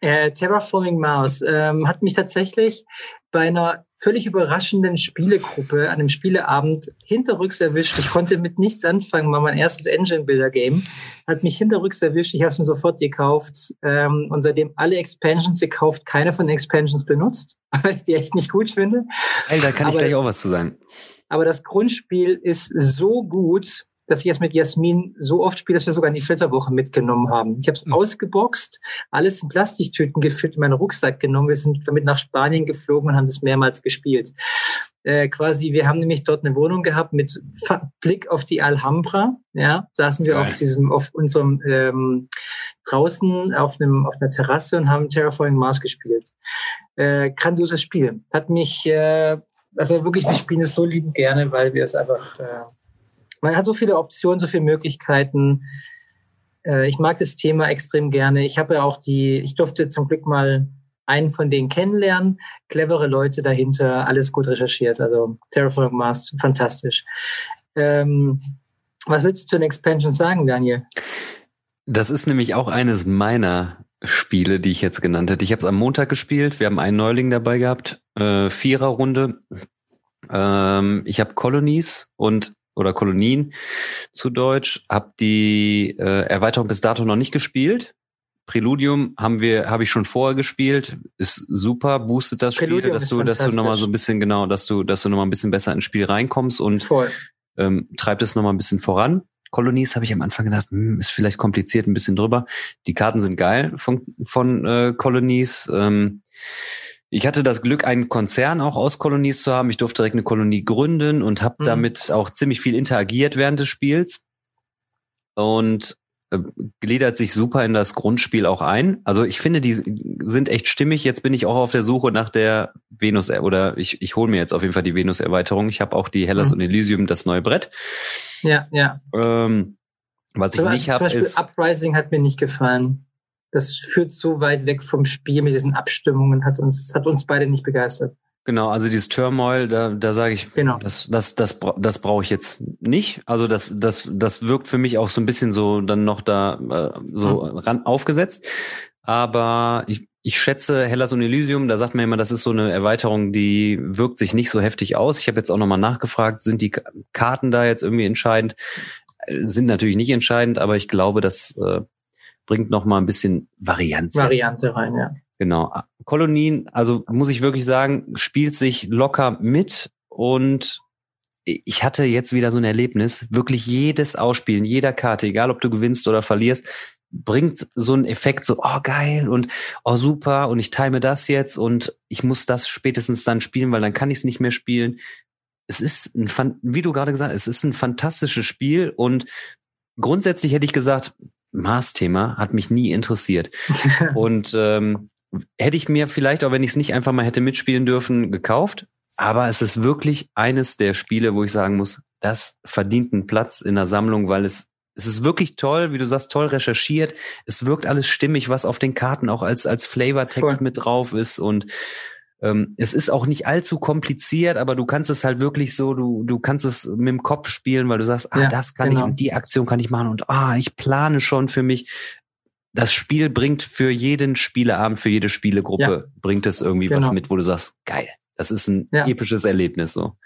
äh, Terraforming Mars ähm, hat mich tatsächlich bei einer völlig überraschenden Spielegruppe an einem Spieleabend hinterrücks erwischt. Ich konnte mit nichts anfangen, war mein erstes Engine-Builder-Game. Hat mich hinterrücks erwischt, ich habe es mir sofort gekauft ähm, und seitdem alle Expansions gekauft, keine von den Expansions benutzt, weil ich die echt nicht gut finde. Ey, da kann ich Aber gleich das- auch was zu sagen. Aber das Grundspiel ist so gut, dass ich es mit Jasmin so oft spiele, dass wir sogar in die Flitterwoche mitgenommen haben. Ich habe es Mhm. ausgeboxt, alles in Plastiktüten gefüllt, in meinen Rucksack genommen. Wir sind damit nach Spanien geflogen und haben das mehrmals gespielt. Äh, quasi, wir haben nämlich dort eine Wohnung gehabt mit Fa Blick auf die Alhambra. Ja, saßen wir Geil. auf diesem, auf unserem ähm, draußen auf einem auf einer Terrasse und haben Terraforming Mars gespielt. Äh, grandioses Spiel. Hat mich äh, also wirklich, wir spielen es so liebend gerne, weil wir es einfach, äh, man hat so viele Optionen, so viele Möglichkeiten. Äh, ich mag das Thema extrem gerne. Ich habe ja auch die, ich durfte zum Glück mal einen von denen kennenlernen. Clevere Leute dahinter, alles gut recherchiert. Also Terraforming Mars, fantastisch. Ähm, was willst du zu den Expansions sagen, Daniel? Das ist nämlich auch eines meiner Spiele, die ich jetzt genannt hätte. Ich habe es am Montag gespielt. Wir haben einen Neuling dabei gehabt. Äh, Viererrunde. Ähm, ich habe Colonies und oder Kolonien zu Deutsch. Habe die äh, Erweiterung bis dato noch nicht gespielt. Preludium haben wir, habe ich schon vorher gespielt. Ist super, boostet das Spiel, Preludium dass ist du, dass du nochmal so ein bisschen genau, dass du, dass du nochmal ein bisschen besser ins Spiel reinkommst und Voll. ähm, treibt es nochmal ein bisschen voran. Colonies habe ich am Anfang gedacht, hm, ist vielleicht kompliziert, ein bisschen drüber. Die Karten sind geil von, von äh, Colonies. Ähm, ich hatte das Glück, einen Konzern auch aus Colonies zu haben. Ich durfte direkt eine Kolonie gründen und habe Mhm. damit auch ziemlich viel interagiert während des Spiels. Und äh, gliedert sich super in das Grundspiel auch ein. Also ich finde, die sind echt stimmig. Jetzt bin ich auch auf der Suche nach der Venus oder ich, ich hole mir jetzt auf jeden Fall die Venus-Erweiterung. Ich habe auch die Hellas Mhm. und Elysium, das neue Brett. Ja, ja. Ähm, was ich Zum- nicht habe, ist Uprising hat mir nicht gefallen. Das führt so weit weg vom Spiel mit diesen Abstimmungen, hat uns, hat uns beide nicht begeistert. genau, also dieses Turmoil, da, da sage ich, Genau. das, das, das, das brauche ich jetzt nicht. Also das, das, das wirkt für mich auch so ein bisschen so dann noch da äh, so Mhm. ran aufgesetzt. Aber ich, ich schätze Hellas und Elysium, da sagt man immer, das ist so eine Erweiterung, die wirkt sich nicht so heftig aus. Ich habe jetzt auch nochmal nachgefragt, sind die Karten da jetzt irgendwie entscheidend? Äh, Sind natürlich nicht entscheidend, aber ich glaube, das äh, bringt noch mal ein bisschen Varianz. jetzt. Variante rein, ja. Genau. Kolonien, also muss ich wirklich sagen, spielt sich locker mit und ich hatte jetzt wieder so ein Erlebnis, wirklich jedes Ausspielen, jeder Karte, egal ob du gewinnst oder verlierst, bringt so einen Effekt so, oh geil und oh super und ich time das jetzt und ich muss das spätestens dann spielen, weil dann kann ich es nicht mehr spielen. Es ist ein, wie du gerade gesagt hast, es ist ein fantastisches Spiel und grundsätzlich hätte ich gesagt, Mars-Thema hat mich nie interessiert. Und ähm, hätte ich mir vielleicht, auch wenn ich es nicht einfach mal hätte mitspielen dürfen, gekauft. Aber es ist wirklich eines der Spiele, wo ich sagen muss, das verdient einen Platz in der Sammlung, weil es es ist wirklich toll, wie du sagst, toll recherchiert. Es wirkt alles stimmig, was auf den Karten auch als als Flavortext Voll. mit drauf ist und ähm, es ist auch nicht allzu kompliziert, aber du kannst es halt wirklich so, du, du kannst es mit dem Kopf spielen, weil du sagst, ah, Ja, das kann genau. ich und die Aktion kann ich machen und ah, ich plane schon für mich. Das Spiel bringt für jeden Spieleabend, für jede Spielegruppe, bringt es irgendwie was Genau. mit, wo du sagst, geil, das ist ein Ja. episches Erlebnis so.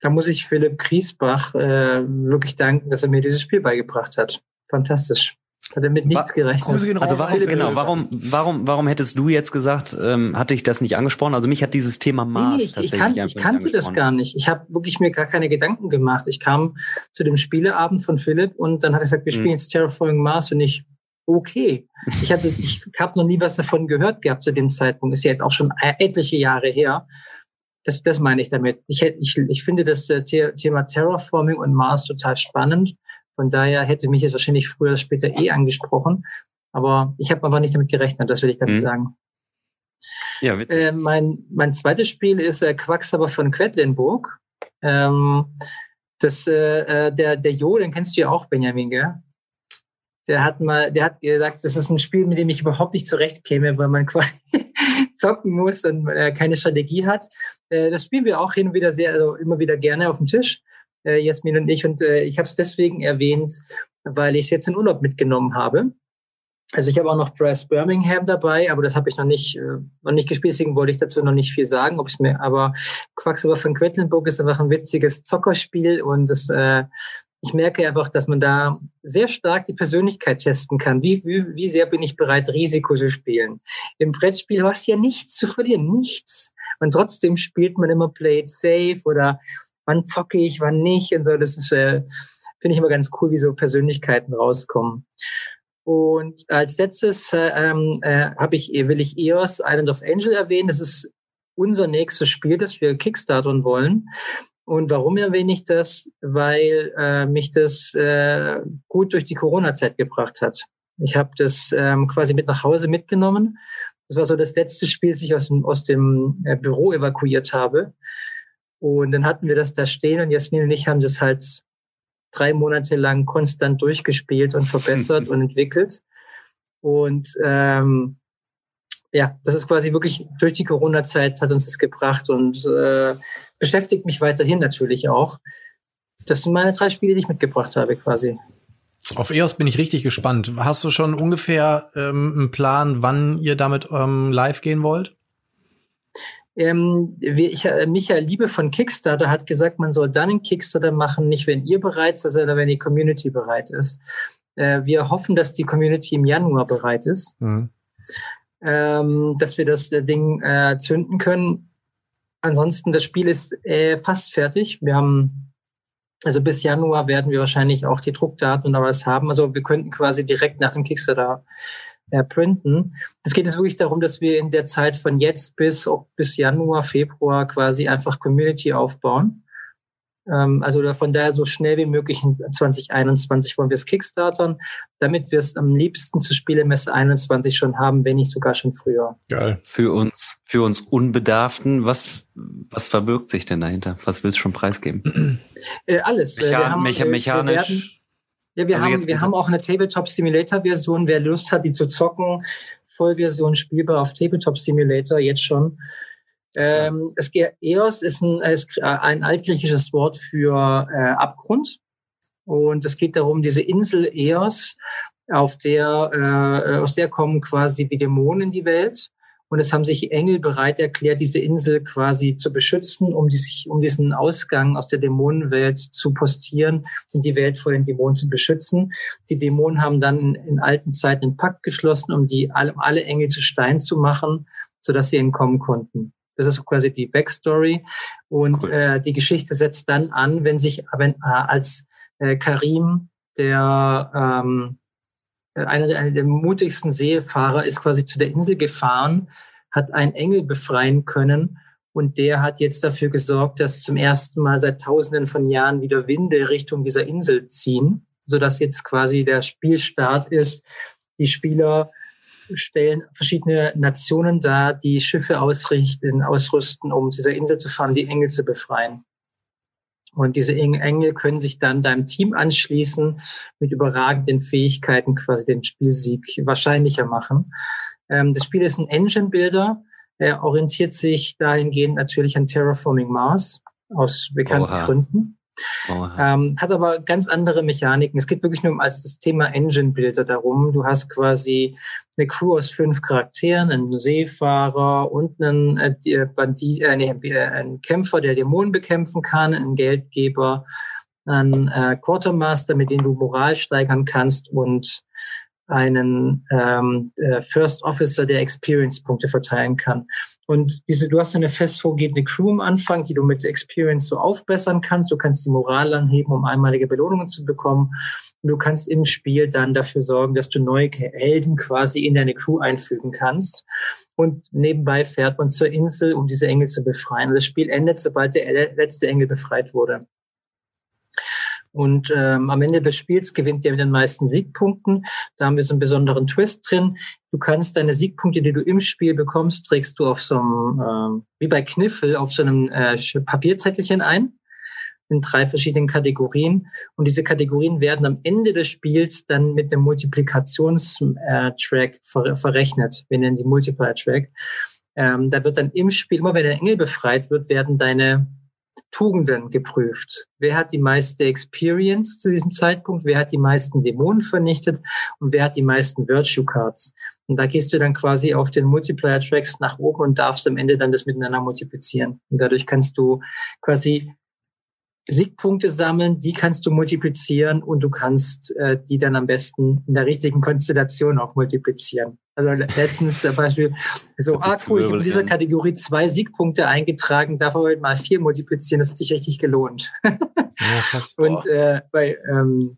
Da muss ich Philipp Griesbach äh, wirklich danken, dass er mir dieses Spiel beigebracht hat. Fantastisch. Hat er mit nichts gerechnet. Also warum, genau, warum, warum, warum hättest du jetzt gesagt, ähm, hatte ich das nicht angesprochen? Also mich hat dieses Thema Mars nee, nee, ich, tatsächlich ich, kan ich kannte das gar nicht. Ich habe wirklich mir gar keine Gedanken gemacht. Ich kam zu dem Spieleabend von Philipp und dann hat er gesagt, wir hm. spielen hm. jetzt Terraforming Mars und ich, okay. Ich hatte, ich habe noch nie was davon gehört gehabt zu dem Zeitpunkt. Ist ja jetzt auch schon etliche Jahre her. Das, das meine ich damit. Ich, ich, ich finde das äh, Thema Terraforming und Mars total spannend. Von daher hätte mich jetzt wahrscheinlich früher oder später eh angesprochen. Aber ich habe einfach nicht damit gerechnet, das will ich damit mhm. sagen. Ja. Äh, mein, mein zweites Spiel ist äh, Quacksalber von Quedlinburg. Ähm, das, äh, äh, der, der Jo, den kennst du ja auch, Benjamin, gell? Der hat mal, der hat gesagt, das ist ein Spiel, mit dem ich überhaupt nicht zurechtkäme, weil man quasi zocken muss und äh, keine Strategie hat. Äh, das spielen wir auch hin und wieder sehr, also immer wieder gerne auf dem Tisch, äh, Jasmin und ich. Und äh, ich habe es deswegen erwähnt, weil ich es jetzt in Urlaub mitgenommen habe. Also ich habe auch noch Brass Birmingham dabei, aber das habe ich noch nicht, äh, noch nicht gespielt, deswegen wollte ich dazu noch nicht viel sagen. Ob es mir, aber Quacksalber von Quedlinburg ist einfach ein witziges Zockerspiel und das, äh, ich merke einfach, dass man da sehr stark die Persönlichkeit testen kann. Wie, wie, wie sehr bin ich bereit, Risiko zu spielen? Im Brettspiel hast du ja nichts zu verlieren, nichts. Und trotzdem spielt man immer Play it safe oder wann zocke ich, wann nicht und so. Das ist, äh, finde ich immer ganz cool, wie so Persönlichkeiten rauskommen. Und als letztes äh, ähm, äh, habe ich, will ich EOS Island of Angel erwähnen. Das ist unser nächstes Spiel, das wir kickstartern wollen. Und warum erwähne ich das? Weil äh, mich das äh, gut durch die Corona-Zeit gebracht hat. Ich habe das ähm, quasi mit nach Hause mitgenommen. Das war so das letzte Spiel, das ich aus dem, aus dem äh, Büro evakuiert habe. Und dann hatten wir das da stehen und Jasmin und ich haben das halt drei Monate lang konstant durchgespielt und verbessert und entwickelt. Und ähm, ja, das ist quasi wirklich durch die Corona-Zeit hat uns das gebracht und äh, beschäftigt mich weiterhin natürlich auch. Das sind meine drei Spiele, die ich mitgebracht habe, quasi. Auf EOS bin ich richtig gespannt. Hast du schon ungefähr ähm, einen Plan, wann ihr damit ähm, live gehen wollt? Ähm, ich, äh, Michael Liebe von Kickstarter hat gesagt, man soll dann einen Kickstarter machen, nicht wenn ihr bereit seid, sondern wenn die Community bereit ist. Äh, wir hoffen, dass die Community im Januar bereit ist, mhm. ähm, dass wir das äh, Ding zünden können. Ansonsten, das Spiel ist fast fertig. Wir haben, also bis Januar werden wir wahrscheinlich auch die Druckdaten und alles haben. Also wir könnten quasi direkt nach dem Kickstarter äh, printen. Es geht jetzt wirklich darum, dass wir in der Zeit von jetzt bis, bis Januar, Februar quasi einfach Community aufbauen. Ähm, also von daher so schnell wie möglich in 2021 wollen wir es kickstartern, damit wir es am liebsten zur Spielemesse 21 schon haben, wenn nicht sogar schon früher. Geil. Für uns, für uns Unbedarften, was, was verbirgt sich denn dahinter? Was willst du schon preisgeben? Äh, alles. Mechan wir haben, mecha mechanisch. Ja, wir, also haben, wir haben auch eine Tabletop Simulator Version. Wer Lust hat, die zu zocken, Vollversion spielbar auf Tabletop Simulator jetzt schon. Ähm, es, Eos ist ein, ist ein altgriechisches Wort für äh, Abgrund. Und es geht darum, diese Insel Eos, auf der, äh, aus der kommen quasi die Dämonen in die Welt. Und es haben sich Engel bereit erklärt, diese Insel quasi zu beschützen, um, die, sich, um diesen Ausgang aus der Dämonenwelt zu postieren und die Welt vor den Dämonen zu beschützen. Die Dämonen haben dann in, in alten Zeiten einen Pakt geschlossen, um die alle, alle Engel zu Stein zu machen, sodass sie entkommen konnten. Das ist quasi die Backstory. Und cool. äh, die Geschichte setzt dann an, wenn sich wenn, äh, als äh, Karim, der ähm, einer der, einer der mutigsten Seefahrer ist quasi zu der Insel gefahren, hat einen Engel befreien können und der hat jetzt dafür gesorgt, dass zum ersten Mal seit Tausenden von Jahren wieder Winde Richtung dieser Insel ziehen, so dass jetzt quasi der Spielstart ist. Die Spieler stellen verschiedene Nationen dar, die Schiffe ausrichten, ausrüsten, um dieser Insel zu fahren, die Engel zu befreien. Und diese Engel können sich dann deinem Team anschließen, mit überragenden Fähigkeiten quasi den Spielsieg wahrscheinlicher machen. Ähm, das Spiel ist ein Engine-Builder. Er orientiert sich dahingehend natürlich an Terraforming Mars aus bekannten Oha. Gründen. Ähm, hat aber ganz andere Mechaniken. Es geht wirklich nur um als das Thema Engine Builder darum. Du hast quasi eine Crew aus fünf Charakteren, einen Seefahrer und einen, äh, Bandit, äh, nee, äh, einen Kämpfer, der Dämonen bekämpfen kann, einen Geldgeber, einen äh, Quartermaster, mit dem du Moral steigern kannst und einen ähm, äh, First Officer, der Experience-Punkte verteilen kann. Und diese, du hast eine fest vorgegebene Crew am Anfang, die du mit Experience so aufbessern kannst. Du kannst die Moral anheben, um einmalige Belohnungen zu bekommen. Und du kannst im Spiel dann dafür sorgen, dass du neue Helden quasi in deine Crew einfügen kannst. Und nebenbei fährt man zur Insel, um diese Engel zu befreien. Und das Spiel endet, sobald der letzte Engel befreit wurde. Und ähm, am Ende des Spiels gewinnt der mit den meisten Siegpunkten. Da haben wir so einen besonderen Twist drin. Du kannst deine Siegpunkte, die du im Spiel bekommst, trägst du auf so einem, ähm, wie bei Kniffel, auf so einem äh, Papierzettelchen ein in drei verschiedenen Kategorien. Und diese Kategorien werden am Ende des Spiels dann mit einem Multiplikationstrack äh, ver verrechnet. Wir nennen die Multiplier-Track. Ähm, da wird dann im Spiel, immer wenn der Engel befreit wird, werden deine Tugenden geprüft. Wer hat die meiste Experience zu diesem Zeitpunkt? Wer hat die meisten Dämonen vernichtet? Und wer hat die meisten Virtue Cards? Und da gehst du dann quasi auf den Multiplier Tracks nach oben und darfst am Ende dann das miteinander multiplizieren. Und dadurch kannst du quasi Siegpunkte sammeln, die kannst du multiplizieren und du kannst äh, die dann am besten in der richtigen Konstellation auch multiplizieren. Also letztens zum Beispiel so, ah cool, ich habe in dieser Kategorie zwei Siegpunkte eingetragen, darf aber mal vier multiplizieren, das hat sich richtig gelohnt. Ja, und äh, bei ähm,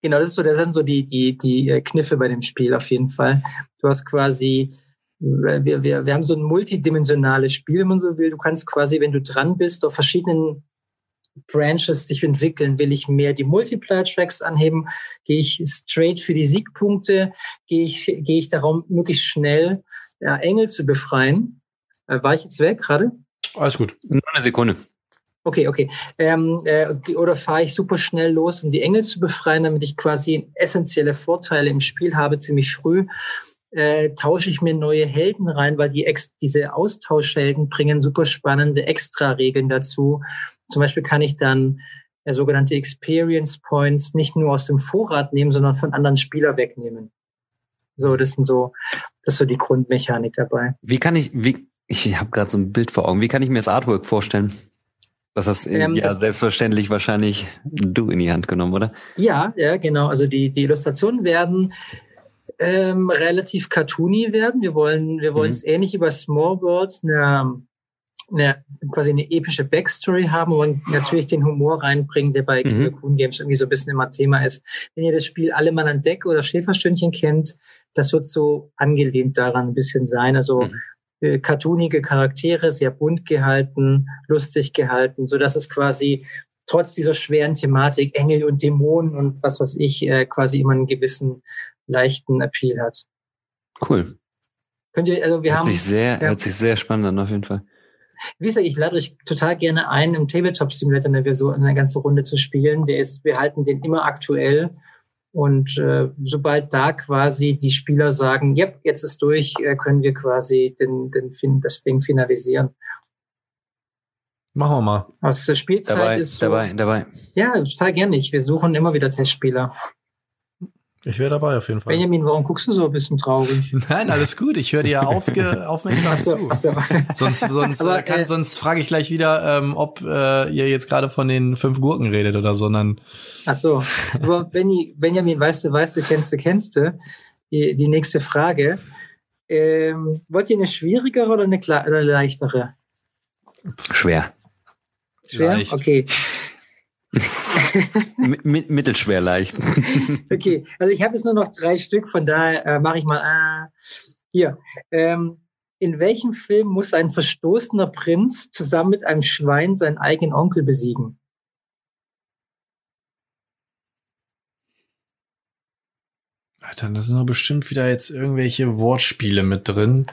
genau, das ist so, das sind so die die die äh, Kniffe bei dem Spiel auf jeden Fall. Du hast quasi wir, wir, wir haben so ein multidimensionales Spiel, wenn man so will. Du kannst quasi, wenn du dran bist, auf verschiedenen Branches sich entwickeln? Will ich mehr die Multiplier-Tracks anheben? Gehe ich straight für die Siegpunkte? Gehe ich, gehe ich darum, möglichst schnell ja, Engel zu befreien? Äh, war ich jetzt weg gerade? Alles gut. Nur eine Sekunde. Okay, okay. Ähm, äh, oder fahre ich super schnell los, um die Engel zu befreien, damit ich quasi essentielle Vorteile im Spiel habe, ziemlich früh. Äh, tausche ich mir neue Helden rein, weil die ex diese Austauschhelden bringen super spannende Extra-Regeln dazu. Zum Beispiel kann ich dann äh, sogenannte Experience Points nicht nur aus dem Vorrat nehmen, sondern von anderen Spielern wegnehmen. So, das sind so, das ist so die Grundmechanik dabei. Wie kann ich, wie, ich habe gerade so ein Bild vor Augen. Wie kann ich mir das Artwork vorstellen? Das hast ähm, ja das, selbstverständlich wahrscheinlich du in die Hand genommen, oder? Ja, ja, genau. Also die, die Illustrationen werden ähm, relativ cartoony werden. Wir wollen, wir wollen mhm. es ähnlich über Small Worlds, eine eine, quasi eine epische Backstory haben und natürlich den Humor reinbringen, der bei mhm. Coon Games irgendwie so ein bisschen immer Thema ist. Wenn ihr das Spiel Alle Mann an Deck oder Schäferstündchen kennt, das wird so angelehnt daran ein bisschen sein. Also mhm. äh, cartoonige Charaktere, sehr bunt gehalten, lustig gehalten, so dass es quasi trotz dieser schweren Thematik Engel und Dämonen und was weiß ich äh, quasi immer einen gewissen leichten Appeal hat. Cool. Könnt ihr, also wir hört haben. Sich sehr, ja, hört sich sehr spannend an, auf jeden Fall. Wie gesagt, ich lade euch total gerne ein, im Tabletop Simulator eine Version, eine ganze Runde zu spielen. Der ist, wir halten den immer aktuell. Und äh, sobald da quasi die Spieler sagen, yep, jetzt ist durch, äh, können wir quasi den, den, das Ding finalisieren. Machen wir mal. Aus der Spielzeit dabei, ist so, dabei, dabei. Ja, total gerne. Wir suchen immer wieder Testspieler. Ich wäre dabei auf jeden Fall. Benjamin, warum guckst du so ein bisschen traurig? Nein, alles gut. Ich höre dir ja aufge aufmerksam zu. So. Sonst, sonst, Aber, kann, äh, sonst frage ich gleich wieder, ähm, ob äh, ihr jetzt gerade von den fünf Gurken redet oder so. Ach so. Aber Benny, Benjamin, weißt du, weißt du, kennst du, kennst du? Die, die nächste Frage. Ähm, wollt ihr eine schwierigere oder eine, oder eine leichtere? Schwer. Schwer? Leicht. Okay. Mittelschwer leicht. okay, also ich habe jetzt nur noch drei Stück, von daher äh, mache ich mal äh, hier. Ähm, in welchem Film muss ein verstoßener Prinz zusammen mit einem Schwein seinen eigenen Onkel besiegen? Alter, da sind doch bestimmt wieder jetzt irgendwelche Wortspiele mit drin.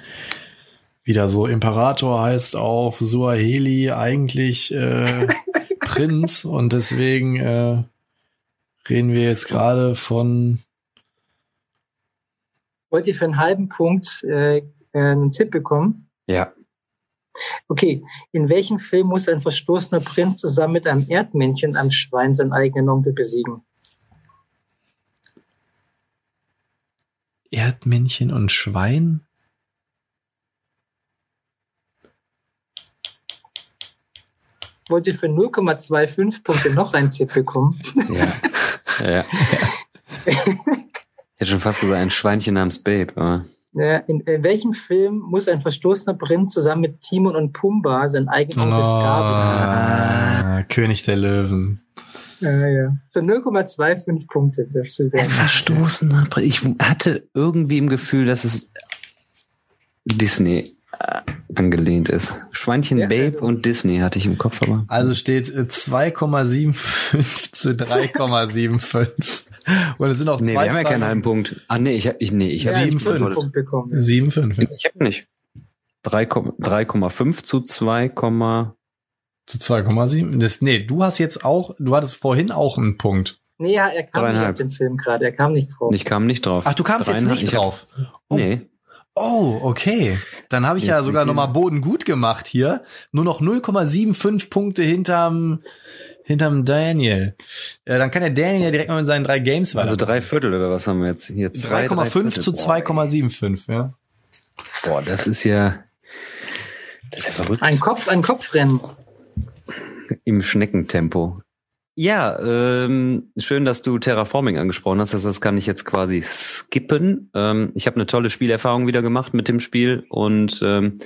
Wieder so Imperator heißt auf Suaheli eigentlich äh, Prinz und deswegen äh, reden wir jetzt gerade von. Wollt ihr für einen halben Punkt äh, einen Tipp bekommen? Ja. Okay, in welchem Film muss ein verstoßener Prinz zusammen mit einem Erdmännchen und einem Schwein seinen eigenen Onkel besiegen? Erdmännchen und Schwein? Wollte für 0,25 Punkte noch einen Tipp bekommen. Ja. ja. Ich hätte schon fast gesagt, ein Schweinchen namens Babe, aber. In, in, welchem Film muss ein verstoßener Prinz zusammen mit Timon und Pumba sein eigenes oh, ah, König der Löwen. Ja, ja. So 0,25 Punkte. Ein verstoßener Prinz. Ich hatte irgendwie im Gefühl, dass es Disney angelehnt ist. Schweinchen ja, Babe und Disney hatte ich im Kopf, aber. Also steht 2,75 zu 3,75. Und es sind auch nee, zwei. Nee, wir haben ja keinen halben Punkt. Ah, nee, ich habe ich, nee, ich ja, habe 7,5 Punkt bekommen. 7,5. Ich habe nicht. 3,5 zu 2, zu 2,7. Das, nee, du hast jetzt auch, du hattest vorhin auch einen Punkt. Nee, er kam nicht auf den Film gerade, er kam nicht drauf. Ich kam nicht drauf. Ach, du kamst jetzt nicht drauf. Oh. Nee. Oh, okay. Dann habe ich jetzt ja sogar noch mal Boden gut gemacht hier. Nur noch 0,75 Punkte hinterm hinterm Daniel. Ja, dann kann der Daniel ja direkt mal mit seinen drei Games weiter. Also drei Viertel oder was haben wir jetzt hier? 3,5 zu 2,75, ja. Boah, das ist ja das ist ja verrückt. Ein Kopf, ein Kopfrennen. Im Schneckentempo. Ja, ähm, schön, dass du Terraforming angesprochen hast. Also das kann ich jetzt quasi skippen. Ähm, ich habe eine tolle Spielerfahrung wieder gemacht mit dem Spiel und ähm,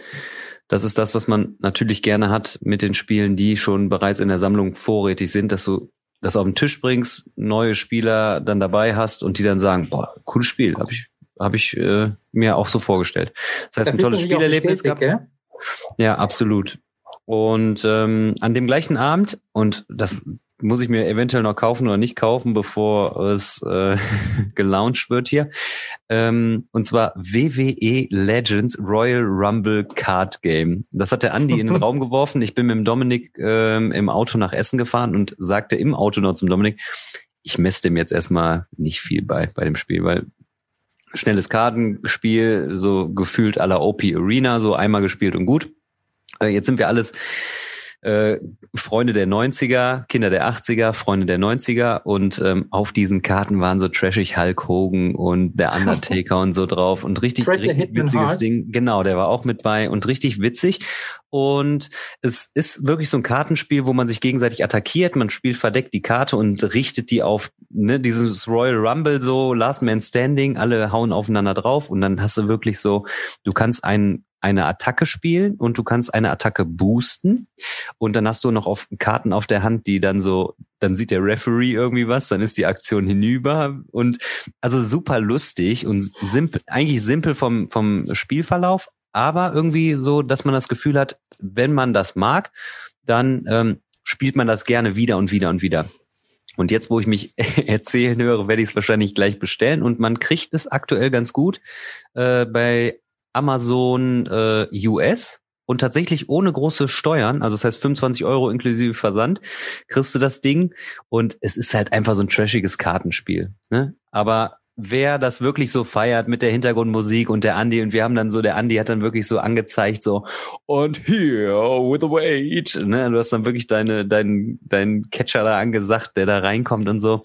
das ist das, was man natürlich gerne hat mit den Spielen, die schon bereits in der Sammlung vorrätig sind, dass du das auf den Tisch bringst, neue Spieler dann dabei hast und die dann sagen, boah, cooles Spiel, habe ich habe ich äh, mir auch so vorgestellt. Das heißt, da ein tolles Spielerlebnis gehabt. Ja, absolut. Und ähm, an dem gleichen Abend, und das muss ich mir eventuell noch kaufen oder nicht kaufen, bevor es äh, gelauncht wird hier. Ähm, und zwar WWE Legends Royal Rumble Card Game. Das hat der Andi in den Raum geworfen. Ich bin mit dem Dominik ähm, im Auto nach Essen gefahren und sagte im Auto noch zum Dominik, ich messe dem jetzt erstmal nicht viel bei, bei dem Spiel, weil schnelles Kartenspiel, so gefühlt aller OP Arena, so einmal gespielt und gut. Äh, jetzt sind wir alles äh, Freunde der 90er, Kinder der 80er, Freunde der 90er und ähm, auf diesen Karten waren so trashig Hulk Hogan und der Undertaker und so drauf und richtig, richtig witziges Ding. Genau, der war auch mit bei und richtig witzig. Und es ist wirklich so ein Kartenspiel, wo man sich gegenseitig attackiert. Man spielt verdeckt die Karte und richtet die auf ne, dieses Royal Rumble so, Last Man Standing, alle hauen aufeinander drauf und dann hast du wirklich so, du kannst einen eine Attacke spielen und du kannst eine Attacke boosten und dann hast du noch auf Karten auf der Hand, die dann so, dann sieht der Referee irgendwie was, dann ist die Aktion hinüber und also super lustig und simpel, eigentlich simpel vom, vom Spielverlauf, aber irgendwie so, dass man das Gefühl hat, wenn man das mag, dann ähm, spielt man das gerne wieder und wieder und wieder. Und jetzt, wo ich mich erzählen höre, werde ich es wahrscheinlich gleich bestellen. Und man kriegt es aktuell ganz gut äh, bei Amazon äh, US und tatsächlich ohne große Steuern, also das heißt 25 Euro inklusive Versand, kriegst du das Ding und es ist halt einfach so ein trashiges Kartenspiel. Ne? Aber wer das wirklich so feiert mit der Hintergrundmusik und der Andy und wir haben dann so, der Andy hat dann wirklich so angezeigt so und here with the weight, ne? Du hast dann wirklich deine, deinen, deinen Catcher da angesagt, der da reinkommt und so.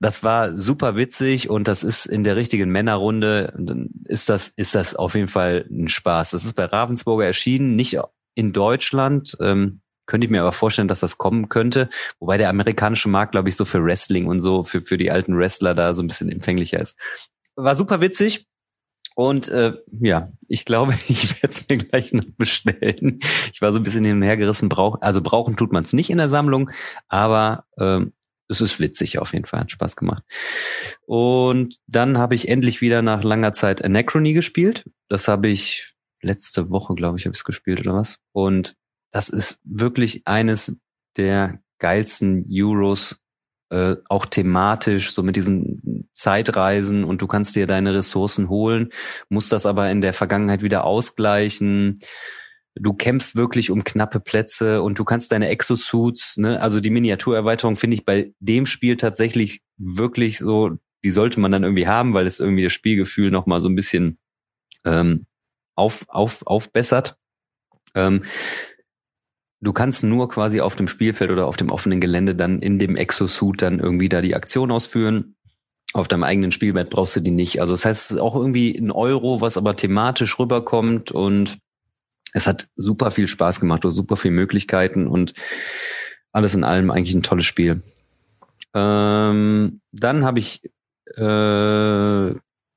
Das war super witzig und das ist in der richtigen Männerrunde, dann ist das, ist das auf jeden Fall ein Spaß. Das ist bei Ravensburger erschienen, nicht in Deutschland. Ähm, könnte ich mir aber vorstellen, dass das kommen könnte. Wobei der amerikanische Markt, glaube ich, so für Wrestling und so, für, für die alten Wrestler da so ein bisschen empfänglicher ist. War super witzig. Und äh, ja, ich glaube, ich werde es mir gleich noch bestellen. Ich war so ein bisschen hin und her gerissen. Brauch, also brauchen tut man es nicht in der Sammlung, aber ähm, es ist witzig auf jeden Fall, hat Spaß gemacht. Und dann habe ich endlich wieder nach langer Zeit Anachrony gespielt. Das habe ich letzte Woche, glaube ich, habe ich es gespielt oder was. Und das ist wirklich eines der geilsten Euros, äh, auch thematisch, so mit diesen Zeitreisen und du kannst dir deine Ressourcen holen, musst das aber in der Vergangenheit wieder ausgleichen du kämpfst wirklich um knappe Plätze und du kannst deine Exosuits, ne, also die Miniaturerweiterung finde ich bei dem Spiel tatsächlich wirklich so, die sollte man dann irgendwie haben, weil es irgendwie das Spielgefühl nochmal so ein bisschen ähm, auf, auf, aufbessert. Ähm, du kannst nur quasi auf dem Spielfeld oder auf dem offenen Gelände dann in dem Exosuit dann irgendwie da die Aktion ausführen. Auf deinem eigenen Spielbett brauchst du die nicht. Also das heißt, es ist auch irgendwie ein Euro, was aber thematisch rüberkommt und es hat super viel Spaß gemacht, super viele Möglichkeiten und alles in allem eigentlich ein tolles Spiel. Ähm, dann habe ich äh,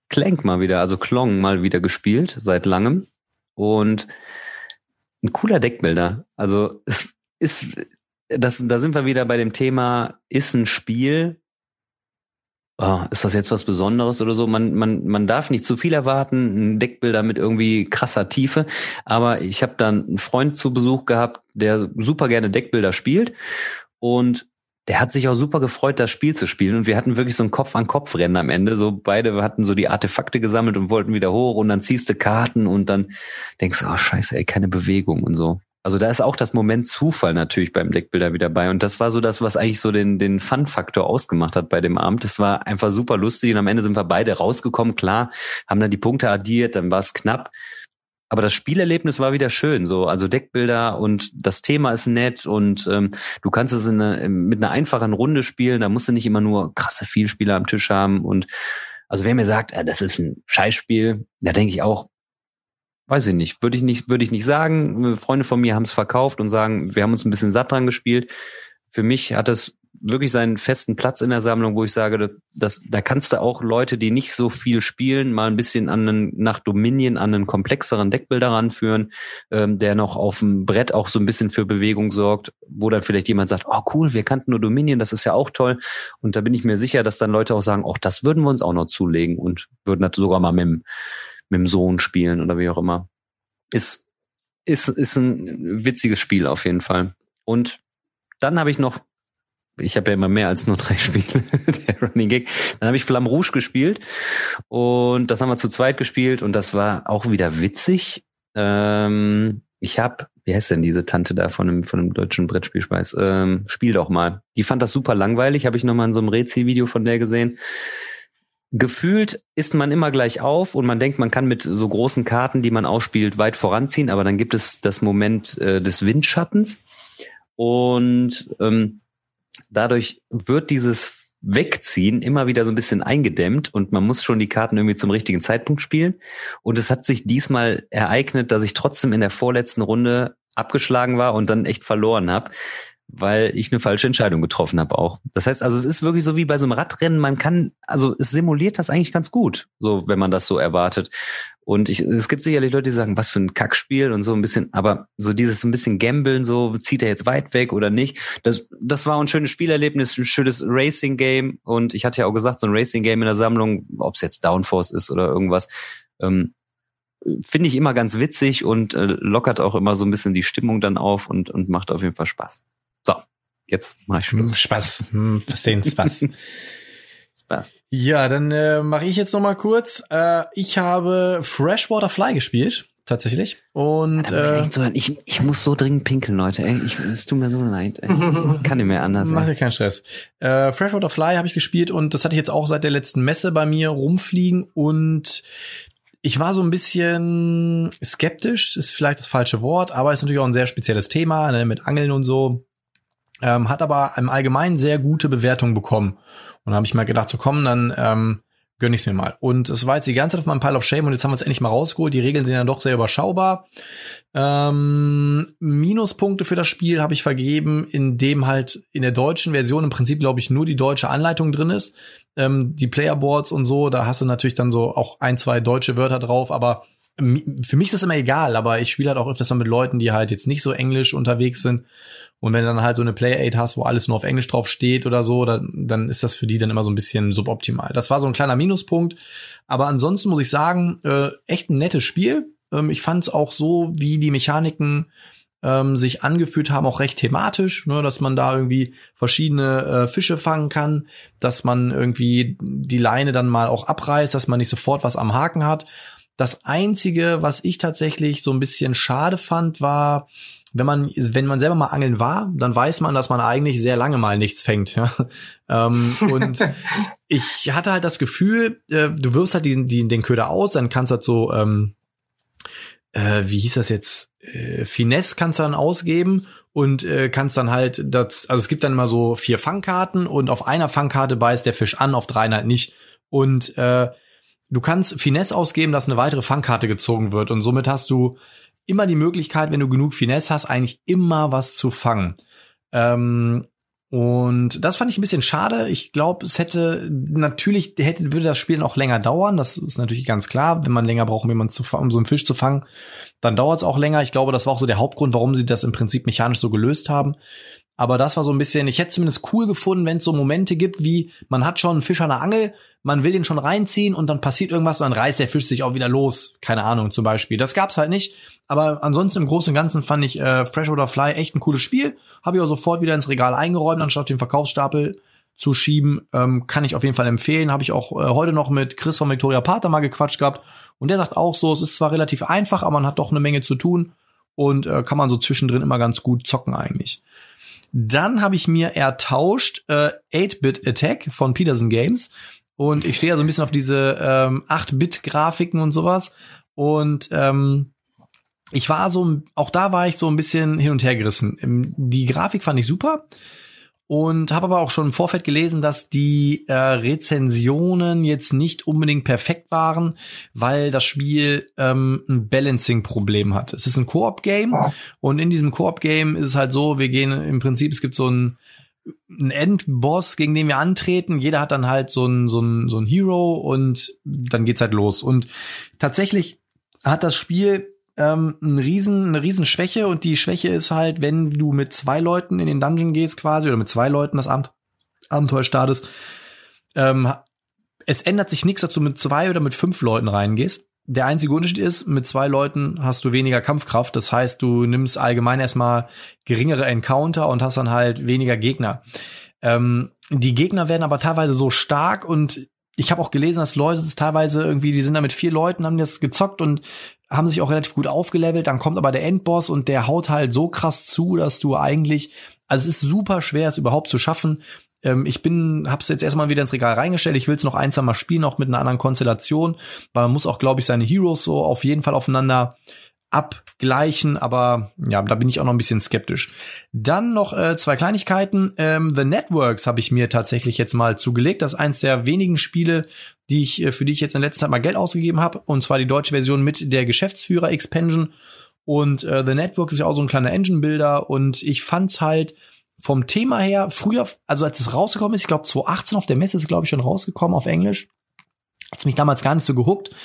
Clank mal wieder, also Klong mal wieder gespielt, seit langem. Und ein cooler Deckbilder. Also es ist, das, da sind wir wieder bei dem Thema, ist ein Spiel, oh, ist das jetzt was Besonderes oder so? Man, man, man darf nicht zu viel erwarten, ein Deckbilder mit irgendwie krasser Tiefe. Aber ich habe dann einen Freund zu Besuch gehabt, der super gerne Deckbilder spielt. Und der hat sich auch super gefreut, das Spiel zu spielen. Und wir hatten wirklich so ein Kopf-an-Kopf-Rennen am Ende. So beide hatten so die Artefakte gesammelt und wollten wieder hoch und dann ziehst du Karten und dann denkst du, oh scheiße, ey, keine Bewegung und so. Also da ist auch das Moment Zufall natürlich beim Deckbilder wieder bei. Und das war so das, was eigentlich so den, den Fun-Faktor ausgemacht hat bei dem Abend. Das war einfach super lustig und am Ende sind wir beide rausgekommen. Klar, haben dann die Punkte addiert, dann war es knapp. Aber das Spielerlebnis war wieder schön, so also Deckbilder und das Thema ist nett und ähm, du kannst es in eine, mit einer einfachen Runde spielen. Da musst du nicht immer nur krasse Vielspieler am Tisch haben und also wer mir sagt, äh, das ist ein Scheißspiel, da denke ich auch, weiß ich nicht, würde ich nicht, würde ich nicht sagen. Freunde von mir haben es verkauft und sagen, wir haben uns ein bisschen satt dran gespielt. Für mich hat es wirklich seinen festen Platz in der Sammlung, wo ich sage, dass, da kannst du auch Leute, die nicht so viel spielen, mal ein bisschen an einen, nach Dominion an einen komplexeren Deckbilder ranführen, ähm, der noch auf dem Brett auch so ein bisschen für Bewegung sorgt, wo dann vielleicht jemand sagt, oh cool, wir kannten nur Dominion, das ist ja auch toll. Und da bin ich mir sicher, dass dann Leute auch sagen, oh, das würden wir uns auch noch zulegen und würden das sogar mal mit dem, mit dem Sohn spielen oder wie auch immer. Ist, ist, ist ein witziges Spiel auf jeden Fall. Und dann habe ich noch ich habe ja immer mehr als nur drei Spiele, der Running Gag. Dann habe ich Flamme Rouge gespielt und das haben wir zu zweit gespielt und das war auch wieder witzig. Ähm, ich habe, wie heißt denn diese Tante da von einem, von einem deutschen Brettspielspeis? Ähm, Spiel doch mal. Die fand das super langweilig, habe ich nochmal in so einem Rätsel-Video von der gesehen. Gefühlt ist man immer gleich auf und man denkt, man kann mit so großen Karten, die man ausspielt, weit voranziehen, aber dann gibt es das Moment äh, des Windschattens. Und ähm, dadurch wird dieses Wegziehen immer wieder so ein bisschen eingedämmt und man muss schon die Karten irgendwie zum richtigen Zeitpunkt spielen. Und es hat sich diesmal ereignet, dass ich trotzdem in der vorletzten Runde abgeschlagen war und dann echt verloren habe, weil ich eine falsche Entscheidung getroffen habe auch. Das heißt also, es ist wirklich so wie bei so einem Radrennen, man kann, also es simuliert das eigentlich ganz gut, so wenn man das so erwartet. Und ich, es gibt sicherlich Leute, die sagen, was für ein Kackspiel und so ein bisschen, aber so dieses ein bisschen Gambeln, so zieht er jetzt weit weg oder nicht. Das, das war ein schönes Spielerlebnis, ein schönes Racing-Game. Und ich hatte ja auch gesagt, so ein Racing-Game in der Sammlung, ob es jetzt Downforce ist oder irgendwas, ähm, finde ich immer ganz witzig und äh, lockert auch immer so ein bisschen die Stimmung dann auf und, und macht auf jeden Fall Spaß. Jetzt mach ich Schluss. Spaß, hm, verstehen Spaß. Spaß. Ja, dann äh, mache ich jetzt noch mal kurz. Äh, ich habe Freshwater Fly gespielt tatsächlich. Und äh, ich, ich muss so dringend pinkeln, Leute. Ey. Ich, es tut mir so leid. Ey. Ich kann nicht mehr anders. Mach dir keinen Stress. Äh, Freshwater Fly habe ich gespielt und das hatte ich jetzt auch seit der letzten Messe bei mir rumfliegen und ich war so ein bisschen skeptisch, ist vielleicht das falsche Wort, aber ist natürlich auch ein sehr spezielles Thema ne, mit Angeln und so. Ähm, hat aber im Allgemeinen sehr gute Bewertungen bekommen. Und da habe ich mal gedacht, so komm, dann ähm, gönn ich's mir mal. Und es war jetzt die ganze Zeit auf meinem Pile of Shame und jetzt haben wir es endlich mal rausgeholt. Die Regeln sind ja doch sehr überschaubar. Ähm, Minuspunkte für das Spiel habe ich vergeben, in dem halt in der deutschen Version im Prinzip, glaube ich, nur die deutsche Anleitung drin ist. Ähm, die Playerboards und so, da hast du natürlich dann so auch ein, zwei deutsche Wörter drauf, aber für mich ist das immer egal, aber ich spiele halt auch öfters mal mit Leuten, die halt jetzt nicht so englisch unterwegs sind. Und wenn du dann halt so eine Play Aid hast, wo alles nur auf Englisch drauf steht oder so, dann, dann ist das für die dann immer so ein bisschen suboptimal. Das war so ein kleiner Minuspunkt. Aber ansonsten muss ich sagen, äh, echt ein nettes Spiel. Ähm, ich fand es auch so, wie die Mechaniken ähm, sich angefühlt haben, auch recht thematisch, ne, dass man da irgendwie verschiedene äh, Fische fangen kann, dass man irgendwie die Leine dann mal auch abreißt, dass man nicht sofort was am Haken hat. Das einzige, was ich tatsächlich so ein bisschen schade fand, war, wenn man, wenn man selber mal angeln war, dann weiß man, dass man eigentlich sehr lange mal nichts fängt. Ja? ähm, und ich hatte halt das Gefühl, äh, du wirfst halt die, die, den Köder aus, dann kannst du halt so, ähm, äh, wie hieß das jetzt, äh, Finesse kannst du dann ausgeben und äh, kannst dann halt das, also es gibt dann immer so vier Fangkarten und auf einer Fangkarte beißt der Fisch an, auf dreien halt nicht. Und äh, Du kannst Finesse ausgeben, dass eine weitere Fangkarte gezogen wird und somit hast du immer die Möglichkeit, wenn du genug Finesse hast, eigentlich immer was zu fangen. Ähm, Und das fand ich ein bisschen schade. Ich glaube, es hätte natürlich hätte würde das Spiel noch länger dauern. Das ist natürlich ganz klar. Wenn man länger braucht, um jemanden zu um so einen Fisch zu fangen, dann dauert es auch länger. Ich glaube, das war auch so der Hauptgrund, warum sie das im Prinzip mechanisch so gelöst haben. Aber das war so ein bisschen, ich hätte zumindest cool gefunden, wenn es so Momente gibt, wie man hat schon einen Fisch an der Angel, man will den schon reinziehen und dann passiert irgendwas und dann reißt der Fisch sich auch wieder los. Keine Ahnung, zum Beispiel. Das gab's halt nicht. Aber ansonsten im Großen und Ganzen fand ich äh, Fresh oder Fly echt ein cooles Spiel. Habe ich auch sofort wieder ins Regal eingeräumt, anstatt den Verkaufsstapel zu schieben. Ähm, kann ich auf jeden Fall empfehlen. Habe ich auch äh, heute noch mit Chris von Victoria Pater mal gequatscht gehabt. Und der sagt auch so, es ist zwar relativ einfach, aber man hat doch eine Menge zu tun und äh, kann man so zwischendrin immer ganz gut zocken eigentlich. Dann habe ich mir ertauscht äh, 8-Bit Attack von Peterson Games. Und ich stehe ja so ein bisschen auf diese ähm, 8-Bit-Grafiken und sowas. Und ähm, ich war so, auch da war ich so ein bisschen hin und her gerissen. Ähm, die Grafik fand ich super und habe aber auch schon im Vorfeld gelesen, dass die äh, Rezensionen jetzt nicht unbedingt perfekt waren, weil das Spiel ähm, ein Balancing-Problem hat. Es ist ein Koop-Game und in diesem Koop-Game ist es halt so, wir gehen im Prinzip, es gibt so ein ein Endboss, gegen den wir antreten. Jeder hat dann halt so ein, so ein, so ein Hero und dann geht's halt los. Und tatsächlich hat das Spiel ähm, ein riesen, eine riesen Schwäche und die Schwäche ist halt, wenn du mit zwei Leuten in den Dungeon gehst quasi oder mit zwei Leuten das Amt Abenteuer startest, ähm, es ändert sich nichts, dass du mit zwei oder mit fünf Leuten reingehst. Der einzige Unterschied ist, mit zwei Leuten hast du weniger Kampfkraft. Das heißt, du nimmst allgemein erstmal geringere Encounter und hast dann halt weniger Gegner. Ähm, die Gegner werden aber teilweise so stark und ich habe auch gelesen, dass Leute es teilweise irgendwie, die sind da mit vier Leuten, haben das gezockt und haben sich auch relativ gut aufgelevelt. Dann kommt aber der Endboss und der haut halt so krass zu, dass du eigentlich, also es ist super schwer, es überhaupt zu schaffen. Ähm, ich bin, hab's jetzt erstmal wieder ins Regal reingestellt. Ich will es noch ein, Mal spielen, auch mit einer anderen Konstellation, weil man muss auch, glaube ich, seine Heroes so auf jeden Fall aufeinander abgleichen, aber ja, da bin ich auch noch ein bisschen skeptisch. Dann noch äh, zwei Kleinigkeiten. Ähm, The Networks habe ich mir tatsächlich jetzt mal zugelegt. Das ist eins der wenigen Spiele, die ich, äh, für die ich jetzt in letzter Zeit mal Geld ausgegeben habe. Und zwar die deutsche Version mit der Geschäftsführer-Expansion. Und äh, The Network ist ja auch so ein kleiner Engine-Builder. Und ich fand's halt vom Thema her früher, also als es rausgekommen ist, ich glaube 2018 auf der Messe ist es, glaube ich, schon rausgekommen auf Englisch. Hat's mich damals gar nicht so gehuckt.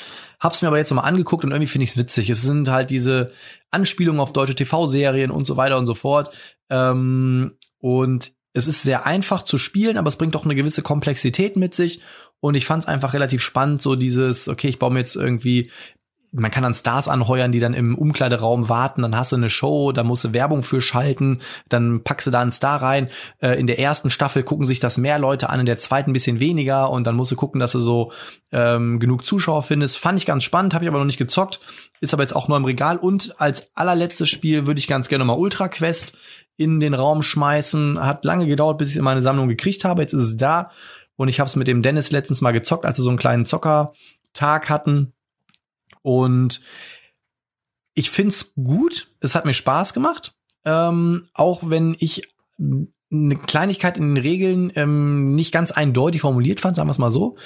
Hab's mir aber jetzt nochmal angeguckt und irgendwie finde ich es witzig. Es sind halt diese Anspielungen auf deutsche TV-Serien und so weiter und so fort. Ähm, und es ist sehr einfach zu spielen, aber es bringt doch eine gewisse Komplexität mit sich. Und ich fand es einfach relativ spannend, so dieses, okay, ich baue mir jetzt irgendwie man kann dann Stars anheuern, die dann im Umkleideraum warten, dann hast du eine Show, da musst du Werbung für schalten, dann packst du da einen Star rein. Äh, in der ersten Staffel gucken sich das mehr Leute an, in der zweiten ein bisschen weniger und dann musst du gucken, dass du so ähm, genug Zuschauer findest. Fand ich ganz spannend, habe ich aber noch nicht gezockt, ist aber jetzt auch neu im Regal. Und als allerletztes Spiel würde ich ganz gerne mal Ultra Quest in den Raum schmeißen. Hat lange gedauert, bis ich in meine Sammlung gekriegt habe. Jetzt ist es da. Und ich habe es mit dem Dennis letztens mal gezockt, als wir so einen kleinen Zockertag hatten. Und ich find's gut. Es hat mir Spaß gemacht. Ähm, auch wenn ich eine Kleinigkeit in den Regeln ähm, nicht ganz eindeutig formuliert fand, sagen wir es mal so.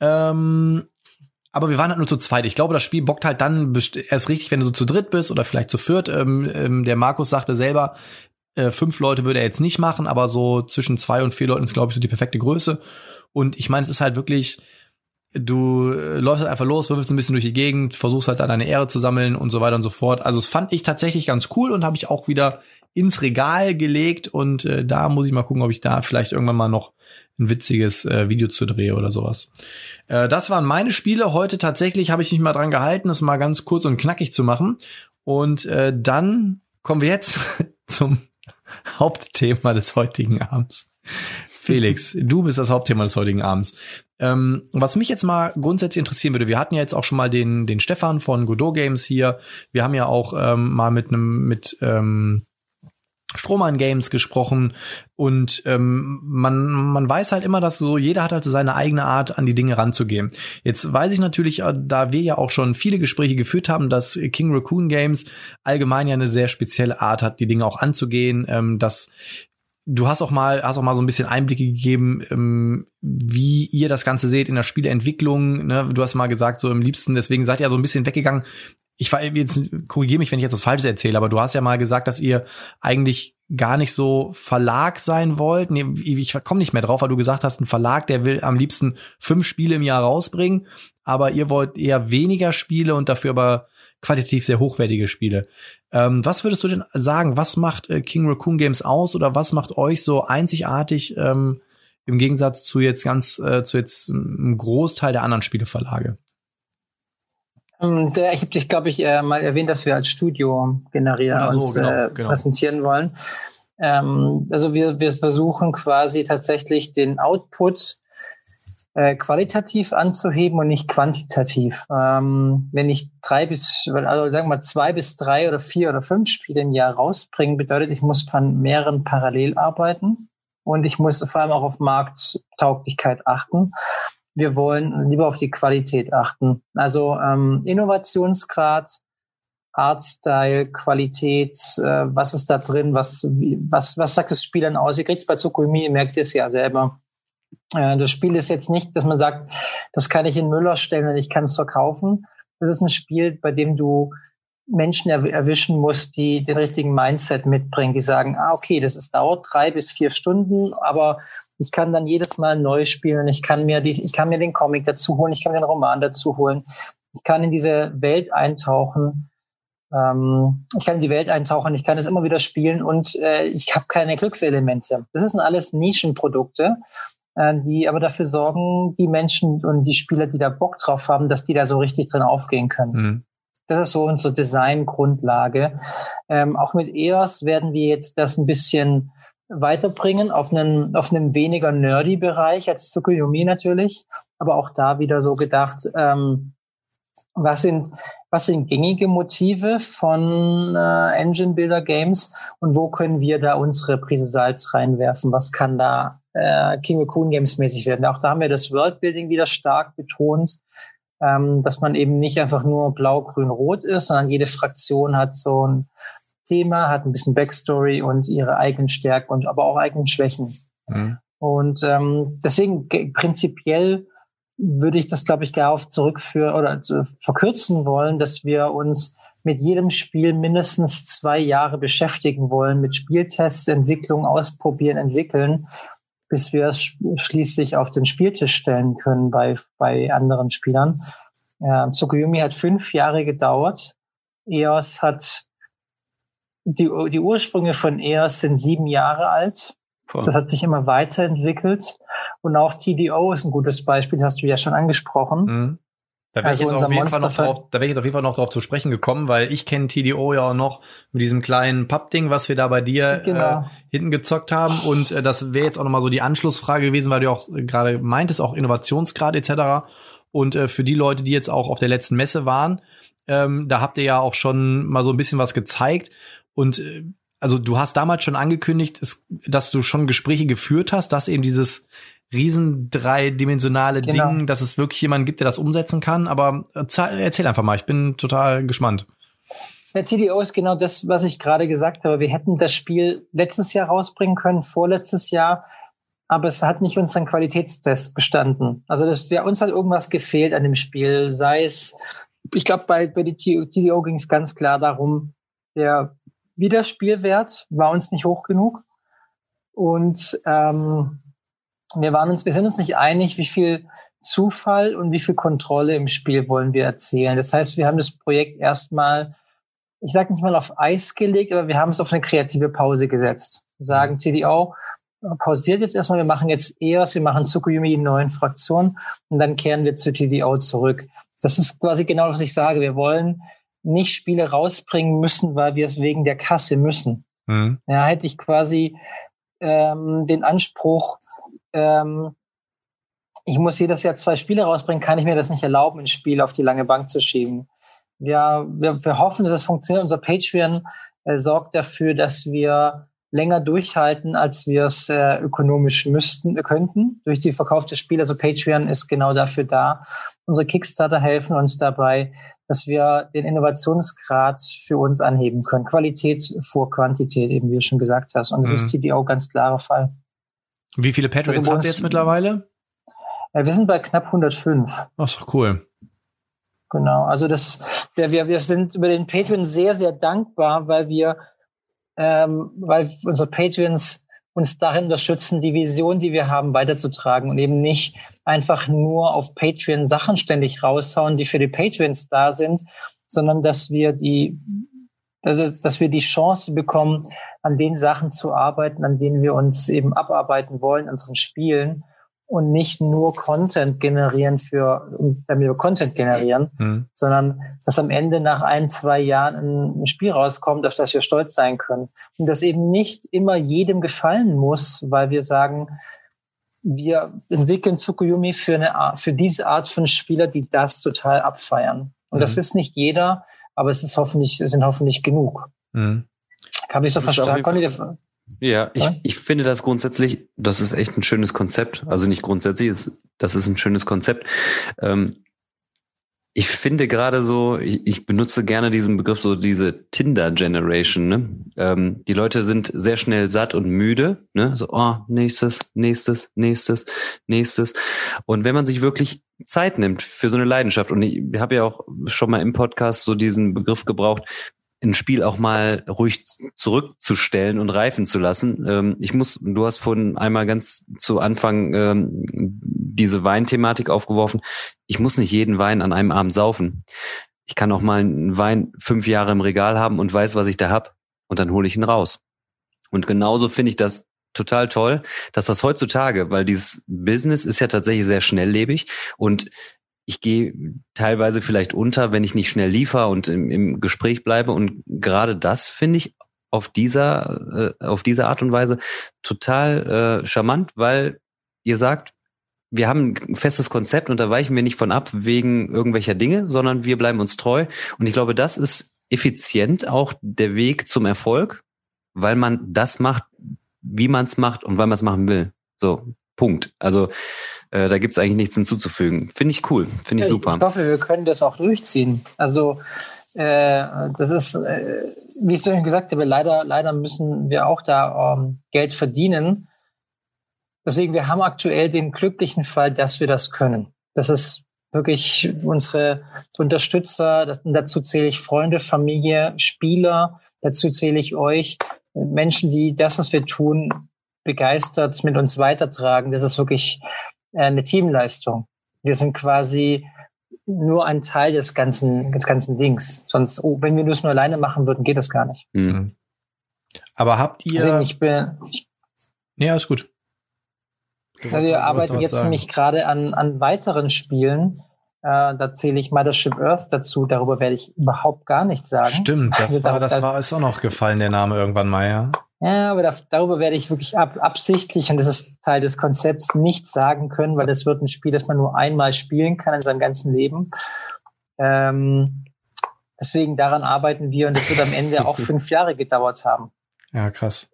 Ähm, aber wir waren halt nur zu zweit. Ich glaube, das Spiel bockt halt dann erst richtig, wenn du so zu dritt bist oder vielleicht zu viert. Ähm, ähm, der Markus sagte selber, äh, fünf Leute würde er jetzt nicht machen, aber so zwischen zwei und vier Leuten ist, glaube ich, so die perfekte Größe. Und ich meine, es ist halt wirklich, du äh, läufst halt einfach los, würfelst ein bisschen durch die Gegend, versuchst halt da deine Ehre zu sammeln und so weiter und so fort. Also es fand ich tatsächlich ganz cool und habe ich auch wieder ins Regal gelegt und äh, da muss ich mal gucken, ob ich da vielleicht irgendwann mal noch ein witziges äh, Video zu drehe oder sowas. Äh, das waren meine Spiele. Heute tatsächlich habe ich mich mal dran gehalten, es mal ganz kurz und knackig zu machen. Und äh, dann kommen wir jetzt zum Hauptthema des heutigen Abends. Felix, du bist das Hauptthema des heutigen Abends. Ähm, was mich jetzt mal grundsätzlich interessieren würde, wir hatten ja jetzt auch schon mal den, den Stefan von Godot Games hier. Wir haben ja auch ähm, mal mit einem, mit ähm, Strohmann Games gesprochen und ähm, man, man weiß halt immer, dass so jeder hat halt so seine eigene Art, an die Dinge ranzugehen. Jetzt weiß ich natürlich, äh, da wir ja auch schon viele Gespräche geführt haben, dass King Raccoon Games allgemein ja eine sehr spezielle Art hat, die Dinge auch anzugehen, ähm, dass Du hast auch mal, hast auch mal so ein bisschen Einblicke gegeben, ähm, wie ihr das Ganze seht in der Spieleentwicklung. Ne? Du hast mal gesagt, so im liebsten, deswegen seid ihr so ein bisschen weggegangen. Ich war jetzt korrigiere mich, wenn ich jetzt was Falsches erzähle, aber du hast ja mal gesagt, dass ihr eigentlich gar nicht so Verlag sein wollt. Nee, ich komme nicht mehr drauf, weil du gesagt hast, ein Verlag, der will am liebsten fünf Spiele im Jahr rausbringen, aber ihr wollt eher weniger Spiele und dafür aber qualitativ sehr hochwertige Spiele. Ähm, was würdest du denn sagen, was macht äh, King Raccoon Games aus oder was macht euch so einzigartig ähm, im Gegensatz zu jetzt ganz äh, zu jetzt einem Großteil der anderen Spieleverlage? Ähm, ich habe dich, glaube ich, äh, mal erwähnt, dass wir als Studio generieren so, uns genau, äh, genau. präsentieren wollen. Ähm, also wir, wir versuchen quasi tatsächlich den Output äh, qualitativ anzuheben und nicht quantitativ. Ähm, wenn ich drei bis, also sagen wir mal zwei bis drei oder vier oder fünf Spiele im Jahr rausbringen, bedeutet, ich muss an mehreren parallel arbeiten und ich muss vor allem auch auf Markttauglichkeit achten wir wollen lieber auf die Qualität achten. Also ähm, Innovationsgrad, Artstyle, Qualität, äh, was ist da drin, was, wie, was, was sagt das Spiel dann aus? Ihr kriegt es bei Tsukumi, ihr merkt es ja selber. Äh, das Spiel ist jetzt nicht, dass man sagt, das kann ich in Müller stellen und ich kann es verkaufen. Das ist ein Spiel, bei dem du Menschen erwischen musst, die den richtigen Mindset mitbringen, die sagen, ah, okay, das ist, dauert drei bis vier Stunden, aber ich kann dann jedes Mal neu spielen. Ich kann mir die, ich kann mir den Comic dazu holen. Ich kann den Roman dazu holen. Ich kann in diese Welt eintauchen. Ähm, ich kann in die Welt eintauchen. Ich kann es immer wieder spielen und äh, ich habe keine Glückselemente. Das sind alles Nischenprodukte, die aber dafür sorgen, die Menschen und die Spieler, die da Bock drauf haben, dass die da so richtig drin aufgehen können. Mhm. Das ist so unsere Designgrundlage. Ähm, auch mit EOS werden wir jetzt das ein bisschen weiterbringen auf einem, auf einem weniger nerdy Bereich als Tsukuyomi natürlich, aber auch da wieder so gedacht, ähm, was sind, was sind gängige Motive von äh, Engine Builder Games und wo können wir da unsere Prise Salz reinwerfen? Was kann da äh, King of Coon Games mäßig werden? Auch da haben wir das Worldbuilding wieder stark betont, ähm, dass man eben nicht einfach nur blau, grün, rot ist, sondern jede Fraktion hat so ein Thema, hat ein bisschen Backstory und ihre eigenen Stärken und aber auch eigenen Schwächen. Mhm. Und ähm, deswegen prinzipiell würde ich das, glaube ich, darauf zurückführen oder verkürzen wollen, dass wir uns mit jedem Spiel mindestens zwei Jahre beschäftigen wollen, mit Spieltests, Entwicklung, Ausprobieren, Entwickeln, bis wir es schließlich auf den Spieltisch stellen können bei, bei anderen Spielern. Äh, Tsukuyomi hat fünf Jahre gedauert. EOS hat die, die Ursprünge von EOS sind sieben Jahre alt. Das hat sich immer weiterentwickelt. Und auch TDO ist ein gutes Beispiel, hast du ja schon angesprochen. Mhm. Da wäre also ich, jetzt auf jeden Fall noch drauf, da wäre ich jetzt auf jeden Fall noch drauf zu sprechen gekommen, weil ich kenne TDO ja auch noch mit diesem kleinen Pappding, was wir da bei dir genau. äh, hinten gezockt haben. Und äh, das wäre jetzt auch nochmal so die Anschlussfrage gewesen, weil du auch gerade meintest, auch Innovationsgrad etc. Und äh, für die Leute, die jetzt auch auf der letzten Messe waren, ähm, da habt ihr ja auch schon mal so ein bisschen was gezeigt. Und äh, also du hast damals schon angekündigt, dass du schon Gespräche geführt hast, dass eben dieses riesen dreidimensionale genau. Ding, dass es wirklich jemanden gibt, der das umsetzen kann. Aber äh, erzähl einfach mal, ich bin total gespannt. Der TDO ist genau das, was ich gerade gesagt habe. Wir hätten das Spiel letztes Jahr rausbringen können, vorletztes Jahr, aber es hat nicht unseren Qualitätstest bestanden. Also das wäre uns hat irgendwas gefehlt an dem Spiel, sei es, ich glaube, bei, bei der TDO ging es ganz klar darum, der Wiederspielwert war uns nicht hoch genug. Und ähm, wir waren uns, wir sind uns nicht einig, wie viel Zufall und wie viel Kontrolle im Spiel wollen wir erzählen. Das heißt, wir haben das Projekt erstmal, ich sage nicht mal auf Eis gelegt, aber wir haben es auf eine kreative Pause gesetzt. Wir sagen CDO, pausiert jetzt erstmal, wir machen jetzt EOS, wir machen Tsukuyomi in neuen Fraktionen und dann kehren wir zu TDO zurück. Das ist quasi genau, was ich sage. Wir wollen nicht Spiele rausbringen müssen, weil wir es wegen der Kasse müssen. Mhm. Ja, hätte ich quasi ähm, den Anspruch, ähm, ich muss jedes Jahr zwei Spiele rausbringen, kann ich mir das nicht erlauben, ein Spiel auf die lange Bank zu schieben. Wir, wir, wir hoffen, dass es funktioniert. Unser Patreon äh, sorgt dafür, dass wir länger durchhalten, als wir es äh, ökonomisch müssten, könnten, durch die verkaufte Spiele. Also Patreon ist genau dafür da. Unsere Kickstarter helfen uns dabei, dass wir den Innovationsgrad für uns anheben können. Qualität vor Quantität, eben wie du schon gesagt hast. Und das mhm. ist TDO ganz klarer Fall. Wie viele Patrons also habt ihr jetzt mittlerweile? Ja, wir sind bei knapp 105. Ach, so cool. Genau, also das, wir, wir, wir sind über den Patreon sehr, sehr dankbar, weil wir ähm, weil unsere Patreons uns darin unterstützen, die Vision, die wir haben, weiterzutragen und eben nicht einfach nur auf Patreon Sachen ständig raushauen, die für die Patreons da sind, sondern dass wir die, also, dass wir die Chance bekommen, an den Sachen zu arbeiten, an denen wir uns eben abarbeiten wollen, unseren Spielen und nicht nur Content generieren für, damit wir Content generieren, mhm. sondern dass am Ende nach ein, zwei Jahren ein Spiel rauskommt, auf das wir stolz sein können. Und das eben nicht immer jedem gefallen muss, weil wir sagen, wir entwickeln Tsukuyomi für eine Art, für diese Art von Spieler, die das total abfeiern. Und mhm. das ist nicht jeder, aber es ist hoffentlich, es sind hoffentlich genug. Mhm. Kann ich so verstehen? Ja, ich, ich finde das grundsätzlich, das ist echt ein schönes Konzept. Also nicht grundsätzlich, das ist ein schönes Konzept. Ähm, ich finde gerade so, ich, ich, benutze gerne diesen Begriff, so diese Tinder-Generation. Ne? Ähm, die Leute sind sehr schnell satt und müde. Ne? So, oh, nächstes, nächstes, nächstes, nächstes. Und wenn man sich wirklich Zeit nimmt für so eine Leidenschaft, und ich habe ja auch schon mal im Podcast so diesen Begriff gebraucht, ein Spiel auch mal ruhig zurückzustellen und reifen zu lassen. Ähm, ich muss, du hast vorhin einmal ganz zu Anfang ähm, diese Weinthematik aufgeworfen. Ich muss nicht jeden Wein an einem Abend saufen. Ich kann auch mal einen Wein fünf Jahre im Regal haben und weiß, was ich da hab, und dann hole ich ihn raus. Und genauso finde ich das total toll, dass das heutzutage, weil dieses Business ist ja tatsächlich sehr schnelllebig und ich gehe teilweise vielleicht unter, wenn ich nicht schnell liefer und im, im Gespräch bleibe. Und gerade das finde ich auf dieser, äh, auf diese Art und Weise total äh, charmant, weil ihr sagt, wir haben ein festes Konzept und da weichen wir nicht von ab wegen irgendwelcher Dinge, sondern wir bleiben uns treu. Und ich glaube, das ist effizient auch der Weg zum Erfolg, weil man das macht, wie man es macht und weil man es machen will. So, Punkt. Also äh, da gibt's eigentlich nichts hinzuzufügen. Finde ich cool, finde ich super. Ich hoffe, wir können das auch durchziehen. Also äh, das ist, äh, wie ich schon gesagt habe, leider, leider müssen wir auch da ähm, Geld verdienen. Deswegen, wir haben aktuell den glücklichen Fall, dass wir das können. Das ist wirklich unsere Unterstützer, das, dazu zähle ich Freunde, Familie, Spieler, dazu zähle ich euch, Menschen, die das, was wir tun, begeistert mit uns weitertragen. Das ist wirklich eine Teamleistung. Wir sind quasi nur ein Teil des ganzen, des ganzen Dings. Sonst, oh, wenn wir das nur alleine machen würden, geht das gar nicht. Mhm. Aber habt ihr. Also ich bin, ich, nee, alles gut. Also wir arbeiten jetzt sagen. nämlich gerade an, an weiteren Spielen. Äh, da zähle ich Mothership Earth dazu. Darüber werde ich überhaupt gar nichts sagen. Stimmt, das also war, das war, ist auch noch gefallen, der Name irgendwann mal, ja. Ja, aber da, darüber werde ich wirklich ab, absichtlich, und das ist Teil des Konzepts, nichts sagen können, weil das wird ein Spiel, das man nur einmal spielen kann in seinem ganzen Leben. Ähm, deswegen daran arbeiten wir und das wird am Ende auch fünf Jahre gedauert haben. Ja, krass.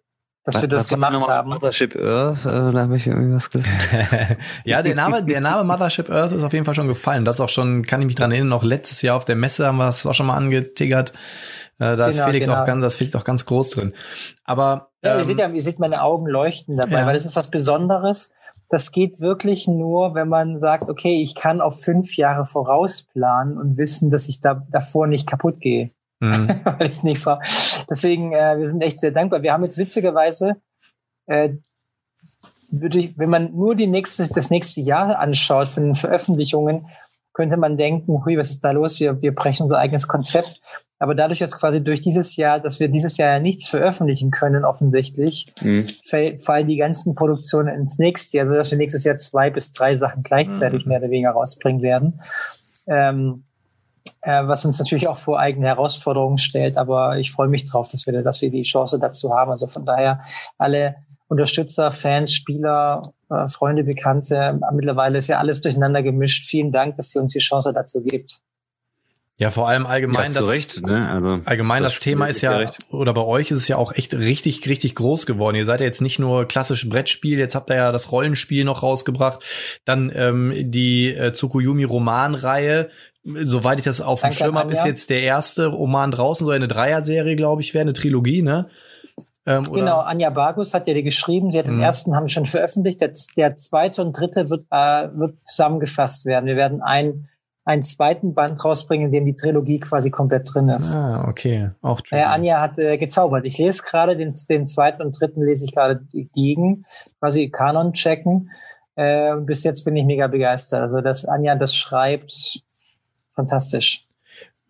Dass wir das gemacht haben. Mothership Earth, äh, da habe ich irgendwie was gelernt. ja, der Name, der Name Mothership Earth ist auf jeden Fall schon gefallen. Das auch schon, kann ich mich dran erinnern, noch letztes Jahr auf der Messe haben wir es auch schon mal angetiggert. Äh, da ist genau, Felix genau. auch ganz, das Felix auch ganz groß drin. Aber ja, ähm, ihr seht ja, ihr seht meine Augen leuchten dabei, ja. weil das ist was Besonderes. Das geht wirklich nur, wenn man sagt, okay, ich kann auf fünf Jahre vorausplanen und wissen, dass ich da davor nicht kaputt gehe. Mhm. weil ich nichts so. Deswegen, äh, wir sind echt sehr dankbar. Wir haben jetzt witzigerweise äh, würde ich, wenn man nur die nächste, das nächste Jahr anschaut von den Veröffentlichungen, könnte man denken, hui, was ist da los? Wir, wir brechen unser eigenes Konzept. Aber dadurch, dass quasi durch dieses Jahr, dass wir dieses Jahr ja nichts veröffentlichen können, offensichtlich, mhm. fallen die ganzen Produktionen ins nächste Jahr, sodass wir nächstes Jahr zwei bis drei Sachen gleichzeitig mhm. mehr oder weniger rausbringen werden. Ähm, äh, was uns natürlich auch vor eigene Herausforderungen stellt, aber ich freue mich drauf, dass wir, dass wir die Chance dazu haben. Also von daher alle Unterstützer, Fans, Spieler, äh, Freunde, Bekannte, mittlerweile ist ja alles durcheinander gemischt. Vielen Dank, dass ihr uns die Chance dazu gibt. Ja, vor allem allgemein ja, das, Recht, ne? also, allgemein das, das Thema ist ja, oder bei euch ist es ja auch echt richtig, richtig groß geworden. Ihr seid ja jetzt nicht nur klassisch Brettspiel, jetzt habt ihr ja das Rollenspiel noch rausgebracht, dann ähm, die äh, Tsukuyumi Romanreihe. Soweit ich das auf dem Schirm habe, ist jetzt der erste Roman draußen, so eine Dreierserie, glaube ich, wäre eine Trilogie, ne? Ähm, genau, Anja Bargus hat ja die geschrieben. Sie hat den mhm. ersten haben schon veröffentlicht. Der, der zweite und dritte wird, äh, wird zusammengefasst werden. Wir werden ein einen zweiten Band rausbringen, in dem die Trilogie quasi komplett drin ist. Ah, okay. Auch äh, Anja hat äh, gezaubert. Ich lese gerade den, den zweiten und dritten lese ich gerade gegen, quasi Kanon checken. Äh, und bis jetzt bin ich mega begeistert. Also, dass Anja das schreibt, fantastisch.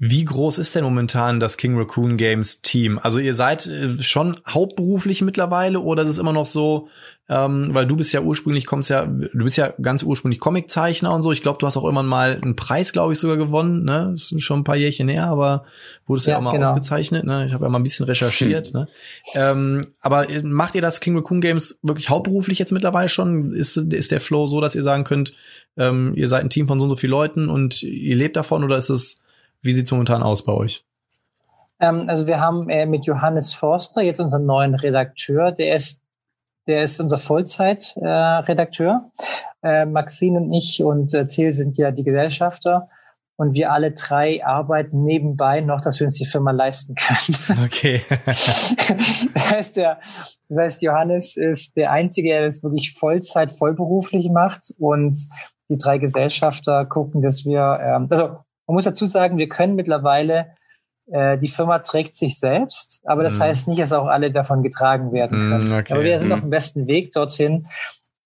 Wie groß ist denn momentan das King Raccoon Games Team? Also ihr seid äh, schon hauptberuflich mittlerweile oder ist es immer noch so, ähm, weil du bist ja ursprünglich, kommst ja, du bist ja ganz ursprünglich Comiczeichner und so. Ich glaube, du hast auch immer mal einen Preis, glaube ich, sogar gewonnen. Ne? Das ist schon ein paar Jährchen her, aber wurdest ja, ja auch mal genau. ausgezeichnet. Ne? Ich habe ja mal ein bisschen recherchiert. Hm. Ne? Ähm, aber macht ihr das King Raccoon Games wirklich hauptberuflich jetzt mittlerweile schon? Ist, ist der Flow so, dass ihr sagen könnt, ähm, ihr seid ein Team von so und so vielen Leuten und ihr lebt davon oder ist es wie sieht es momentan aus bei euch? Ähm, also wir haben äh, mit Johannes Forster jetzt unseren neuen Redakteur. Der ist, der ist unser Vollzeitredakteur. Äh, äh, Maxine und ich und äh, Thiel sind ja die Gesellschafter. Und wir alle drei arbeiten nebenbei noch, dass wir uns die Firma leisten können. Okay. das heißt, der, das heißt, Johannes ist der Einzige, der das wirklich Vollzeit, vollberuflich macht. Und die drei Gesellschafter gucken, dass wir, ähm, also man muss dazu sagen, wir können mittlerweile, äh, die Firma trägt sich selbst, aber das mm. heißt nicht, dass auch alle davon getragen werden können. Mm, okay. Aber wir sind mm. auf dem besten Weg dorthin.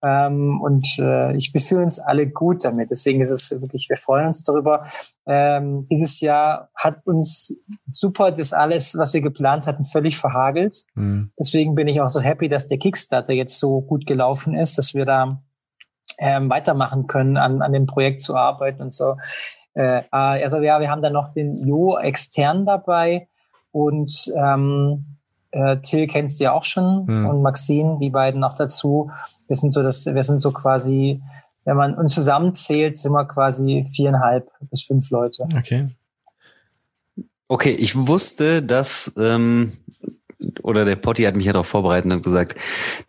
Ähm, und äh, ich befühle uns alle gut damit. Deswegen ist es wirklich, wir freuen uns darüber. Ähm, dieses Jahr hat uns super das alles, was wir geplant hatten, völlig verhagelt. Mhm. Deswegen bin ich auch so happy, dass der Kickstarter jetzt so gut gelaufen ist, dass wir da ähm, weitermachen können, an, an dem Projekt zu arbeiten und so. Äh, also ja, wir haben dann noch den Jo extern dabei und ähm, äh, Till kennst du ja auch schon hm. und Maxine, die beiden noch dazu. Wir sind so das, wir sind so quasi, wenn man uns zusammenzählt, sind wir quasi viereinhalb bis fünf Leute. Okay. Okay, ich wusste, dass ähm, oder der Potti hat mich ja darauf vorbereitet und gesagt,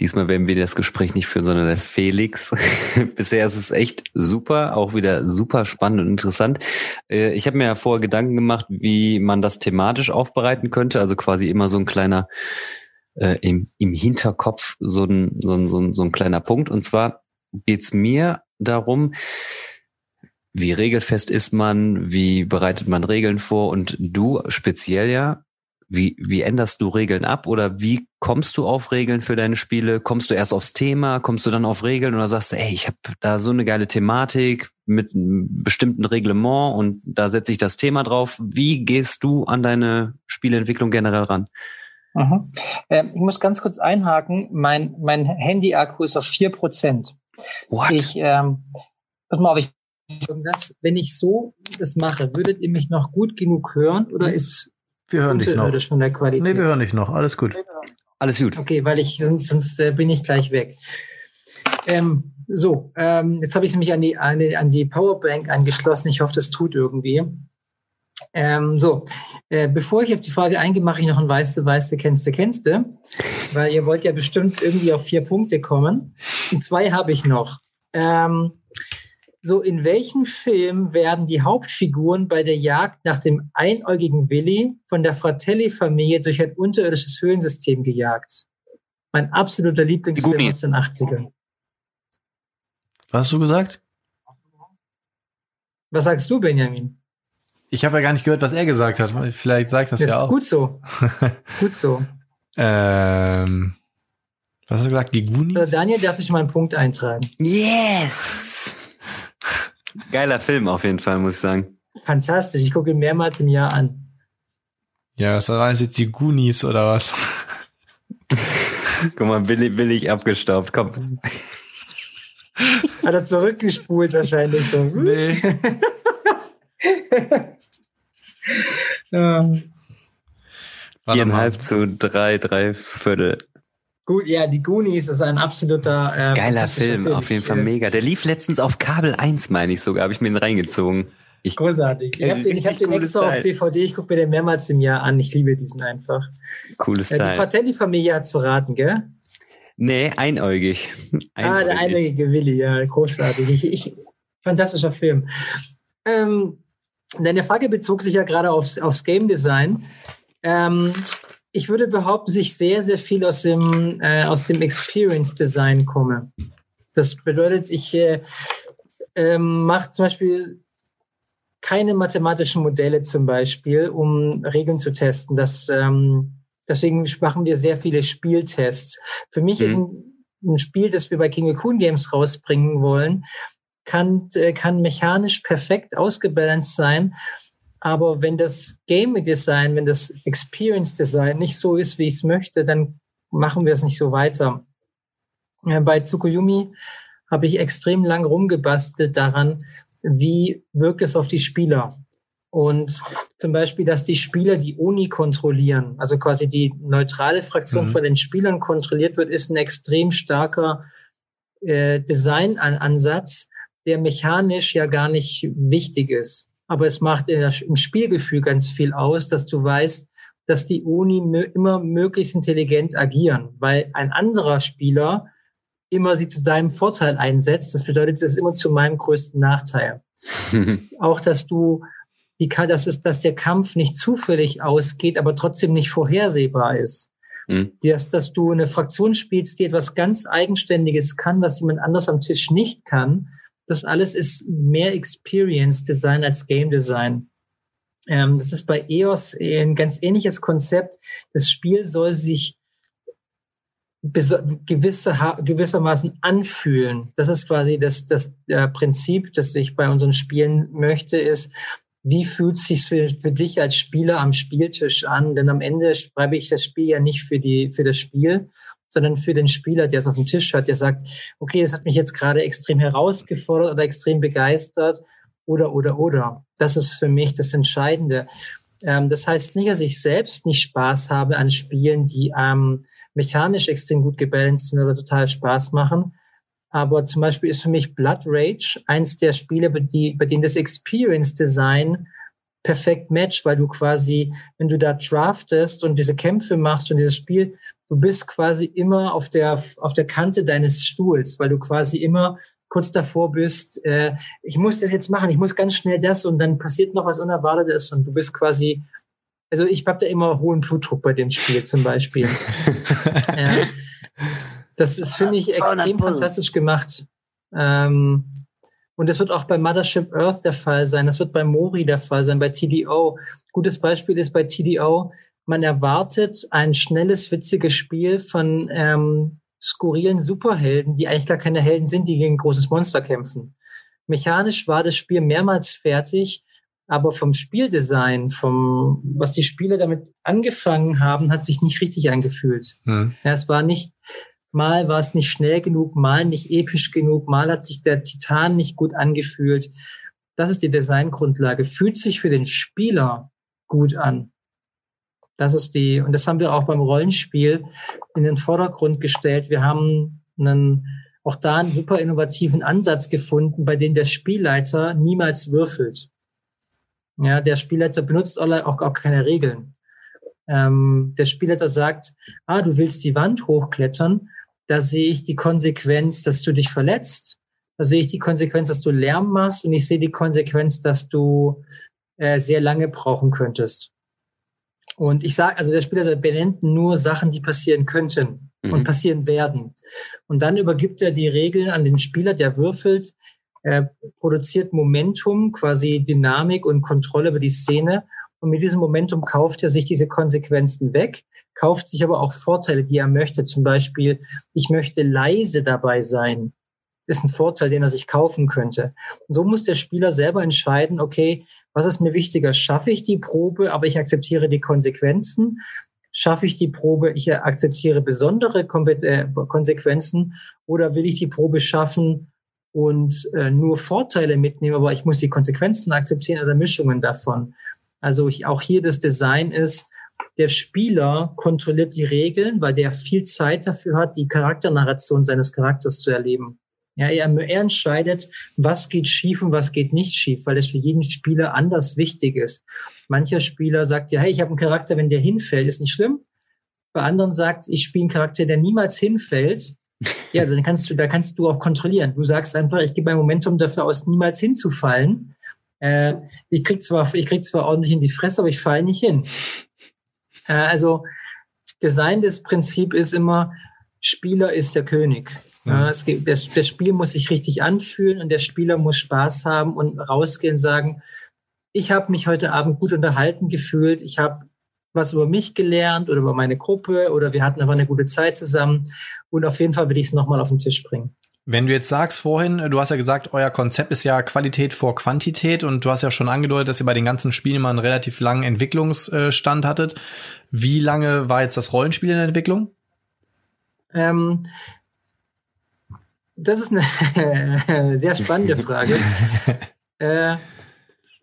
diesmal werden wir das Gespräch nicht führen, sondern der Felix. Bisher ist es echt super, auch wieder super spannend und interessant. Äh, ich habe mir ja vorher Gedanken gemacht, wie man das thematisch aufbereiten könnte, also quasi immer so ein kleiner äh, im, im Hinterkopf so ein, so, ein, so, ein, so ein kleiner Punkt. Und zwar geht's mir darum, wie regelfest ist man, wie bereitet man Regeln vor und du speziell ja wie, wie änderst du Regeln ab oder wie kommst du auf Regeln für deine Spiele? Kommst du erst aufs Thema, kommst du dann auf Regeln oder sagst du, ey, ich habe da so eine geile Thematik mit einem bestimmten Reglement und da setze ich das Thema drauf. Wie gehst du an deine Spieleentwicklung generell ran? Mhm. Ähm, ich muss ganz kurz einhaken. Mein, mein Handy-Akku ist auf vier Prozent. What? Ich, ähm, pass mal auf, ich das, wenn ich so das mache, würdet ihr mich noch gut genug hören oder ist wir hören dich noch. Von der Qualität. Nee, wir hören dich noch. Alles gut. Alles gut. Okay, weil ich sonst, sonst äh, bin ich gleich weg. Ähm, so, ähm, jetzt habe ich nämlich an die, an, die, an die Powerbank angeschlossen. Ich hoffe, das tut irgendwie. Ähm, so, äh, bevor ich auf die Frage eingehe, mache ich noch ein Weiße, Weiße, Kennste, Kennste. Weil ihr wollt ja bestimmt irgendwie auf vier Punkte kommen. Und zwei habe ich noch. Ähm, so in welchem Film werden die Hauptfiguren bei der Jagd nach dem einäugigen Willi von der Fratelli-Familie durch ein unterirdisches Höhlensystem gejagt? Mein absoluter Lieblingsfilm aus den 80ern. Was hast du gesagt? Was sagst du, Benjamin? Ich habe ja gar nicht gehört, was er gesagt hat. Vielleicht sagt das, das ja auch. Gut so. gut so. Ähm, was hast du gesagt? Die Goonies? Also Daniel darf sich mal einen Punkt eintragen. Yes! Geiler Film auf jeden Fall, muss ich sagen. Fantastisch. Ich gucke ihn mehrmals im Jahr an. Ja, was waren jetzt die Goonies oder was? Guck mal, billig, billig abgestaubt. Komm. Hat er zurückgespult wahrscheinlich so. Nee. ja. Viereinhalb zu drei, drei Viertel. Gut, ja, die Goonies ist ein absoluter äh, geiler Film, Film, auf jeden Fall mega. Der lief letztens auf Kabel 1, meine ich sogar, habe ich mir den reingezogen. Ich, Großartig. Ich habe den, ich hab den extra Teil. auf DVD, ich gucke mir den mehrmals im Jahr an. Ich liebe diesen einfach. Cooles ja, Die Fratelli-Familie hat's verraten, gell? Nee, einäugig. einäugig. Ah, der einäugige Willi, ja, großartig. Ich, ich, fantastischer Film. Ähm, deine Frage bezog sich ja gerade aufs, aufs Game Design. Ähm, ich würde behaupten, dass ich sehr, sehr viel aus dem, äh, aus dem Experience Design komme. Das bedeutet, ich äh, äh, mache zum Beispiel keine mathematischen Modelle zum Beispiel, um Regeln zu testen. Das, ähm, deswegen machen wir sehr viele Spieltests. Für mich mhm. ist ein, ein, Spiel, das wir bei King of Coon Games rausbringen wollen, kann, äh, kann mechanisch perfekt ausgebalanced sein. Aber wenn das Game Design, wenn das Experience Design nicht so ist, wie ich es möchte, dann machen wir es nicht so weiter. Bei Tsukuyomi habe ich extrem lang rumgebastelt daran, wie wirkt es auf die Spieler. Und zum Beispiel, dass die Spieler die Uni kontrollieren, also quasi die neutrale Fraktion mhm. von den Spielern kontrolliert wird, ist ein extrem starker äh, Designansatz, der mechanisch ja gar nicht wichtig ist. Aber es macht im Spielgefühl ganz viel aus, dass du weißt, dass die Uni immer möglichst intelligent agieren, weil ein anderer Spieler immer sie zu seinem Vorteil einsetzt. Das bedeutet, es ist immer zu meinem größten Nachteil. auch, dass du die dass es, dass der Kampf nicht zufällig ausgeht, aber trotzdem nicht vorhersehbar ist. Mhm. Dass, dass du eine Fraktion spielst, die etwas ganz Eigenständiges kann, was jemand anders am Tisch nicht kann. Das alles ist mehr Experience Design als Game Design. Ähm, das ist bei EOS ein ganz ähnliches Konzept. Das Spiel soll sich gewisse, gewissermaßen anfühlen. Das ist quasi das, das äh, Prinzip, das ich bei unseren Spielen möchte, ist, wie fühlt es sich für, für dich als Spieler am Spieltisch an? Denn am Ende schreibe ich das Spiel ja nicht für, die, für das Spiel, sondern für den Spieler, der es auf dem Tisch hat, der sagt, okay, das hat mich jetzt gerade extrem herausgefordert oder extrem begeistert oder, oder, oder. Das ist für mich das Entscheidende. Ähm, das heißt nicht, dass ich selbst nicht Spaß habe an Spielen, die ähm, mechanisch extrem gut gebalanced sind oder total Spaß machen. Aber zum Beispiel ist für mich Blood Rage eins der Spiele, bei, die, bei denen das Experience Design perfekt matcht, weil du quasi, wenn du da draftest und diese Kämpfe machst und dieses Spiel, du bist quasi immer auf der, auf der Kante deines Stuhls, weil du quasi immer kurz davor bist, äh, ich muss das jetzt machen, ich muss ganz schnell das und dann passiert noch was Unerwartetes und du bist quasi, also ich habe da immer hohen Blutdruck bei dem Spiel zum Beispiel. äh, das ist, finde ich, extrem fantastisch gemacht. Ähm, und das wird auch bei Mothership Earth der Fall sein. Das wird bei Mori der Fall sein, bei TDO. Gutes Beispiel ist bei TDO, man erwartet ein schnelles, witziges Spiel von ähm, skurrilen Superhelden, die eigentlich gar keine Helden sind, die gegen ein großes Monster kämpfen. Mechanisch war das Spiel mehrmals fertig, aber vom Spieldesign, vom was die Spieler damit angefangen haben, hat sich nicht richtig angefühlt. Hm. Ja, es war nicht, mal war es nicht schnell genug, mal nicht episch genug, mal hat sich der Titan nicht gut angefühlt. Das ist die Designgrundlage. Fühlt sich für den Spieler gut an. Das ist die, und das haben wir auch beim Rollenspiel in den Vordergrund gestellt. Wir haben einen, auch da einen super innovativen Ansatz gefunden, bei dem der Spielleiter niemals würfelt. Ja, der Spielleiter benutzt auch, auch keine Regeln. Ähm, der Spielleiter sagt, ah, du willst die Wand hochklettern, da sehe ich die Konsequenz, dass du dich verletzt. Da sehe ich die Konsequenz, dass du Lärm machst und ich sehe die Konsequenz, dass du äh, sehr lange brauchen könntest. Und ich sage, also der Spieler benennt nur Sachen, die passieren könnten mhm. und passieren werden. Und dann übergibt er die Regeln an den Spieler, der würfelt, er produziert Momentum, quasi Dynamik und Kontrolle über die Szene. Und mit diesem Momentum kauft er sich diese Konsequenzen weg, kauft sich aber auch Vorteile, die er möchte. Zum Beispiel, ich möchte leise dabei sein. Ist ein Vorteil, den er sich kaufen könnte. Und so muss der Spieler selber entscheiden, okay, was ist mir wichtiger? Schaffe ich die Probe, aber ich akzeptiere die Konsequenzen? Schaffe ich die Probe, ich akzeptiere besondere äh, Konsequenzen? Oder will ich die Probe schaffen und äh, nur Vorteile mitnehmen, aber ich muss die Konsequenzen akzeptieren oder Mischungen davon? Also ich, auch hier das Design ist, der Spieler kontrolliert die Regeln, weil der viel Zeit dafür hat, die Charakternarration seines Charakters zu erleben. Ja, er, er entscheidet, was geht schief und was geht nicht schief, weil es für jeden Spieler anders wichtig ist. Mancher Spieler sagt ja, hey, ich habe einen Charakter, wenn der hinfällt, ist nicht schlimm. Bei anderen sagt, ich spiele einen Charakter, der niemals hinfällt. Ja, dann kannst du, da kannst du auch kontrollieren. Du sagst einfach, ich gebe mein Momentum dafür aus, niemals hinzufallen. Äh, ich krieg zwar, ich krieg zwar ordentlich in die Fresse, aber ich falle nicht hin. Äh, also Design des Prinzip ist immer, Spieler ist der König. Ja, es geht, das, das Spiel muss sich richtig anfühlen und der Spieler muss Spaß haben und rausgehen und sagen, ich habe mich heute Abend gut unterhalten gefühlt. Ich habe was über mich gelernt oder über meine Gruppe oder wir hatten einfach eine gute Zeit zusammen. Und auf jeden Fall will ich es nochmal auf den Tisch bringen. Wenn du jetzt sagst vorhin, du hast ja gesagt, euer Konzept ist ja Qualität vor Quantität und du hast ja schon angedeutet, dass ihr bei den ganzen Spielen immer einen relativ langen Entwicklungsstand hattet. Wie lange war jetzt das Rollenspiel in der Entwicklung? Ähm, das ist eine sehr spannende Frage. äh,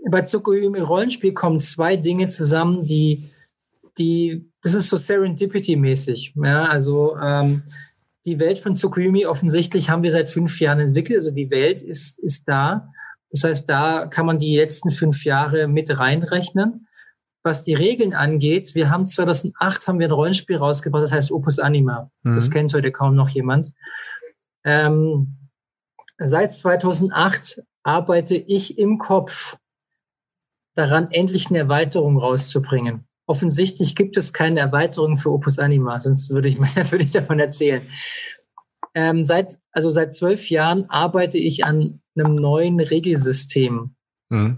bei Tsukuyomi Rollenspiel kommen zwei Dinge zusammen, die, die, das ist so Serendipity-mäßig. Ja, also ähm, die Welt von Tsukuyomi offensichtlich haben wir seit fünf Jahren entwickelt. Also die Welt ist, ist da. Das heißt, da kann man die letzten fünf Jahre mit reinrechnen. Was die Regeln angeht, wir haben 2008 haben wir ein Rollenspiel rausgebracht, das heißt Opus Anima. Mhm. Das kennt heute kaum noch jemand. Ähm, seit 2008 arbeite ich im Kopf daran, endlich eine Erweiterung rauszubringen. Offensichtlich gibt es keine Erweiterung für Opus Anima, sonst würde ich, würde ich davon erzählen. Ähm, seit, also seit zwölf Jahren arbeite ich an einem neuen Regelsystem. Mhm.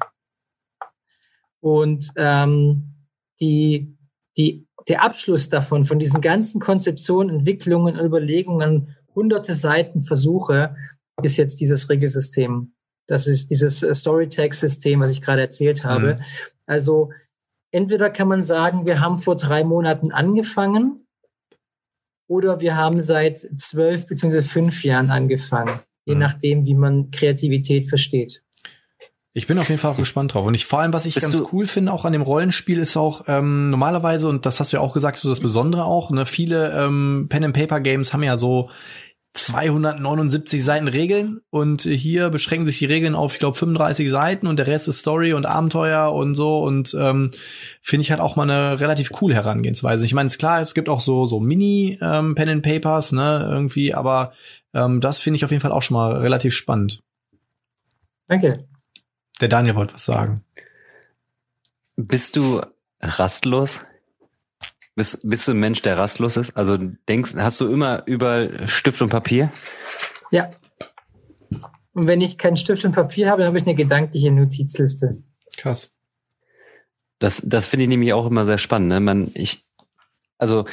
Und ähm, die, die, der Abschluss davon, von diesen ganzen Konzeptionen, Entwicklungen, Überlegungen, hunderte Seiten Versuche, ist jetzt dieses Regelsystem. Das ist dieses äh, Storytext-System, was ich gerade erzählt habe. Mhm. Also entweder kann man sagen, wir haben vor drei Monaten angefangen oder wir haben seit zwölf beziehungsweise fünf Jahren angefangen, je mhm. nachdem, wie man Kreativität versteht. Ich bin auf jeden Fall auch gespannt drauf. Und ich vor allem, was ich Bist ganz cool finde, auch an dem Rollenspiel, ist auch ähm, normalerweise, und das hast du ja auch gesagt, so das Besondere auch, ne, viele ähm, Pen and Paper Games haben ja so 279 Seiten Regeln und hier beschränken sich die Regeln auf, ich glaube, 35 Seiten und der Rest ist Story und Abenteuer und so und ähm, finde ich halt auch mal eine relativ coole Herangehensweise. Ich meine, ist klar, es gibt auch so so Mini ähm, Pen and Papers, ne, irgendwie, aber ähm, das finde ich auf jeden Fall auch schon mal relativ spannend. Danke. Der Daniel wollte was sagen. Bist du rastlos? Bist, bist du ein Mensch, der rastlos ist? Also denkst, hast du immer über Stift und Papier? Ja. Und wenn ich keinen Stift und Papier habe, dann habe ich eine gedankliche Notizliste. Krass. Das, das finde ich nämlich auch immer sehr spannend. Ne? Man, ich, also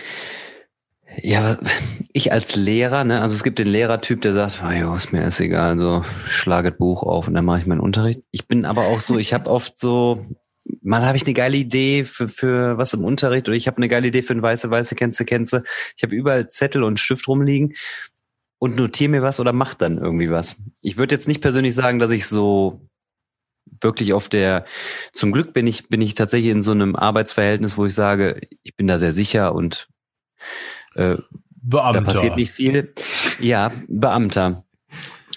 ja, ich als Lehrer, ne, also es gibt den Lehrertyp, der sagt, oh, jo, ist mir ist egal, also schlage das Buch auf und dann mache ich meinen Unterricht. Ich bin aber auch so, ich habe oft so, mal habe ich eine geile Idee für, für was im Unterricht oder ich habe eine geile Idee für ein weiße, weiße, kennst kennst du. Ich habe überall Zettel und Stift rumliegen und notiere mir was oder mach dann irgendwie was. Ich würde jetzt nicht persönlich sagen, dass ich so wirklich auf der, zum Glück bin ich, bin ich tatsächlich in so einem Arbeitsverhältnis, wo ich sage, ich bin da sehr sicher und äh, Beamter. Da passiert nicht viel. Ja, Beamter.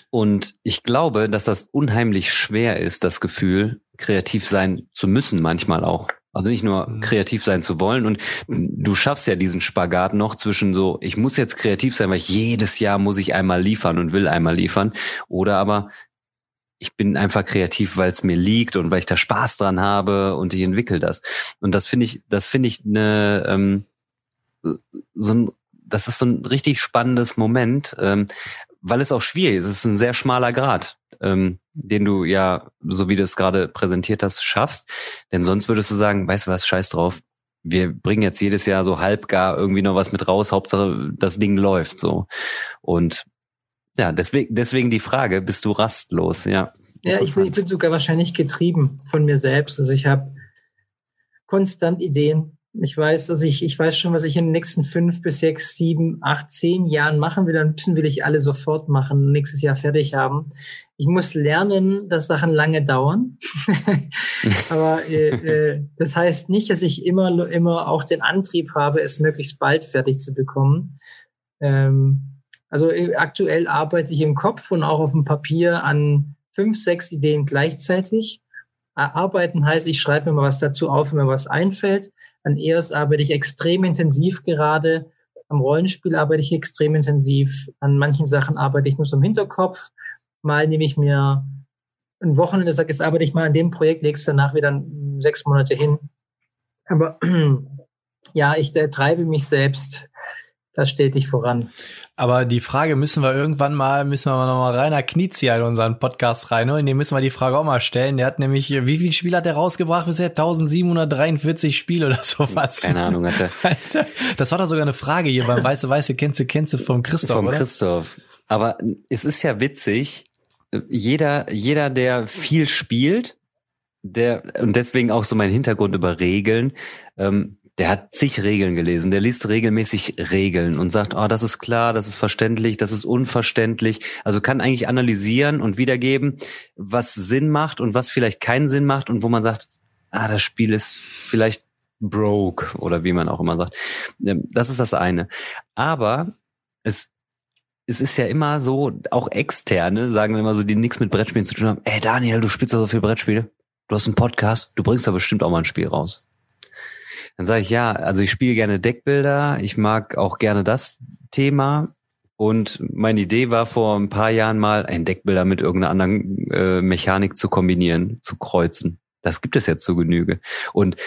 Und ich glaube, dass das unheimlich schwer ist, das Gefühl, kreativ sein zu müssen, manchmal auch. Also nicht nur mhm. kreativ sein zu wollen. Und du schaffst ja diesen Spagat noch zwischen so, ich muss jetzt kreativ sein, weil ich jedes Jahr muss ich einmal liefern und will einmal liefern. Oder aber ich bin einfach kreativ, weil es mir liegt und weil ich da Spaß dran habe und ich entwickle das. Und das finde ich, das finde ich eine, ähm, so ein, das ist so ein richtig spannendes Moment, ähm, weil es auch schwierig ist. Es ist ein sehr schmaler Grad, ähm, den du ja, so wie du es gerade präsentiert hast, schaffst. Denn sonst würdest du sagen, weißt du was, scheiß drauf. Wir bringen jetzt jedes Jahr so halbgar irgendwie noch was mit raus. Hauptsache, das Ding läuft so. Und ja, deswegen, deswegen die Frage, bist du rastlos? Ja. Ja, ich bin, ich bin sogar wahrscheinlich getrieben von mir selbst. Also ich habe konstant Ideen, ich weiß, also ich, ich weiß schon, was ich in den nächsten fünf bis sechs, sieben, acht, zehn Jahren machen will. Ein bisschen will ich alle sofort machen, nächstes Jahr fertig haben. Ich muss lernen, dass Sachen lange dauern. Aber äh, äh, das heißt nicht, dass ich immer, immer auch den Antrieb habe, es möglichst bald fertig zu bekommen. Ähm, also äh, aktuell arbeite ich im Kopf und auch auf dem Papier an fünf, sechs Ideen gleichzeitig. Arbeiten heißt, ich schreibe mir mal was dazu auf, wenn mir was einfällt. An EOS arbeite ich extrem intensiv gerade. Am Rollenspiel arbeite ich extrem intensiv. An manchen Sachen arbeite ich nur so im Hinterkopf. Mal nehme ich mir ein Wochenende, sage jetzt arbeite ich mal an dem Projekt, legst danach wieder sechs Monate hin. Aber ja, ich treibe mich selbst das stetig voran. Aber die Frage müssen wir irgendwann mal, müssen wir mal nochmal Rainer Knizia in unseren Podcast reinholen. Dem müssen wir die Frage auch mal stellen. Der hat nämlich, wie viel Spiel hat er rausgebracht bisher? 1743 Spiele oder sowas. Keine Ahnung, hat er. Das war doch sogar eine Frage hier beim Weiße Weiße Kennze Kennze vom Christoph, Vom oder? Christoph. Aber es ist ja witzig, jeder, jeder, der viel spielt, der, und deswegen auch so mein Hintergrund über Regeln, ähm, der hat zig Regeln gelesen, der liest regelmäßig Regeln und sagt, oh, das ist klar, das ist verständlich, das ist unverständlich. Also kann eigentlich analysieren und wiedergeben, was Sinn macht und was vielleicht keinen Sinn macht und wo man sagt, ah, das Spiel ist vielleicht broke oder wie man auch immer sagt. Ähm, Das ist das eine. Aber es es ist ja immer so, auch externe sagen immer so, die nichts mit Brettspielen zu tun haben. Ey Daniel, du spielst ja so viel Brettspiele. Du hast einen Podcast, du bringst da bestimmt auch mal ein Spiel raus. Dann sage ich, ja, also ich spiele gerne Deckbilder, ich mag auch gerne das Thema. Und meine Idee war vor ein paar Jahren mal, ein Deckbilder mit irgendeiner anderen äh, Mechanik zu kombinieren, zu kreuzen. Das gibt es ja zu Genüge. Und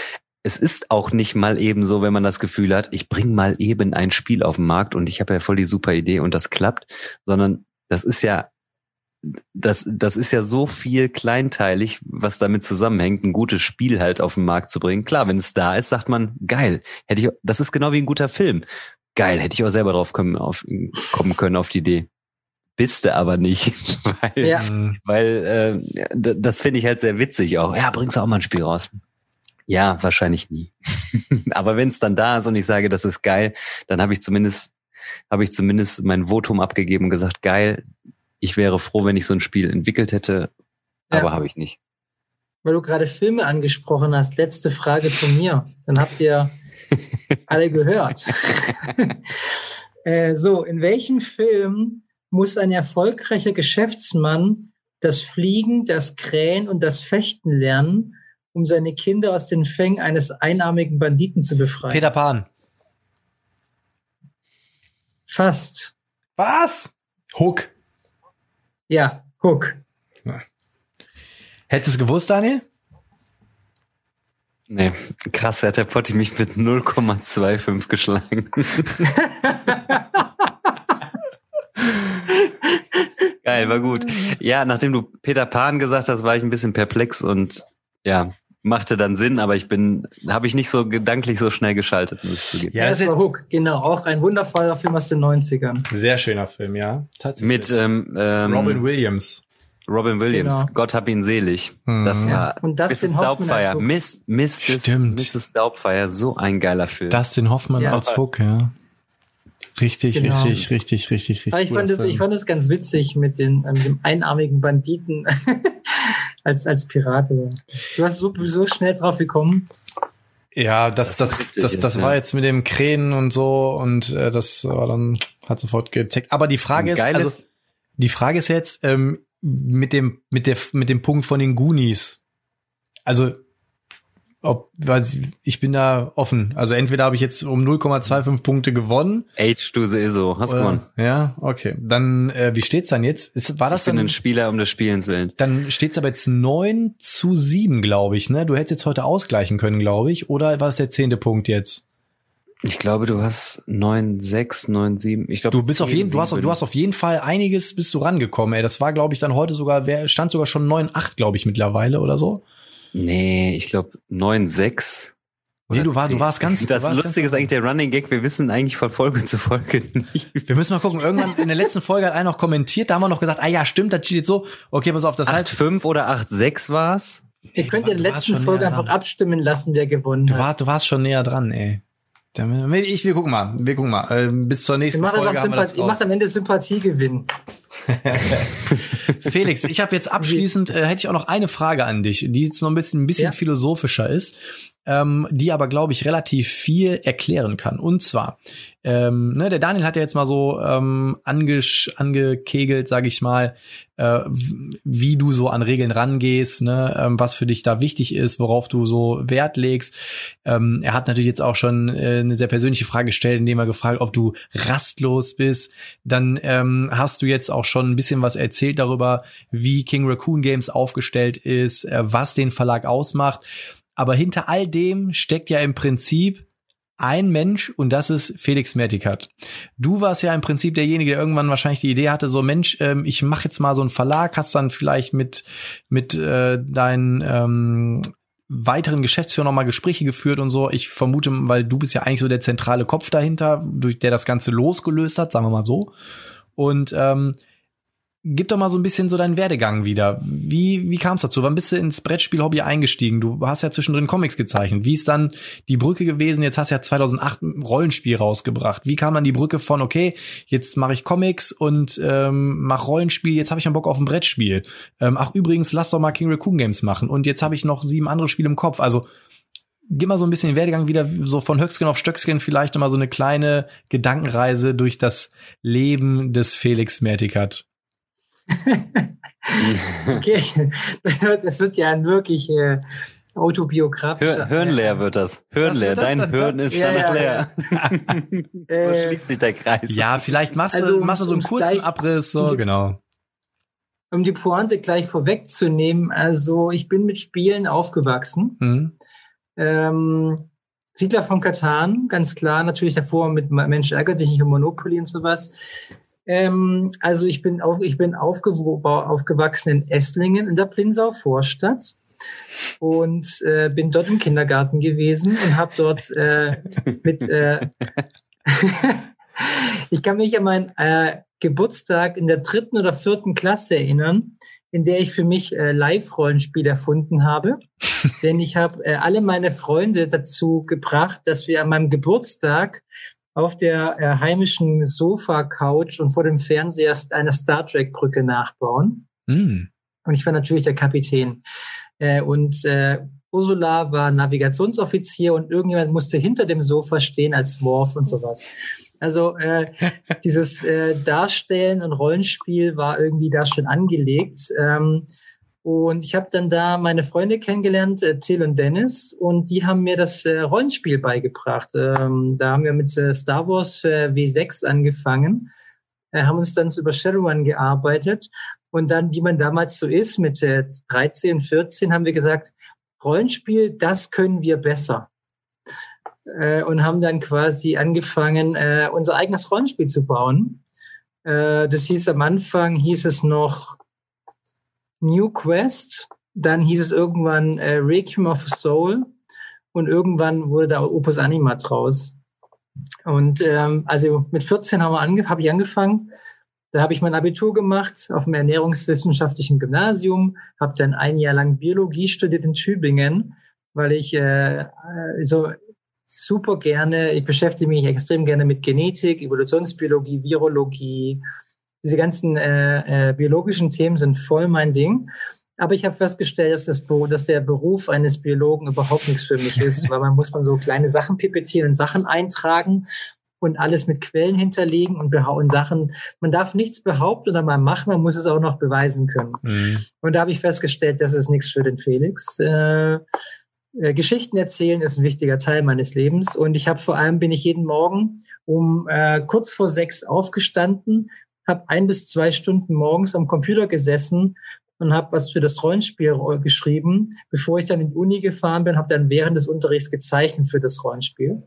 es ist auch nicht mal eben so, wenn man das Gefühl hat, ich bring mal eben ein Spiel auf den Markt und ich habe ja voll die super Idee und das klappt, sondern das ist ja das, das ist ja so viel kleinteilig, was damit zusammenhängt, ein gutes Spiel halt auf den Markt zu bringen. Klar, wenn es da ist, sagt man, geil, hätte ich, das ist genau wie ein guter Film. Geil, hätte ich auch selber drauf kommen, auf, kommen können auf die Idee. Bist du aber nicht, weil, Ja. Weil äh, das finde ich halt sehr witzig auch. Ja, bringst du auch mal ein Spiel raus. Ja, wahrscheinlich nie. aber wenn es dann da ist und ich sage, das ist geil, dann habe ich zumindest habe ich zumindest mein Votum abgegeben und gesagt, geil, ich wäre froh, wenn ich so ein Spiel entwickelt hätte, Ja. aber habe ich nicht. Weil du gerade Filme angesprochen hast, letzte Frage von mir. Dann habt ihr alle gehört. äh, so, in welchem Film muss ein erfolgreicher Geschäftsmann das Fliegen, das Krähen und das Fechten lernen, um seine Kinder aus den Fängen eines einarmigen Banditen zu befreien? Peter Pan. Fast. Was? Hook. Ja, Hook. Hättest du es gewusst, Daniel? Nee, krass, hat der Potti mich mit 0,25 geschlagen. Geil, war gut. Ja, nachdem du Peter Pan gesagt hast, war ich ein bisschen perplex und ja, machte dann Sinn, aber ich bin, habe ich nicht so gedanklich so schnell geschaltet, muss ich zugeben. Ja, das das war Hook, genau. Auch ein wundervoller Film aus den 90ern. Sehr schöner Film, ja. Tatsächlich. Mit ähm, ähm, Robin Williams. Robin Williams. Genau. Gott hab ihn selig. Mhm. Das war Und Dustin Mrs. Hook. Miss, Miss, Stimmt. Mrs. Doubtfire, so ein geiler Film. Dustin Hoffmann Ja. als Hook, ja. Richtig, Genau. richtig, richtig, richtig, richtig. Aber ich fand, es, Film. ich fand es ganz witzig mit, den, äh, mit dem einarmigen Banditen als, als Pirat. aber Du hast so, so schnell drauf gekommen. Ja, das, Das das, war das, richtig, das, ja. war jetzt mit dem Krähen und so und äh, das war dann hat sofort gecheckt. Aber die Frage ist, also, die Frage ist jetzt ähm, mit dem mit der mit dem Punkt von den Goonies. Also ob weiß ich, bin da offen. Also entweder habe ich jetzt um 0,25 Punkte gewonnen. Age the ISO. Hast gewonnen. Oder, ja, okay. Dann äh, wie steht's dann jetzt? Ist, war das Ich bin dann ein Spieler um des Spielens willen. dann steht's aber jetzt 9 zu 7, glaube ich, ne? Du hättest jetzt heute ausgleichen können, glaube ich. Oder war es der zehnte Punkt jetzt? Ich glaube, du hast 9, 6, 9, 7. Ich glaube, Du bist auf 10, jeden, du hast, 7. du hast auf jeden Fall einiges bist du rangekommen, ey. Das war, glaube ich, dann heute sogar, wer stand sogar schon 9, 8, glaube ich, mittlerweile oder so. Nee, ich glaube 9, 6. Nee, du war- du warst ganz- Das warst Lustige ganz- ist eigentlich der Running Gag. Wir wissen eigentlich von Folge zu Folge nicht. Wir müssen mal gucken. Irgendwann in der letzten Folge hat einer noch kommentiert, da haben wir noch gesagt, ah ja, stimmt, das steht so. Okay, pass auf, das 8, heißt, 5 oder 8, 6 war's. Ihr könnt in der letzten Folge einfach dran. abstimmen lassen, wer gewonnen du, hat. war, du warst schon näher dran, ey. Ich, wir gucken mal, wir gucken mal. Ähm, bis zur nächsten macht, Folge haben wir das raus. macht am Ende Sympathiegewinn. Felix, ich habe jetzt abschließend, äh, hätte ich auch noch eine Frage an dich, die jetzt noch ein bisschen, ein bisschen Ja. philosophischer ist, ähm, die aber, glaube ich, relativ viel erklären kann. Und zwar, ähm, ne, der Daniel hat ja jetzt mal so ähm, angesch angekegelt, sage ich mal, äh, wie du so an Regeln rangehst, ne, ähm, was für dich da wichtig ist, worauf du so Wert legst. Ähm, er hat natürlich jetzt auch schon äh, eine sehr persönliche Frage gestellt, indem er gefragt, ob du rastlos bist. Dann ähm, hast du jetzt auch schon ein bisschen was erzählt darüber, wie King Raccoon Games aufgestellt ist, äh, was den Verlag ausmacht. Aber hinter all dem steckt ja im Prinzip ein Mensch und das ist Felix Mertikat. Du warst ja im Prinzip derjenige, der irgendwann wahrscheinlich die Idee hatte, so Mensch, ähm, ich mache jetzt mal so einen Verlag, hast dann vielleicht mit mit äh, deinen ähm, weiteren Geschäftsführer nochmal Gespräche geführt und so. Ich vermute, weil du bist ja eigentlich so der zentrale Kopf dahinter, durch der das Ganze losgelöst hat, sagen wir mal so. Und ähm, Gib doch mal so ein bisschen so deinen Werdegang wieder. Wie, wie kam es dazu? Wann bist du ins Brettspiel-Hobby eingestiegen? Du hast ja zwischendrin Comics gezeichnet. Wie ist dann die Brücke gewesen? Jetzt hast du ja 2008 ein Rollenspiel rausgebracht. Wie kam dann die Brücke von, okay, jetzt mache ich Comics und ähm, mach Rollenspiel, jetzt habe ich einen Bock auf ein Brettspiel. Ähm, ach übrigens, lass doch mal King Raccoon Games machen. Und jetzt habe ich noch sieben andere Spiele im Kopf. Also gib mal so ein bisschen den Werdegang wieder, so von Höchstgen auf Stöcksken vielleicht nochmal so eine kleine Gedankenreise durch das Leben des Felix Mertikat. okay, das wird, ja ein wirklich äh, autobiografischer. Hör, Hirnleer wird das. Hirnleer. Dein Hirn ist ja, danach ja, leer. Ja. äh, schließt sich der Kreis. Ja, vielleicht machst du, also, machst du so einen kurzen gleich, Abriss, so, um die, genau. Um die Pointe gleich vorwegzunehmen, also ich bin mit Spielen aufgewachsen. Mhm. Ähm, Siedler von Katan, ganz klar, natürlich davor mit Mensch ärgert sich nicht um Monopoly und sowas. Ähm, also ich bin, auf, ich bin aufgewachsen in Esslingen in der Plinsau Vorstadt und äh, bin dort im Kindergarten gewesen und habe dort äh, mit äh, ich kann mich an meinen äh, Geburtstag in der dritten oder vierten Klasse erinnern, in der ich für mich äh, Live-Rollenspiel erfunden habe. Denn ich habe äh, alle meine Freunde dazu gebracht, dass wir an meinem Geburtstag auf der äh, heimischen Sofa-Couch und vor dem Fernseher eine Star Trek-Brücke nachbauen. Mm. Und ich war natürlich der Kapitän. Äh, und äh, Ursula war Navigationsoffizier und irgendjemand musste hinter dem Sofa stehen als Worf und sowas. Also äh, dieses äh, Darstellen und Rollenspiel war irgendwie da schon angelegt. Ähm, und ich habe dann da meine Freunde kennengelernt, äh, Till und Dennis, und die haben mir das äh, Rollenspiel beigebracht. Ähm, da haben wir mit äh, Star Wars äh, W6 angefangen, haben uns dann über Shadowrun gearbeitet. Und dann, wie man damals so ist, mit äh, 13, 14, haben wir gesagt, Rollenspiel, das können wir besser. Und haben dann quasi angefangen, unser eigenes Rollenspiel zu bauen. Das hieß am Anfang, hieß es noch New Quest, dann hieß es irgendwann äh, Requiem of a Soul und irgendwann wurde da Opus Anima draus. Und ähm, also mit 14 habe ange hab ich angefangen. Da habe ich mein Abitur gemacht auf dem ernährungswissenschaftlichen Gymnasium, habe dann ein Jahr lang Biologie studiert in Tübingen, weil ich äh, so super gerne, ich beschäftige mich extrem gerne mit Genetik, Evolutionsbiologie, Virologie, diese ganzen äh, äh, biologischen Themen sind voll mein Ding. Aber ich habe festgestellt, dass, das, dass der Beruf eines Biologen überhaupt nichts für mich ist, weil man muss man so kleine Sachen pipettieren, Sachen eintragen und alles mit Quellen hinterlegen und, und Sachen. Man darf nichts behaupten oder mal machen, man muss es auch noch beweisen können. Mhm. Und da habe ich festgestellt, das ist nichts für den Felix. Äh, äh, Geschichten erzählen ist ein wichtiger Teil meines Lebens und ich habe vor allem bin ich jeden Morgen um äh, kurz vor sechs aufgestanden, habe ein bis zwei Stunden morgens am Computer gesessen und habe was für das Rollenspiel geschrieben. Bevor ich dann in die Uni gefahren bin, habe dann während des Unterrichts gezeichnet für das Rollenspiel.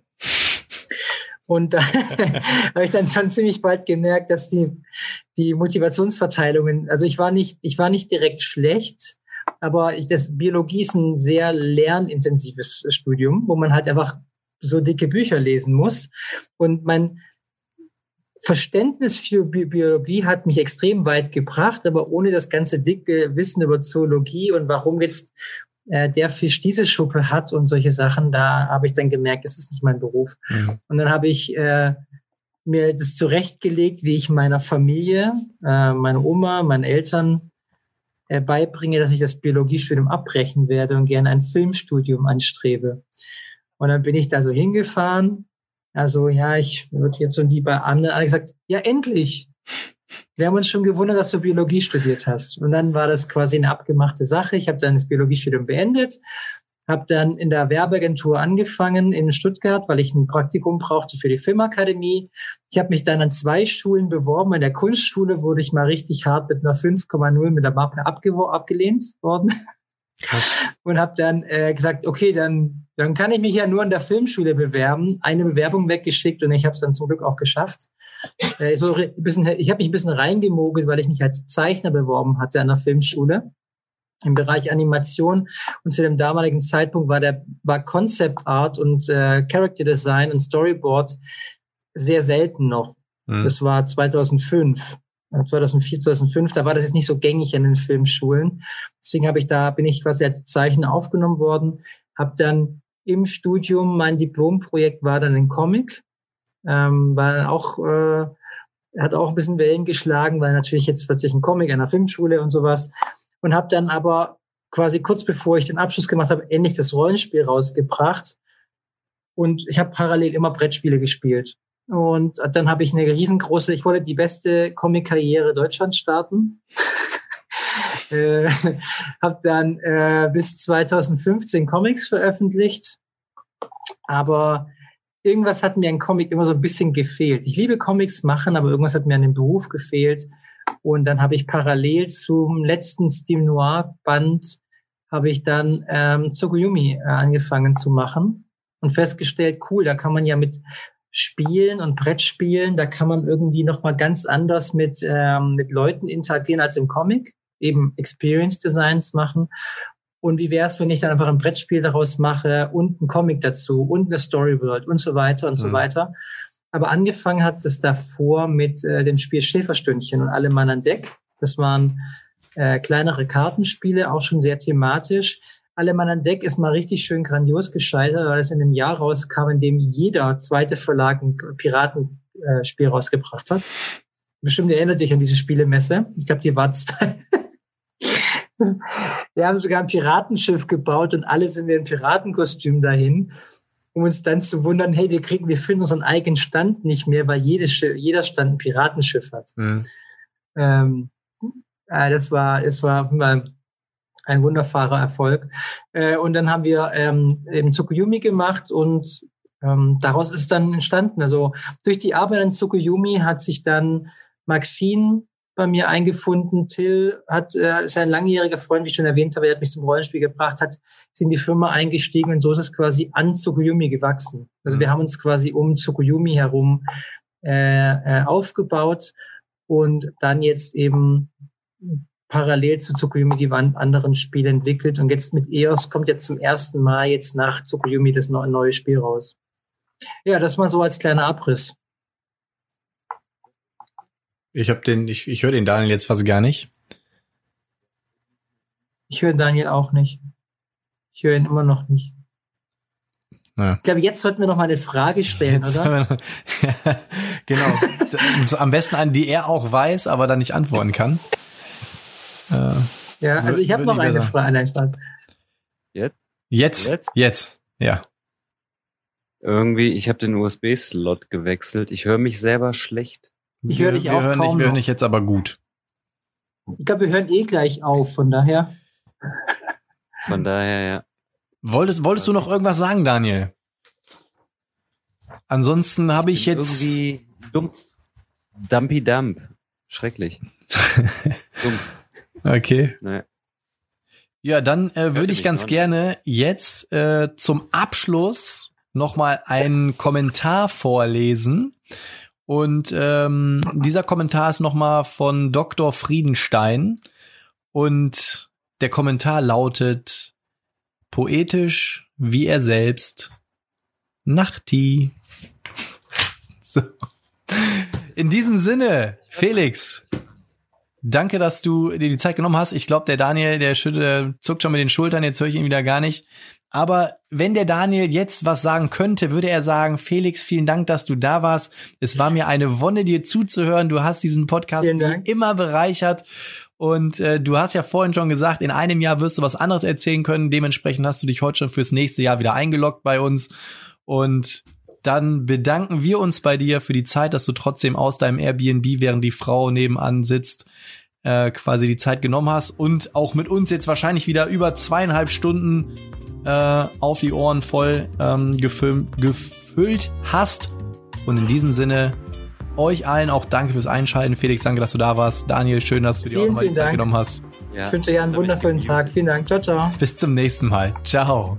Und da habe ich dann schon ziemlich bald gemerkt, dass die, die Motivationsverteilungen, also ich war nicht, ich war nicht direkt schlecht, aber ich, das Biologie ist ein sehr lernintensives Studium, wo man halt einfach so dicke Bücher lesen muss. Und mein, Verständnis für Bi Biologie hat mich extrem weit gebracht, aber ohne das ganze dicke Wissen über Zoologie und warum jetzt äh, der Fisch diese Schuppe hat und solche Sachen, da habe ich dann gemerkt, das ist nicht mein Beruf. Mhm. Und dann habe ich äh, mir das zurechtgelegt, wie ich meiner Familie, äh, meiner Oma, meinen Eltern äh, beibringe, dass ich das Biologiestudium abbrechen werde und gerne ein Filmstudium anstrebe. Und dann bin ich da so hingefahren also ja, ich würde jetzt und die bei anderen alle gesagt, ja endlich. Wir haben uns schon gewundert, dass du Biologie studiert hast. Und dann war das quasi eine abgemachte Sache. Ich habe dann das Biologiestudium beendet, habe dann in der Werbeagentur angefangen in Stuttgart, weil ich ein Praktikum brauchte für die Filmakademie. Ich habe mich dann an zwei Schulen beworben. In der Kunstschule wurde ich mal richtig hart mit einer 5,0 mit der Mappe abgelehnt worden. Und habe dann äh, gesagt, okay, dann, dann kann ich mich ja nur in der Filmschule bewerben. Eine Bewerbung weggeschickt und ich habe es dann zum Glück auch geschafft. Äh, so ein bisschen, ich habe mich ein bisschen reingemogelt, weil ich mich als Zeichner beworben hatte an der Filmschule im Bereich Animation und zu dem damaligen Zeitpunkt war der war Concept Art und äh, Character Design und Storyboard sehr selten noch. Mhm. Das war 2005. 2004, 2005, da war das jetzt nicht so gängig in den Filmschulen. Deswegen habe ich da, bin ich quasi als Zeichner aufgenommen worden, habe dann im Studium, mein Diplomprojekt war dann ein Comic, ähm, war auch, äh, hat auch ein bisschen Wellen geschlagen, weil natürlich jetzt plötzlich ein Comic an der Filmschule und sowas. Und habe dann aber quasi kurz bevor ich den Abschluss gemacht habe, endlich das Rollenspiel rausgebracht. Und ich habe parallel immer Brettspiele gespielt. Und dann habe ich eine riesengroße, ich wollte die beste Comic-Karriere Deutschlands starten. äh, habe dann äh, bis 2015 Comics veröffentlicht. Aber irgendwas hat mir ein Comic immer so ein bisschen gefehlt. Ich liebe Comics machen, aber irgendwas hat mir an dem Beruf gefehlt. Und dann habe ich parallel zum letzten Steam Noir Band habe ich dann ähm, Tsukuyomi äh, angefangen zu machen und festgestellt, cool, da kann man ja mit Spielen und Brettspielen, da kann man irgendwie noch mal ganz anders mit ähm, mit Leuten interagieren als im Comic, eben Experience Designs machen. Und wie wäre es, wenn ich dann einfach ein Brettspiel daraus mache und ein Comic dazu und eine Story World und so weiter und mhm. so weiter. Aber angefangen hat es davor mit äh, dem Spiel Schäferstündchen und alle Mann an Deck. Das waren äh, kleinere Kartenspiele, auch schon sehr thematisch. Alle Mann an Deck ist mal richtig schön grandios gescheitert, weil es in einem Jahr rauskam, in dem jeder zweite Verlag ein Piratenspiel äh, rausgebracht hat. Bestimmt erinnert dich an diese Spielemesse. Ich glaube, die war zwei. wir haben sogar ein Piratenschiff gebaut und alle sind wir in Piratenkostüm dahin, um uns dann zu wundern, hey, wir kriegen, wir finden unseren eigenen Stand nicht mehr, weil jedes, jeder Stand ein Piratenschiff hat. Mhm. Ähm, äh, das war, es war ein wunderbarer Erfolg. Äh, und dann haben wir ähm, eben Tsukuyumi gemacht und ähm, daraus ist dann entstanden. Also durch die Arbeit an Tsukuyumi hat sich dann Maxine bei mir eingefunden. Till hat, äh, ist ein langjähriger Freund, wie ich schon erwähnt habe, er hat mich zum Rollenspiel gebracht, hat ist in die Firma eingestiegen und so ist es quasi an Tsukuyumi gewachsen. Also mhm. wir haben uns quasi um Tsukuyumi herum äh, äh, aufgebaut und dann jetzt eben parallel zu Tsukuyomi die anderen Spiele entwickelt und jetzt mit EOS kommt jetzt zum ersten Mal jetzt nach Tsukuyomi das neue Spiel raus. Ja, das mal so als kleiner Abriss. Ich habe den, ich, ich höre den Daniel jetzt fast gar nicht. Ich höre Daniel auch nicht. Ich höre ihn immer noch nicht. Ja. Ich glaube, jetzt sollten wir noch mal eine Frage stellen, jetzt oder? genau. Am besten an die er auch weiß, aber dann nicht antworten kann. Äh, ja, also ich habe noch eine Frage. Nein, Spaß. Jetzt? Jetzt? Jetzt? Jetzt, ja. Irgendwie, ich habe den USB-Slot gewechselt. Ich höre mich selber schlecht. Ich höre dich wir auch hören kaum dich, Wir hören dich jetzt aber gut. Ich glaube, wir hören eh gleich auf, von daher. Von daher, ja. Wolltest, wolltest du noch irgendwas sagen, Daniel? Ansonsten habe ich jetzt. Irgendwie dumm. Dumpy Dump. Schrecklich. dumm. Okay. Naja. Ja, dann äh, würde ich ganz gerne jetzt äh, zum Abschluss nochmal einen Kommentar vorlesen. Und ähm, dieser Kommentar ist nochmal von Dr. Friedenstein. Und der Kommentar lautet poetisch wie er selbst. Nachti. So. In diesem Sinne, Felix, danke, dass du dir die Zeit genommen hast. Ich glaube, der Daniel, der schüttelt, zuckt schon mit den Schultern, jetzt höre ich ihn wieder gar nicht. Aber wenn der Daniel jetzt was sagen könnte, würde er sagen, Felix, vielen Dank, dass du da warst. Es war mir eine Wonne, dir zuzuhören. Du hast diesen Podcast immer bereichert. Und äh, du hast ja vorhin schon gesagt, in einem Jahr wirst du was anderes erzählen können. Dementsprechend hast du dich heute schon fürs nächste Jahr wieder eingeloggt bei uns. Und dann bedanken wir uns bei dir für die Zeit, dass du trotzdem aus deinem Airbnb, während die Frau nebenan sitzt, äh, quasi die Zeit genommen hast und auch mit uns jetzt wahrscheinlich wieder über zweieinhalb Stunden äh, auf die Ohren voll ähm, gefilmt, gefüllt hast. Und in diesem Sinne euch allen auch danke fürs Einschalten. Felix, danke, dass du da warst. Daniel, schön, dass du dir Vielen, auch nochmal die Zeit Dank. genommen hast. Ja, Ich wünsche dir einen wundervollen. Tag. Vielen Dank. Ciao, ciao. Bis zum nächsten Mal. Ciao.